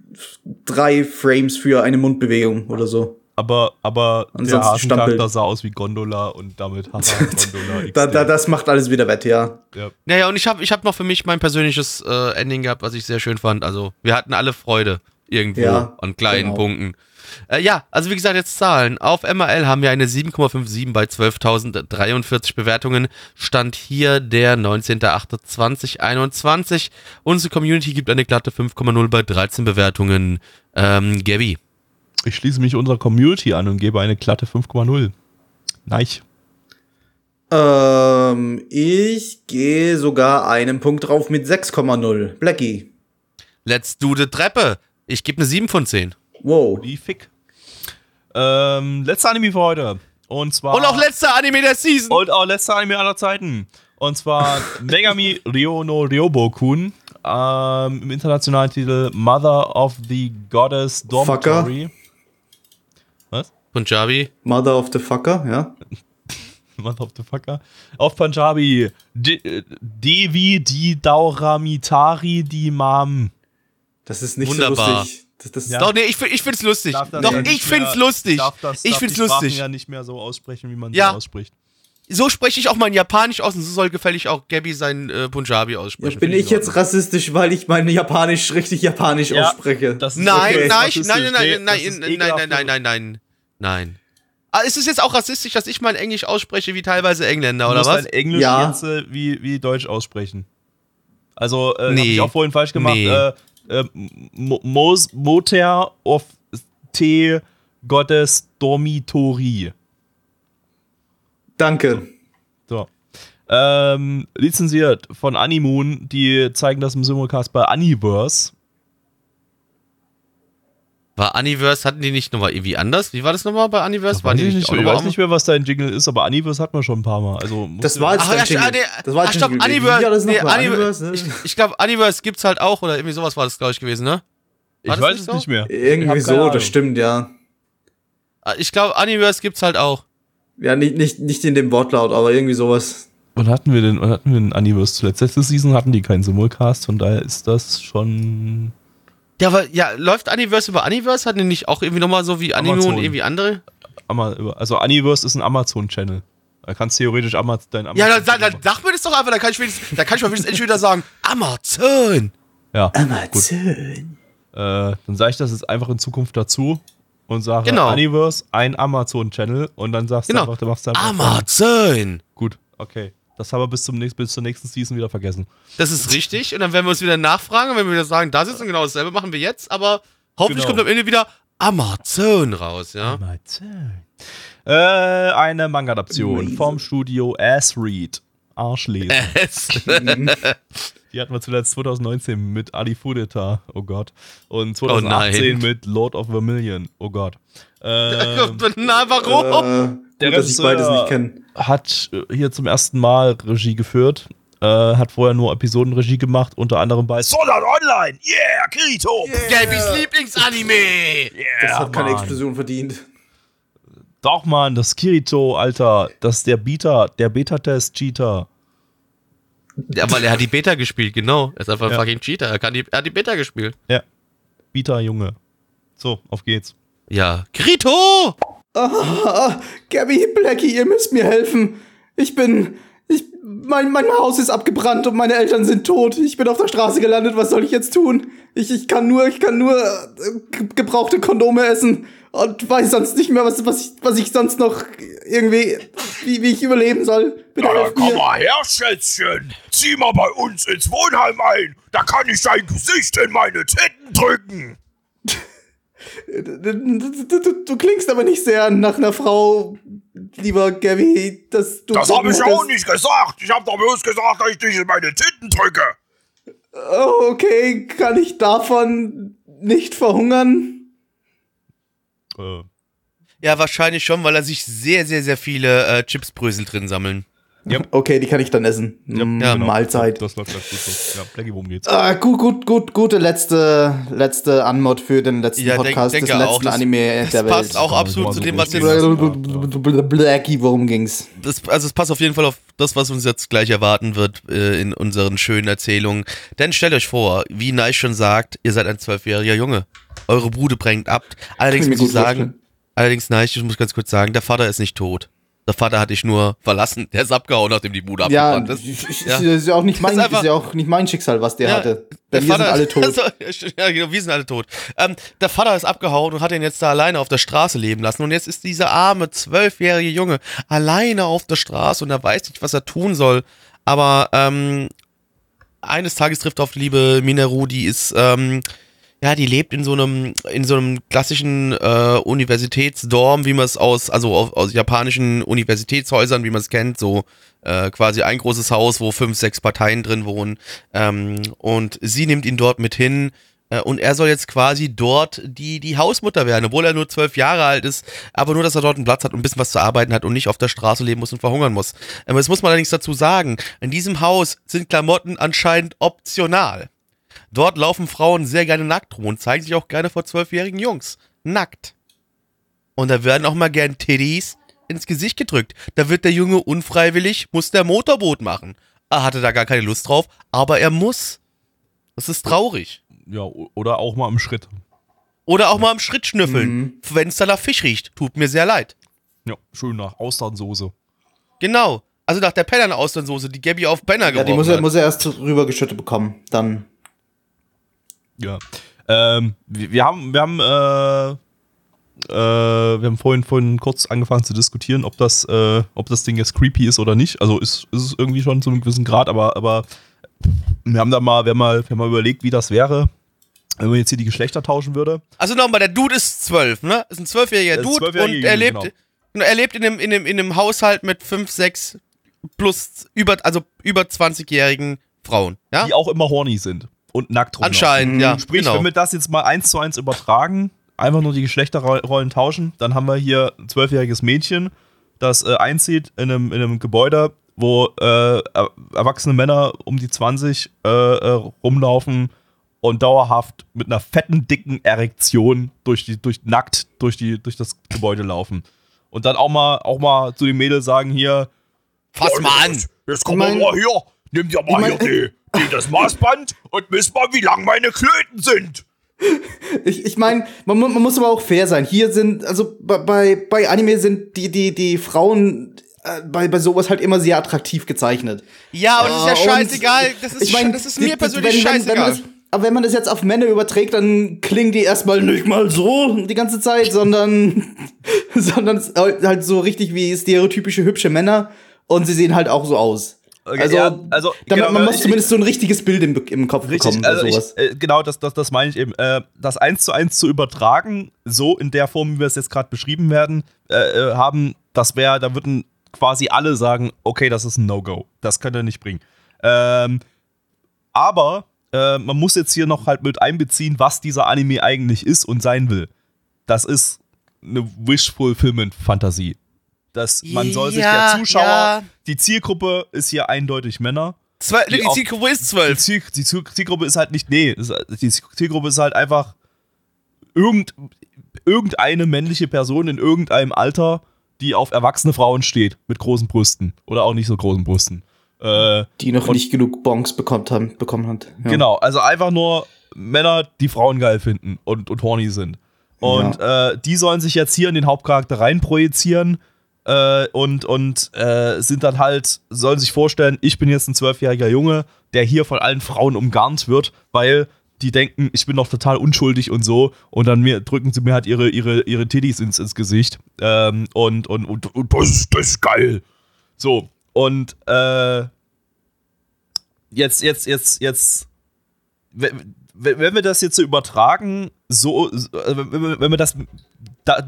drei Frames für eine Mundbewegung oder so. aber, aber der Ansonsten Hasencharakter Stammbild. sah aus wie Gondola und damit haha, *laughs* Gondola. Da, da, das macht alles wieder wett, ja. ja. Naja, und ich habe ich hab noch für mich mein persönliches äh, Ending gehabt, was ich sehr schön fand. Also, wir hatten alle Freude irgendwo Ja, an kleinen genau. Punkten. Äh, ja, also wie gesagt, jetzt Zahlen. Auf MRL haben wir eine 7,57 bei 12.043 Bewertungen. Stand hier der 19.08.2021. Unsere Community gibt eine glatte 5,0 bei 13 Bewertungen. Ähm, Gabby. Ich schließe mich unserer Community an und gebe eine glatte 5,0. Nein. Ähm, ich gehe sogar einen Punkt drauf mit 6,0. Blackie. Let's do the Treppe. Ich gebe eine 7 von 10. Wow. Wie fick. Ähm, letzter Anime für heute. Und zwar. Und auch letzter Anime der Season. Und auch letzter Anime aller Zeiten. Und zwar *laughs* Megami Ryo no Ryobokun. Ähm, Im internationalen Titel Mother of the Goddess Dormitory. Was? Punjabi. Mother of the Fucker, ja. *laughs* Mother of the Fucker. Auf Punjabi. De äh, Devi di Dauramitari di Mam. Das ist nicht Wunderbar. so lustig. Das, das, Ja. Doch, nee, ich, ich find's lustig. Doch, ja ich find's mehr- lustig. Darf das, ich darf find's die Sprachen lustig. ja nicht mehr so aussprechen, wie man Ja. sie ausspricht. So spreche ich auch mein Japanisch aus und so soll gefällig auch Gabby sein äh, Punjabi ja, aussprechen. bin Find ich jetzt rassistisch, weil ich mein Japanisch richtig Japanisch Ja, ausspreche? Das ist Nein, okay. nein, rassistisch. nein, nein, Nee, nein, das nein, ist nein, ekelhaft. nein, nein, nein, nein, nein. Ah, ist es jetzt auch rassistisch, dass ich mein Englisch ausspreche wie teilweise Engländer, Du oder musst was? dein Englisch Ja. äh, wie, wie Deutsch aussprechen. Also, äh, Nee. hab ich auch vorhin falsch gemacht. Nee. Äh, äh, Mo- Mos Moter of T Gottes Dormitori. Danke. So. Ähm, lizenziert von Animoon, die zeigen das im Simulcast bei Aniverse. War Universe, hatten die nicht nochmal irgendwie anders? Wie war das nochmal bei Universe? Waren die ich, nicht, ich Oliver weiß auch nicht mehr, was da ein Jingle ist, aber Aniverse hat man schon ein paar Mal. Also Das war jetzt Ach, dein ja, Jingle. ah, nee, Das war ach, stopp. Universe, Wie war das nee? Universe, Universe, ich, ne? ich glaube, Universe gibt's halt auch, oder irgendwie sowas war das, glaube ich, gewesen, ne? ich war das weiß nicht es so? nicht mehr. Ich Irgendwie so, Ahnung. das stimmt, ja. Ah, Ich glaube, Universe gibt's halt auch. Ja, nicht, nicht, nicht in dem Wortlaut, aber irgendwie sowas. Wann hatten wir denn, wann hatten wir denn Aniverse zuletzt? Letzte Season hatten die keinen Simulcast, von daher ist das schon. Ja, aber ja, läuft Universe über Universe? Hatten die nicht auch irgendwie nochmal so wie Anime Amazon. und irgendwie andere? Also Aniverse ist ein Amazon-Channel. Da kannst du theoretisch Ama dein Amazon. Ja, dann, dann, dann sag mir das doch einfach, da kann ich, wenigstens, da kann ich mal wenigstens *laughs* endlich wieder sagen, Amazon! ja. Amazon. Äh, dann sage ich das jetzt einfach in Zukunft dazu und sage Genau. Aniverse, ein Amazon-Channel und dann sagst Genau. du einfach, du machst einfach. Amazon! Gut, okay. Das haben wir bis, zum nächsten, bis zur nächsten Season wieder vergessen. Das ist richtig. Und dann werden wir uns wieder nachfragen und wenn wir wieder sagen, das ist und genau dasselbe machen wir jetzt, aber hoffentlich Genau. kommt am Ende wieder Amazon raus, ja? Amazon. Äh, eine Manga-Adaption vom Studio Ass Read. Arschlesen. Es. *laughs* Die hatten wir zuletzt 2019 mit Ali Fudeta, oh Gott. Und 2018 nein. mit Lord of Vermillion, oh Gott. Ähm, *laughs* Na, warum? Äh, Der gut, dass ich beides nicht kenne. hat äh, hier zum ersten Mal Regie geführt. Äh, hat vorher nur Episodenregie gemacht, unter anderem bei Sword Art Online. Yeah, Kirito. Gabys Lieblingsanime! Das Ja, hat keine Mann. Explosion verdient. Doch, Mann, das Kirito, Alter. Das ist der Beta, der Beta-Test-Cheater. Ja, weil er hat die Beta gespielt, genau. Er ist einfach ein Ja. fucking Cheater. Er, kann die, er hat die Beta gespielt. Ja. Beta, Junge. So, auf geht's. Ja. Krito! Ah, Gabby, Blackie, ihr müsst mir helfen. Ich bin. Ich, mein, mein Haus ist abgebrannt und meine Eltern sind tot. Ich bin auf der Straße gelandet. Was soll ich jetzt tun? Ich, ich kann nur, ich kann nur äh, ge- gebrauchte Kondome essen und weiß sonst nicht mehr, was, was, ich, was ich sonst noch irgendwie, wie, wie ich überleben soll. Bitte Na, helft komm mal her, Schätzchen. Zieh mal bei uns ins Wohnheim ein. Da kann ich dein Gesicht in meine Titten drücken. Du, du, du, klingst aber nicht sehr nach einer Frau, lieber Gabby, dass du. Das habe ich auch nicht gesagt. Ich habe doch bloß gesagt, dass ich dich in meine Titten drücke. Oh, okay, kann ich davon nicht verhungern? Äh, Ja, wahrscheinlich schon, weil da sich sehr, sehr, sehr viele äh, Chipsbrösel drin sammeln. *laughs* Okay, die kann ich dann essen. Mm, ja, Mahlzeit. Das läuft ganz gut so. Ja, Blackie, worum geht's? Ah, gut, gut, gut, gute letzte, letzte Anmod für den letzten Ja, denk- Podcast denke des letzten auch, das- Anime Das der Welt. passt auch absolut so zu dem, was durchgehen. Blackie, worum ging's? Das, also es passt auf jeden Fall auf das, was uns jetzt gleich erwarten wird äh, in unseren schönen Erzählungen. Denn stellt euch vor, wie Neich schon sagt, ihr seid ein zwölfjähriger Junge. Eure Bude brennt ab. Allerdings muss ich sagen, allerdings Neich, ich muss ganz kurz sagen, der Vater ist nicht tot. Der Vater hat dich nur verlassen. Der ist abgehauen, nachdem die Bude Ja, abgebrannt ist. ich- Ja. ist ja auch nicht mein, Das ist einfach- ist ja auch nicht mein Schicksal, was der Ja, hatte. Der wir Vater sind alle *laughs* tot. Also, ja, genau, wir sind alle tot. Ähm, der Vater ist abgehauen und hat ihn jetzt da alleine auf der Straße leben lassen. Und jetzt ist dieser arme, zwölfjährige Junge alleine auf der Straße und er weiß nicht, was er tun soll. Aber ähm, eines Tages trifft er auf die liebe Mineru, die ist, ähm, ja, die lebt in so einem, in so einem klassischen äh, Universitätsdorm, wie man es aus, also aus, aus japanischen Universitätshäusern, wie man es kennt, so äh, quasi ein großes Haus, wo fünf, sechs Parteien drin wohnen. Ähm, und sie nimmt ihn dort mit hin. äh, Und er soll jetzt quasi dort die, die Hausmutter werden, obwohl er nur zwölf Jahre alt ist, aber nur, dass er dort einen Platz hat und ein bisschen was zu arbeiten hat und nicht auf der Straße leben muss und verhungern muss. Ähm, das muss man allerdings dazu sagen. In diesem Haus sind Klamotten anscheinend optional. Dort laufen Frauen sehr gerne nackt rum und zeigen sich auch gerne vor zwölfjährigen Jungs. Nackt. Und da werden auch mal gern Titties ins Gesicht gedrückt. Da wird der Junge unfreiwillig, muss der Motorboot machen. Er hatte da gar keine Lust drauf, aber er muss. Das ist traurig. Ja, oder auch mal im Schritt. Oder auch mal am Schritt schnüffeln, wenn es da nach Fisch riecht. Tut mir sehr leid. Ja, schön nach Austernsoße. Genau. Also nach der Penner-Austernsoße, die Gabby auf Penner Ja, geworfen die muss er, hat. muss er erst rübergeschüttet bekommen. Dann. Ja. Ähm, wir, wir haben, wir haben, äh, äh, wir haben vorhin, vorhin kurz angefangen zu diskutieren, ob das, äh, ob das Ding jetzt creepy ist oder nicht. Also ist, ist es irgendwie schon zu einem gewissen Grad, aber, aber wir haben da mal, wir haben mal, wir haben mal überlegt, wie das wäre, wenn man jetzt hier die Geschlechter tauschen würde. Also nochmal, der Dude ist zwölf, ne? Ist ein zwölfjähriger Dude und er lebt, genau. er lebt in einem, in, einem, in einem Haushalt mit fünf, sechs plus über, also über 20-jährigen Frauen, ja? die auch immer horny sind und nackt rumlaufen. Anscheinend, ja. Sprich, genau. wenn wir das jetzt mal eins zu eins übertragen, einfach nur die Geschlechterrollen tauschen, dann haben wir hier ein zwölfjähriges Mädchen, das äh, einzieht in einem, in einem Gebäude, wo äh, er- erwachsene Männer um die 20 äh, äh, rumlaufen und dauerhaft mit einer fetten, dicken Erektion durch die, durch, nackt durch, die, durch das Gebäude laufen. Und dann auch mal, auch mal zu den Mädels sagen hier, Fass mal an! Jetzt, komm Ich mein- mal hier. Nimm dir mal Ich mein- hier die, die, das Maßband und miss mal, wie lang meine Klöten sind. Ich, ich meine, man, man muss aber auch fair sein. Hier sind, also bei- bei, bei Anime sind die, die, die Frauen äh, bei, bei sowas halt immer sehr attraktiv gezeichnet. Ja, aber das ist ja Äh, und scheißegal. Das ist, ich mein, das ist mir die- persönlich wenn- wenn- wenn scheißegal. man das, aber wenn man das jetzt auf Männer überträgt, dann klingen die erstmal nicht mal so die ganze Zeit, sondern, *laughs* sondern halt so richtig wie stereotypische hübsche Männer und sie sehen halt auch so aus. Also, ja, also, damit, genau, man muss ich- zumindest so ein richtiges Bild im, im Kopf Richtig, bekommen also sowas. ich, äh, genau, das, das, das meine ich eben. Äh, das eins zu eins zu übertragen, so in der Form, wie wir es jetzt gerade beschrieben werden, äh, äh, haben, das wäre, da würden quasi alle sagen, okay, das ist ein No-Go. Das könnt ihr nicht bringen. Ähm, aber äh, man muss jetzt hier noch halt mit einbeziehen, was dieser Anime eigentlich ist und sein will. Das ist eine Wish-Fulfillment-Fantasie. Das, man soll sich Ja, der Zuschauer, ja. die Zielgruppe ist hier eindeutig Männer. Zwei, die die Zielgruppe ist Die, zwölf. Ziel, die Ziel- Zielgruppe ist halt nicht, nee, die Zielgruppe ist halt einfach irgend, irgendeine männliche Person in irgendeinem Alter, die auf erwachsene Frauen steht, mit großen Brüsten oder auch nicht so großen Brüsten. Äh, die noch und- nicht genug Bonks bekommt haben, bekommen hat. Ja. Genau, also einfach nur Männer, die Frauen geil finden und, und horny sind. Und äh, die sollen sich jetzt hier in den Hauptcharakter reinprojizieren äh, und, und äh, sind dann halt, sollen sich vorstellen, ich bin jetzt ein zwölfjähriger Junge, der hier von allen Frauen umgarnt wird, weil die denken, ich bin doch total unschuldig und so. Und dann mir, drücken sie mir halt ihre, ihre, ihre Titties ins, ins Gesicht. Ähm, und, und, und, und Das ist, das geil. so, und äh, jetzt, jetzt, jetzt, jetzt, wenn, wenn wir das jetzt so übertragen, so, so, wenn wir- wenn wir das, da,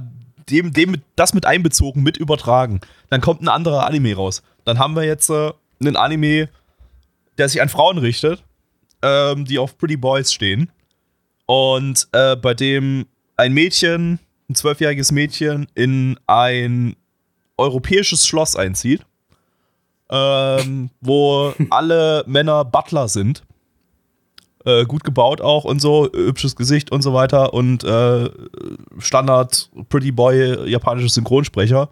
dem, dem, das mit einbezogen, mit übertragen, dann kommt ein anderer Anime raus. Dann haben wir jetzt äh, einen Anime, der sich an Frauen richtet, ähm, die auf Pretty Boys stehen. Und äh, bei dem ein Mädchen ein zwölfjähriges Mädchen in ein europäisches Schloss einzieht, ähm, wo alle Männer Butler sind. Äh, gut gebaut auch und so, hübsches Gesicht und so weiter und äh, Standard Pretty Boy japanisches Synchronsprecher.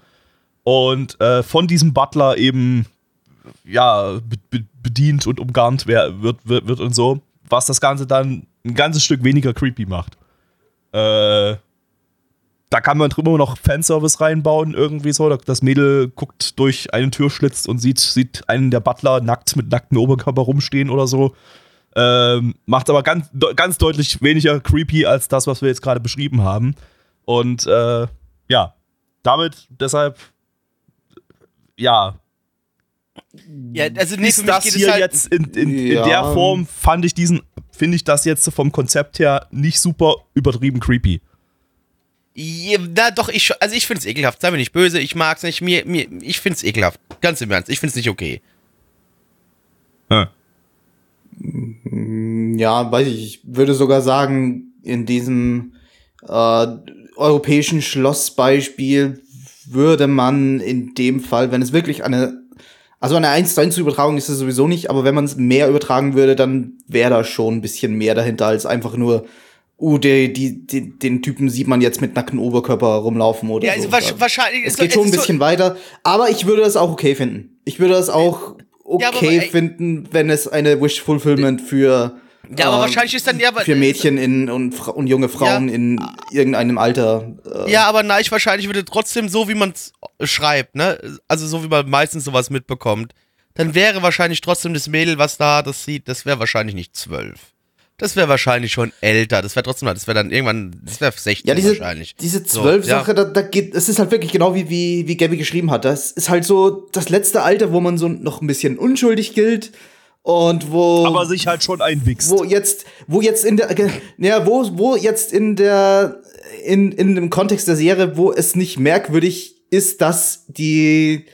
Und äh, von diesem Butler eben ja, be be bedient und umgarnt wer wird, wird, wird und so, was das Ganze dann ein ganzes Stück weniger creepy macht. Äh, da kann man drüber noch Fanservice reinbauen, irgendwie so. Das Mädel guckt durch einen Türschlitz und sieht, sieht einen der Butler nackt mit nacktem Oberkörper rumstehen oder so. Ähm, macht aber ganz, ganz deutlich weniger creepy als das, was wir jetzt gerade beschrieben haben. Und äh, ja, damit deshalb, ja. Ja, also nee, für ist mich das geht hier es halt, jetzt in, in, Ja. in der Form, fand ich diesen, finde ich das jetzt vom Konzept her nicht super übertrieben creepy. Ja, na doch, ich, also ich find's ekelhaft. Sei mir nicht böse, ich mag's nicht. Mir, mir, ich find's ekelhaft. Ganz im Ernst, ich find's nicht okay. Hm. Ja, weiß ich. Ich würde sogar sagen, in diesem äh, europäischen Schlossbeispiel würde man in dem Fall, wenn es wirklich eine, also eine 1 zu 1 Übertragung ist es sowieso nicht, aber wenn man es mehr übertragen würde, dann wäre da schon ein bisschen mehr dahinter als einfach nur, uh, die, die, die, den Typen sieht man jetzt mit nacktem Oberkörper rumlaufen oder Ja, so. also wahrsch- wahrscheinlich. Es geht so- schon ein ist so- bisschen weiter, aber ich würde das auch okay finden. Ich würde das auch okay Ja, aber, finden, wenn es eine Wish Fulfillment für Ja, aber ähm, wahrscheinlich ist dann ja. für Mädchen in, und, und junge Frauen Ja. in irgendeinem Alter. Äh, Ja, aber Neich wahrscheinlich würde trotzdem so, wie man es schreibt, ne? Also so wie man meistens sowas mitbekommt. Dann wäre wahrscheinlich trotzdem das Mädel, was da das sieht, das wäre wahrscheinlich nicht zwölf. Das wäre wahrscheinlich schon älter. Das wäre trotzdem, das wäre dann irgendwann, das wäre 16 Ja, diese, wahrscheinlich. diese So, Zwölf-Sache, ja. da, da geht, es ist halt wirklich genau wie, wie, wie Gabby geschrieben hat. Das ist halt so das letzte Alter, wo man so noch ein bisschen unschuldig gilt und wo. Aber sich halt schon einwichst. wo jetzt, wo jetzt in der, ja, wo, wo jetzt in der, in, in dem Kontext der Serie, wo es nicht merkwürdig ist, dass die,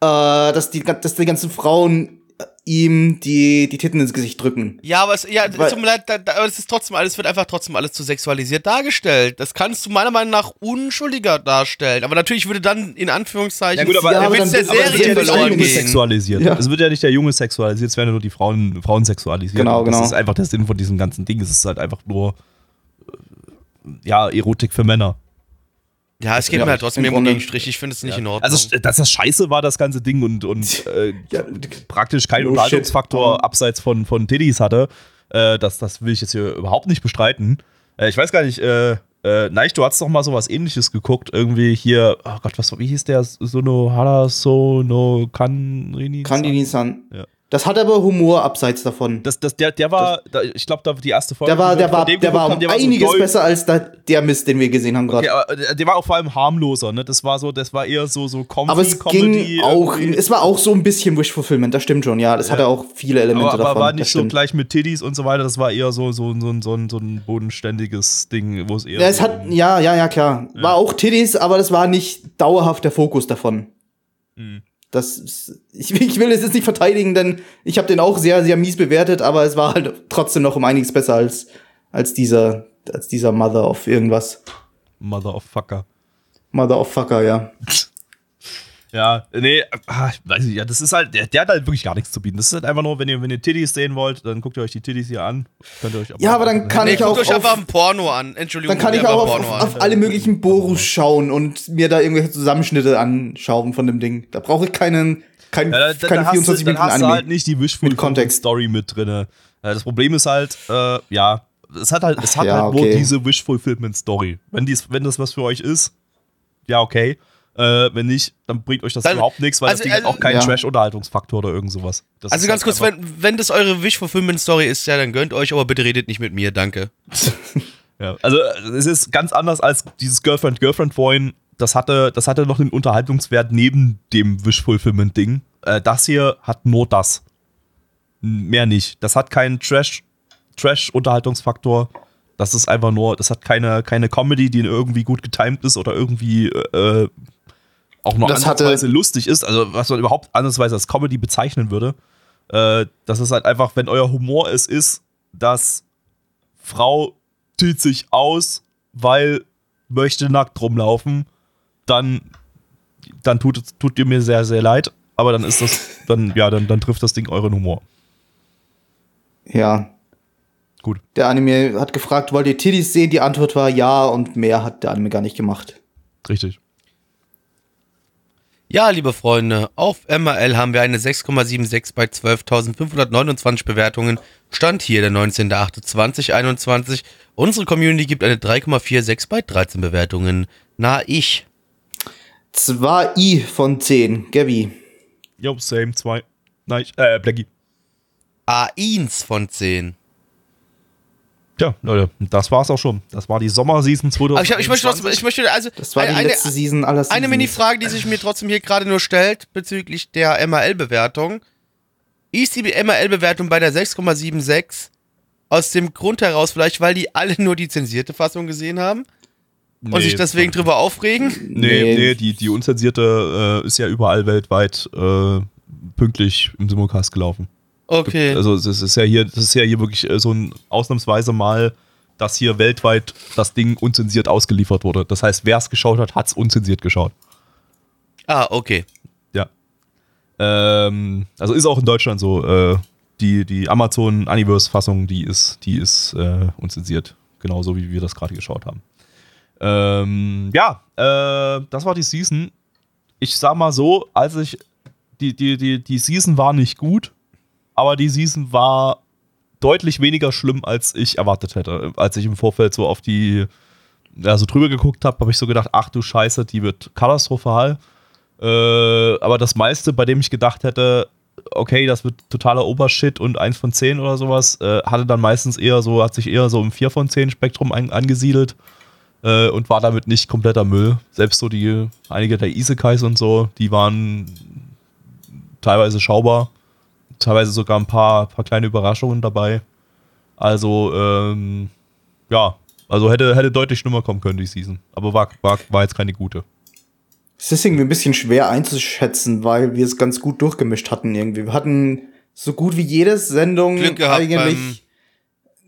äh, dass die, dass die ganzen Frauen ihm die, die Titten ins Gesicht drücken. Ja, aber es, ja, Weil- tut mir leid, da, da, aber es ist trotzdem alles, wird einfach trotzdem alles zu sexualisiert dargestellt. Das kannst du meiner Meinung nach unschuldiger darstellen. Aber natürlich würde dann in Anführungszeichen Ja, gut, aber- der aber Witz dann der wird- aber Serie es wird ja nicht verloren gehen. sexualisiert. Ja. Es wird ja nicht der Junge sexualisiert, es werden nur die Frauen, Frauen sexualisiert. Genau, Und das genau. ist einfach der Sinn von diesem ganzen Ding. Es ist halt einfach nur äh, ja, Erotik für Männer. Ja, es geht Ja, mir halt trotzdem im irgendwo Grunde- gegen Strich. Ich finde es nicht in Ordnung. Also, dass das scheiße war, das ganze Ding und, und *laughs* äh, Ja, praktisch keinen no Unterhaltungsfaktor shit. abseits von, von Tiddies hatte, äh, das, das will ich jetzt hier überhaupt nicht bestreiten. Äh, ich weiß gar nicht, äh, äh, Neich, du hast doch mal sowas ähnliches geguckt, irgendwie hier, oh Gott, was, wie hieß der? Sono Hara Sono Kanrini? Kandini-san. Ja. Das hat aber Humor abseits davon. Das, das, der, der war, da, ich glaube, da die erste Folge. Der war, der war, der war haben, so einiges doll- besser als da, der Mist, den wir gesehen haben gerade. Ja, aber der- der war auch vor allem harmloser, ne? Das war so, das war eher so, so Comfy, aber es Comedy. ging auch, irgendwie. es war auch so ein bisschen Wish Fulfillment, das stimmt schon, ja. Das hatte auch viele Elemente aber, aber davon. war das nicht so gleich mit Tiddies und so weiter, das war eher so, so, so, so, so ein bodenständiges Ding, wo es eher. Ja, es so hat, ja, ja, ja, klar. War auch Titties, aber das war nicht dauerhaft der Fokus davon. Mhm. Das, ich, *laughs* ich will es jetzt nicht verteidigen, denn ich habe den auch sehr, sehr mies bewertet, aber es war halt trotzdem noch um einiges besser als, als dieser, als dieser Mother of irgendwas. Mother of Fucker. Mother of Fucker, ja. *laughs* Ja, nee, ah, ich weiß nicht, ja, das ist halt, der, der hat halt wirklich gar nichts zu bieten. Das ist halt einfach nur, wenn ihr, wenn ihr Tiddies sehen wollt, dann guckt ihr euch die Tiddies hier an. Könnt ihr euch Ja, aber dann kann nee, ich guckt auch euch einfach auf, ein Porno an. Entschuldigung. dann kann ich guckt auch auf, auf, auf alle möglichen Borus schauen und mir da irgendwelche Zusammenschnitte anschauen von dem Ding. Da brauche ich keinen, keinen, Ja, dann, dann, keine hast, 24 du, dann Minuten hast du Anime. halt nicht die Wishful Mit Kontext. Story mit drin. Äh, Das Problem ist halt, äh, ja, es hat halt, es hat Ja, halt nur okay. diese Wish Fulfillment Story. Wenn, dies, wenn das was für euch ist, ja, okay. Äh, wenn nicht, dann bringt euch das Dann- überhaupt nichts, weil also, das Ding hat also- auch keinen Ja. Trash-Unterhaltungsfaktor oder irgend sowas. Das Also ganz halt kurz, wenn, wenn das eure Wish Fulfillment Story ist, ja, dann gönnt euch, aber bitte redet nicht mit mir, danke. *laughs* Ja, also äh, es ist ganz anders als dieses Girlfriend-Girlfriend vorhin. Das hatte, das hatte noch den Unterhaltungswert neben dem Wish-Fulfillment-Ding. Äh, das hier hat nur das. Mehr nicht. Das hat keinen Trash, Trash-Unterhaltungsfaktor. Das ist einfach nur, das hat keine, keine Comedy, die irgendwie gut getimed ist oder irgendwie äh, auch nur Das ansatzweise lustig ist. Also was man überhaupt ansatzweise als Comedy bezeichnen würde. Äh, das ist halt einfach, wenn euer Humor es ist, dass Frau tilt sich aus, weil möchte nackt rumlaufen, dann, dann tut, es- tut ihr mir sehr, sehr leid. Aber dann ist das, dann, ja, dann, dann trifft das Ding euren Humor. Ja. Gut. Der Anime hat gefragt, wollt ihr Titties sehen? Die Antwort war ja und mehr hat der Anime gar nicht gemacht. Richtig. Ja, liebe Freunde, auf MRL haben wir eine 6,76 bei 12.529 Bewertungen. Stand hier der 19.08.2021. Unsere Community gibt eine 3,46 bei 13 Bewertungen. Na, ich. 2 I von 10. Gabby. Jo, same, zwei. Nein, ich- äh, Blackie. A1 von 10. Tja, Leute, das war's auch schon. Das war die Sommerseason 2021. Aber ich, hab- ich möchte trotzdem, ich möchte also Das war die eine, letzte Season aller Seasons. eine Mini-Frage, die sich mir trotzdem hier gerade nur stellt, bezüglich der MRL-Bewertung. Ist die MRL-Bewertung bei der 6,76 aus dem Grund heraus vielleicht, weil die alle nur die zensierte Fassung gesehen haben und Nee, sich deswegen drüber aufregen? Nee, Nee. nee, die, die unzensierte äh, ist ja überall weltweit äh, pünktlich im Simulcast gelaufen. Okay. Also es ist ja hier, das ist ja hier wirklich äh, so ein ausnahmsweise mal, dass hier weltweit das Ding unzensiert ausgeliefert wurde. Das heißt, wer es geschaut hat, hat es unzensiert geschaut. ah, okay. Ja. Ähm, also ist auch in Deutschland so. Äh, die, die Amazon Universe-Fassung, die ist, die ist äh, unzensiert. Genauso wie wir das gerade geschaut haben. Ähm, ja, äh, das war die Season. Ich sag mal so, als ich. Die, die, die, die Season war nicht gut, aber die Season war deutlich weniger schlimm, als ich erwartet hätte. Als ich im Vorfeld so auf die. Ja, so drüber geguckt habe, habe ich so gedacht, ach du Scheiße, die wird katastrophal. Äh, aber das meiste, bei dem ich gedacht hätte, okay, das wird totaler Obershit und 1 von 10 oder sowas, äh, hatte dann meistens eher so, hat sich eher so im 4 von 10 Spektrum an, angesiedelt äh, und war damit nicht kompletter Müll. Selbst so die, einige der Isekais und so, die waren teilweise schaubar, teilweise sogar ein paar, paar kleine Überraschungen dabei. Also, ähm, ja, also hätte, hätte deutlich schlimmer kommen können, die Season. Aber war, war, war jetzt keine gute. Es ist irgendwie ein bisschen schwer einzuschätzen, weil wir es ganz gut durchgemischt hatten irgendwie. Wir hatten so gut wie jede Sendung eigentlich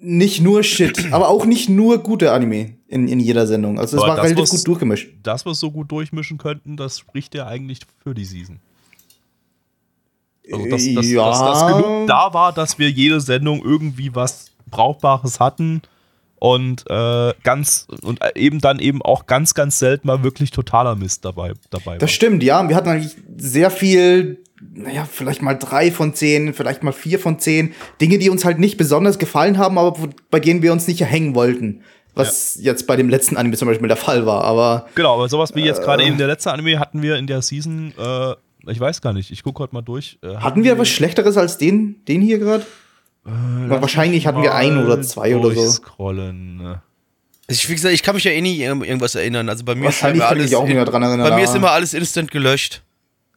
nicht nur Shit, *clears throat* aber auch nicht nur gute Anime in, in jeder Sendung. Also es Aber war relativ was- gut durchgemischt. das, was so gut durchmischen könnten, das spricht ja eigentlich für die Season. Also, dass, dass, Ja. dass, dass genug da war, dass wir jede Sendung irgendwie was Brauchbares hatten und äh, ganz und eben dann eben auch ganz, ganz selten mal wirklich totaler Mist dabei, dabei war. Das stimmt, ja. Wir hatten eigentlich sehr viel, naja, vielleicht mal drei von zehn, vielleicht mal vier von zehn. Dinge, die uns halt nicht besonders gefallen haben, aber bei denen wir uns nicht hängen wollten. Was jetzt bei dem letzten Anime zum Beispiel der Fall war. Aber Genau, aber sowas wie jetzt Äh. gerade eben der letzte Anime hatten wir in der Season, äh, ich weiß gar nicht, ich gucke heute mal durch. Äh, hatten wir was Schlechteres als den, den hier gerade? wahrscheinlich hatten wir ein oder zwei oder so. Scrollen. Ich, wie gesagt, ich kann mich ja eh nie irgend- irgendwas erinnern. Also bei mir ist Wahrscheinlich immer kann ich alles, mich auch nicht mehr dran erinnern. bei mir ist immer alles instant gelöscht.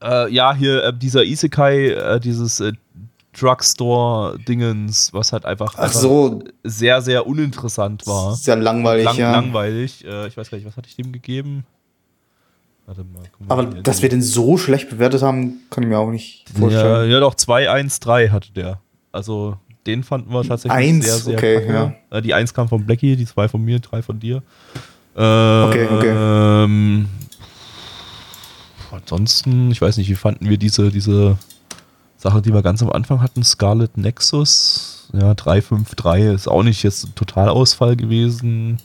Äh, ja, hier äh, dieser Isekai, äh, dieses äh, Drugstore-Dingens, was halt einfach, Ach einfach so, sehr, sehr uninteressant war. sehr langweilig, Lang, ja. Langweilig. Äh, ich weiß gar nicht, was hatte ich dem gegeben? Warte mal. mal Aber dass wir den so schlecht bewertet haben, kann ich mir auch nicht Ja, vorstellen. ja, doch, 213 hatte der. Also, den fanden wir tatsächlich Eins, sehr, sehr okay, kacke. Äh, Die 1 kam von Blackie, die 2 von mir, 3 von dir. Äh, Okay, okay. Ähm, ansonsten, ich weiß nicht, wie fanden wir diese, diese Sache, die wir ganz am Anfang hatten, Scarlet Nexus. Ja, 353 ist auch nicht jetzt ein Totalausfall gewesen.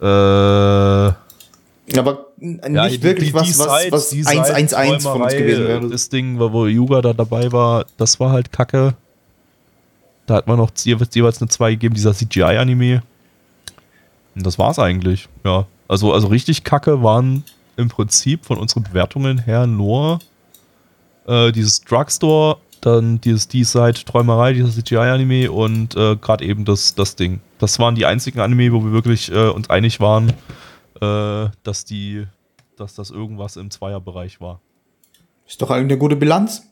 Äh, Aber n- ja, nicht wirklich was, was, was die 111 von uns gewesen wäre. Das Ding, wo Yuga da dabei war, das war halt kacke. Da hat man noch jeweils jeweils eine 2 gegeben, dieser CGI-Anime. Und das war's eigentlich, ja. Also, also richtig kacke waren im Prinzip von unseren Bewertungen her nur äh, dieses Drugstore, dann dieses D-Side Träumerei, dieser CGI-Anime und äh, gerade eben das, das Ding. Das waren die einzigen Anime, wo wir wirklich äh, uns einig waren, äh, dass die, dass das irgendwas im Zweierbereich war. Ist doch eigentlich eine gute Bilanz.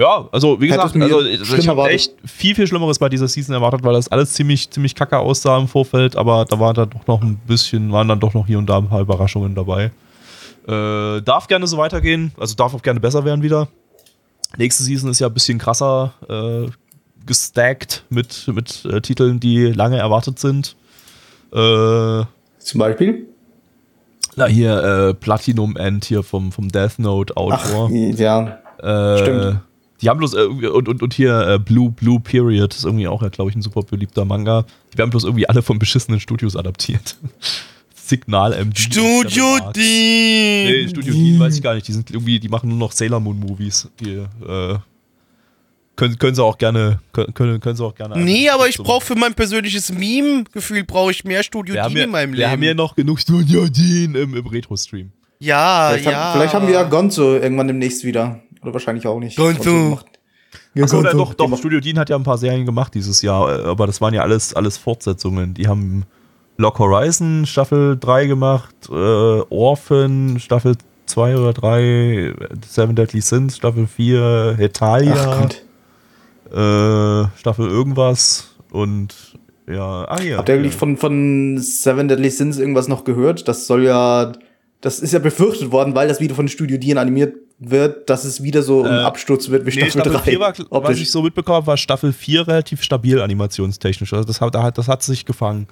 Ja, also wie gesagt, mir also ich habe echt viel, viel Schlimmeres bei dieser Season erwartet, weil das alles ziemlich, ziemlich kacke aussah im Vorfeld, aber da war dann doch noch ein bisschen, waren dann doch noch hier und da ein paar Überraschungen dabei. Äh, darf gerne so weitergehen, also darf auch gerne besser werden wieder. Nächste Season ist ja ein bisschen krasser äh, gestackt mit, mit äh, Titeln, die lange erwartet sind. Äh, Zum Beispiel? Na, hier äh, Platinum End hier vom, vom Death Note Autor. Ja. Äh, Stimmt. Die haben bloß, äh, und, und, und hier äh, Blue, Blue Period ist irgendwie auch, glaube ich, ein super beliebter Manga. Die werden bloß irgendwie alle von beschissenen Studios adaptiert. *laughs* Signal MD. Studio D. Nee, Studio D weiß ich gar nicht. Die sind irgendwie, die machen nur noch Sailor Moon Movies. Die, äh, können, können sie auch gerne, können, können, können sie auch gerne. Nee, aber ich brauche für mein persönliches Meme-Gefühl brauche ich mehr Studio wir haben, D ja, in meinem wir haben ja Leben. noch genug Studio D im, im Retro-Stream. Ja, Vielleicht, ja. haben, vielleicht haben wir ja Gonzo irgendwann demnächst wieder. Oder wahrscheinlich auch nicht. Gonzo. Ja, Achso, Gonzo, doch, doch. Studio Dean hat ja ein paar Serien gemacht dieses Jahr, aber das waren ja alles, alles Fortsetzungen. Die haben Lock Horizon Staffel 3 gemacht, äh, Orphan Staffel 2 oder 3, Seven Deadly Sins Staffel 4, Ach Hetalia Gott. Äh, Staffel irgendwas und ja, ah hier. Habt ihr eigentlich von, von Seven Deadly Sins irgendwas noch gehört? Das soll ja, das ist ja befürchtet worden, weil das wieder von Studio Dien animiert wird, dass es wieder so ein Äh, Absturz wird wie Nee, Staffel, Staffel 3. 4 war, was ich so mitbekommen habe, war Staffel 4 relativ stabil animationstechnisch. Also das hat, da hat- das hat sich gefangen.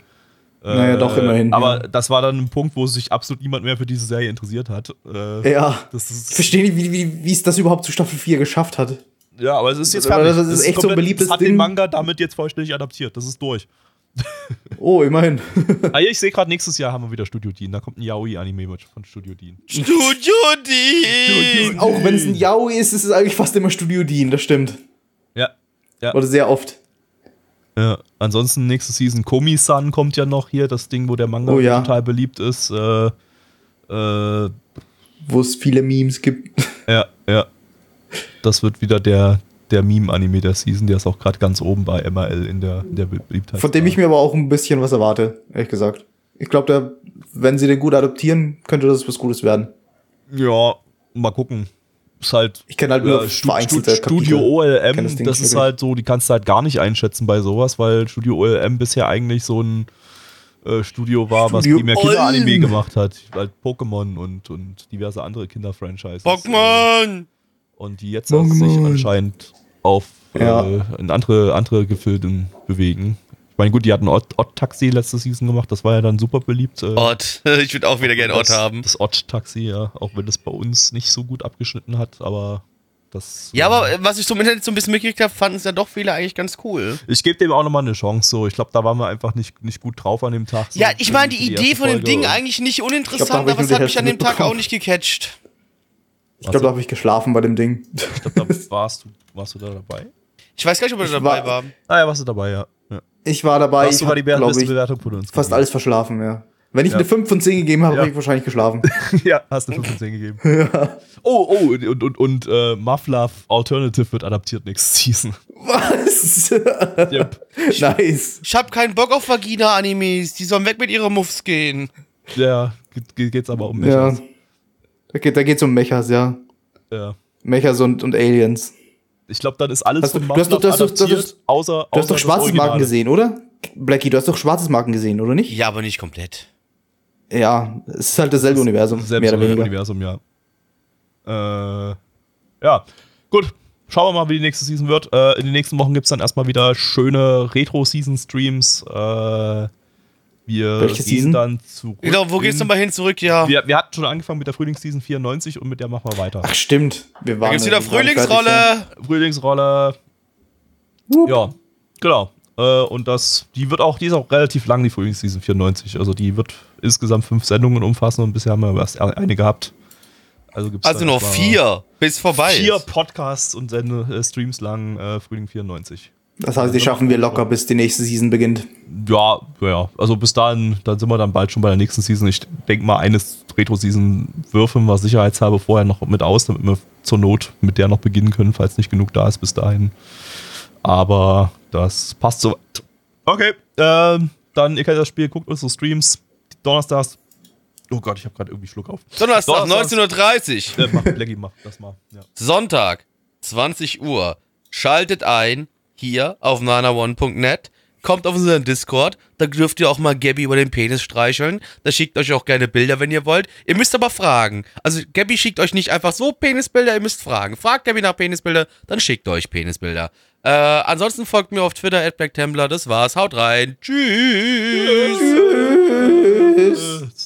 Naja, doch, immerhin, Aber ja. das war dann ein Punkt, wo sich absolut niemand mehr für diese Serie interessiert hat. Äh, ja. Das Ich verstehe nicht, wie, wie, wie es das überhaupt zu Staffel 4 geschafft hat. Ja, aber es ist jetzt fertig. das ist echt so ein beliebtes Das hat Ding. den Manga damit jetzt vollständig adaptiert. Das ist durch. *laughs* Oh, immerhin. *laughs* ah, ja, ich sehe gerade, nächstes Jahr haben wir wieder Studio Dean. Da kommt ein Yaoi-Anime von Studio Dean. Studio D. Auch wenn es ein Yaoi ist, ist es eigentlich fast immer Studio Dien, das stimmt. Ja. Ja. Oder sehr oft. ja. Ansonsten nächste Season Komi-san kommt ja noch hier, das Ding, wo der Manga Oh ja. total beliebt ist. Äh, äh, Wo es viele Memes gibt. Ja, ja. Das wird wieder der, der Meme-Anime der Season, der ist auch gerade ganz oben bei MRL in der, in der Beliebtheit. Von dem ich mir aber auch ein bisschen was erwarte, ehrlich gesagt. Ich glaube, wenn sie den gut adoptieren, könnte das was Gutes werden. Ja, mal gucken. Ist halt. Ich kenne halt nur Stu vereinzelte Stu Studio Kapitel. OLM, das, das ist wirklich. halt so, die kannst du halt gar nicht einschätzen bei sowas, weil Studio OLM bisher eigentlich so ein äh, Studio war, was Studio primär Kinderanime gemacht hat. Halt Pokémon und, und diverse andere Kinderfranchises. Pokémon. Und die jetzt also sich anscheinend auf Ja. äh, in andere, andere Gefilden bewegen. Ich meine, gut, die hatten Odd, Odd Taxi letzte Season gemacht, das war ja dann super beliebt. äh, Ott. *laughs* Ich würde auch wieder gerne Ott das, haben. Das Odd Taxi, ja, auch wenn das bei uns nicht so gut abgeschnitten hat, aber das. Ja, äh, aber äh, was ich so im Internet so ein bisschen mitgekriegt habe, fanden es ja doch viele eigentlich ganz cool. Ich gebe dem auch nochmal eine Chance. So, ich glaube, da waren wir einfach nicht, nicht gut drauf an dem Tag. So Ja, ich meine, die für Idee von dem Folge. Ding eigentlich nicht glaub, uninteressant, ich aber es hat die mich an dem Tag auch nicht gecatcht. Ich glaube, da habe ich geschlafen bei dem Ding. Ich glaube, da *laughs* warst du, warst du da dabei? Ich weiß gar nicht, ob Ich dabei war- war. Ah ja, warst du dabei, ja. ja. Ich war dabei. Hast ich sogar die hab, beste ich, Bewertung von uns. fast gegeben. alles verschlafen, ja. Wenn ich Ja. eine 5 von 10 gegeben habe, Ja. habe ich wahrscheinlich geschlafen. *laughs* ja, hast du 5 von 10 gegeben. *laughs* Oh, oh, und, und, und äh, Mufflove Alternative wird adaptiert nächste Season. Was? yep. nice. Ich hab keinen Bock auf Vagina-Animes. Die sollen weg mit ihren Muffs gehen. Ja, geht, geht's aber um mich. Ja. Da geht da geht's um Mechas, ja. ja. Mechas und, und Aliens. Ich glaube, dann ist alles Hast du- du hast doch- du hast doch- du hast außer, Du hast doch das schwarzes Marken gesehen, oder? Blackie, du hast doch schwarzes Marken gesehen, oder nicht? Ja, aber nicht komplett. Ja, es ist halt dasselbe Universum, Selbst mehr oder weniger. Universum, ja. Äh, ja, gut. Schauen wir mal, wie die nächste Season wird. Äh, in den nächsten Wochen gibt es dann erstmal wieder schöne Retro-Season-Streams. Äh, wir Welche gehen Season? dann zurück. Genau, wo geht's in- nochmal hin zurück? Ja. Wir, wir hatten schon angefangen mit der Frühlingsseason 94 und mit der machen wir weiter. Ach, stimmt. Wir Da waren gibt's wieder. Frühlingsrolle. Frühlingsrolle. Ja, genau. Äh, und das, die wird auch, die ist auch relativ lang, die Frühlingsseason 94. Also die wird insgesamt fünf Sendungen umfassen und bisher haben wir erst eine gehabt. Also gibt's Also noch etwa vier, bis vorbei Vier. Podcasts und Sende, äh, Streams lang äh, Frühling 94. Das heißt, die schaffen wir locker, bis die nächste Season beginnt. Ja, ja, also bis dahin, dann sind wir dann bald schon bei der nächsten Season. Ich denke mal, eines Retro-Season würfeln wir sicherheitshalber vorher noch mit aus, damit wir zur Not mit der noch beginnen können, falls nicht genug da ist bis dahin. Aber das passt so. Okay, ähm, dann, ihr kennt das Spiel, guckt unsere Streams. Donnerstags. Oh Gott, ich habe gerade irgendwie Schluck auf. Donnerstag, Donnerstags. 19.30 Uhr. Äh, mach, Blackie, mach das mal. Ja. Sonntag, 20 Uhr. Schaltet ein, hier auf nanaone.net. Kommt auf unseren Discord. Da dürft ihr auch mal Gabby über den Penis streicheln. Da schickt euch auch gerne Bilder, wenn ihr wollt. Ihr müsst aber fragen. Also, Gabby schickt euch nicht einfach so Penisbilder, ihr müsst fragen. Fragt Gabby nach Penisbilder, dann schickt euch Penisbilder. Äh, ansonsten folgt mir auf Twitter at BlackTemplar. Das war's. Haut rein. Tschüss. Tschüss. Tschüss.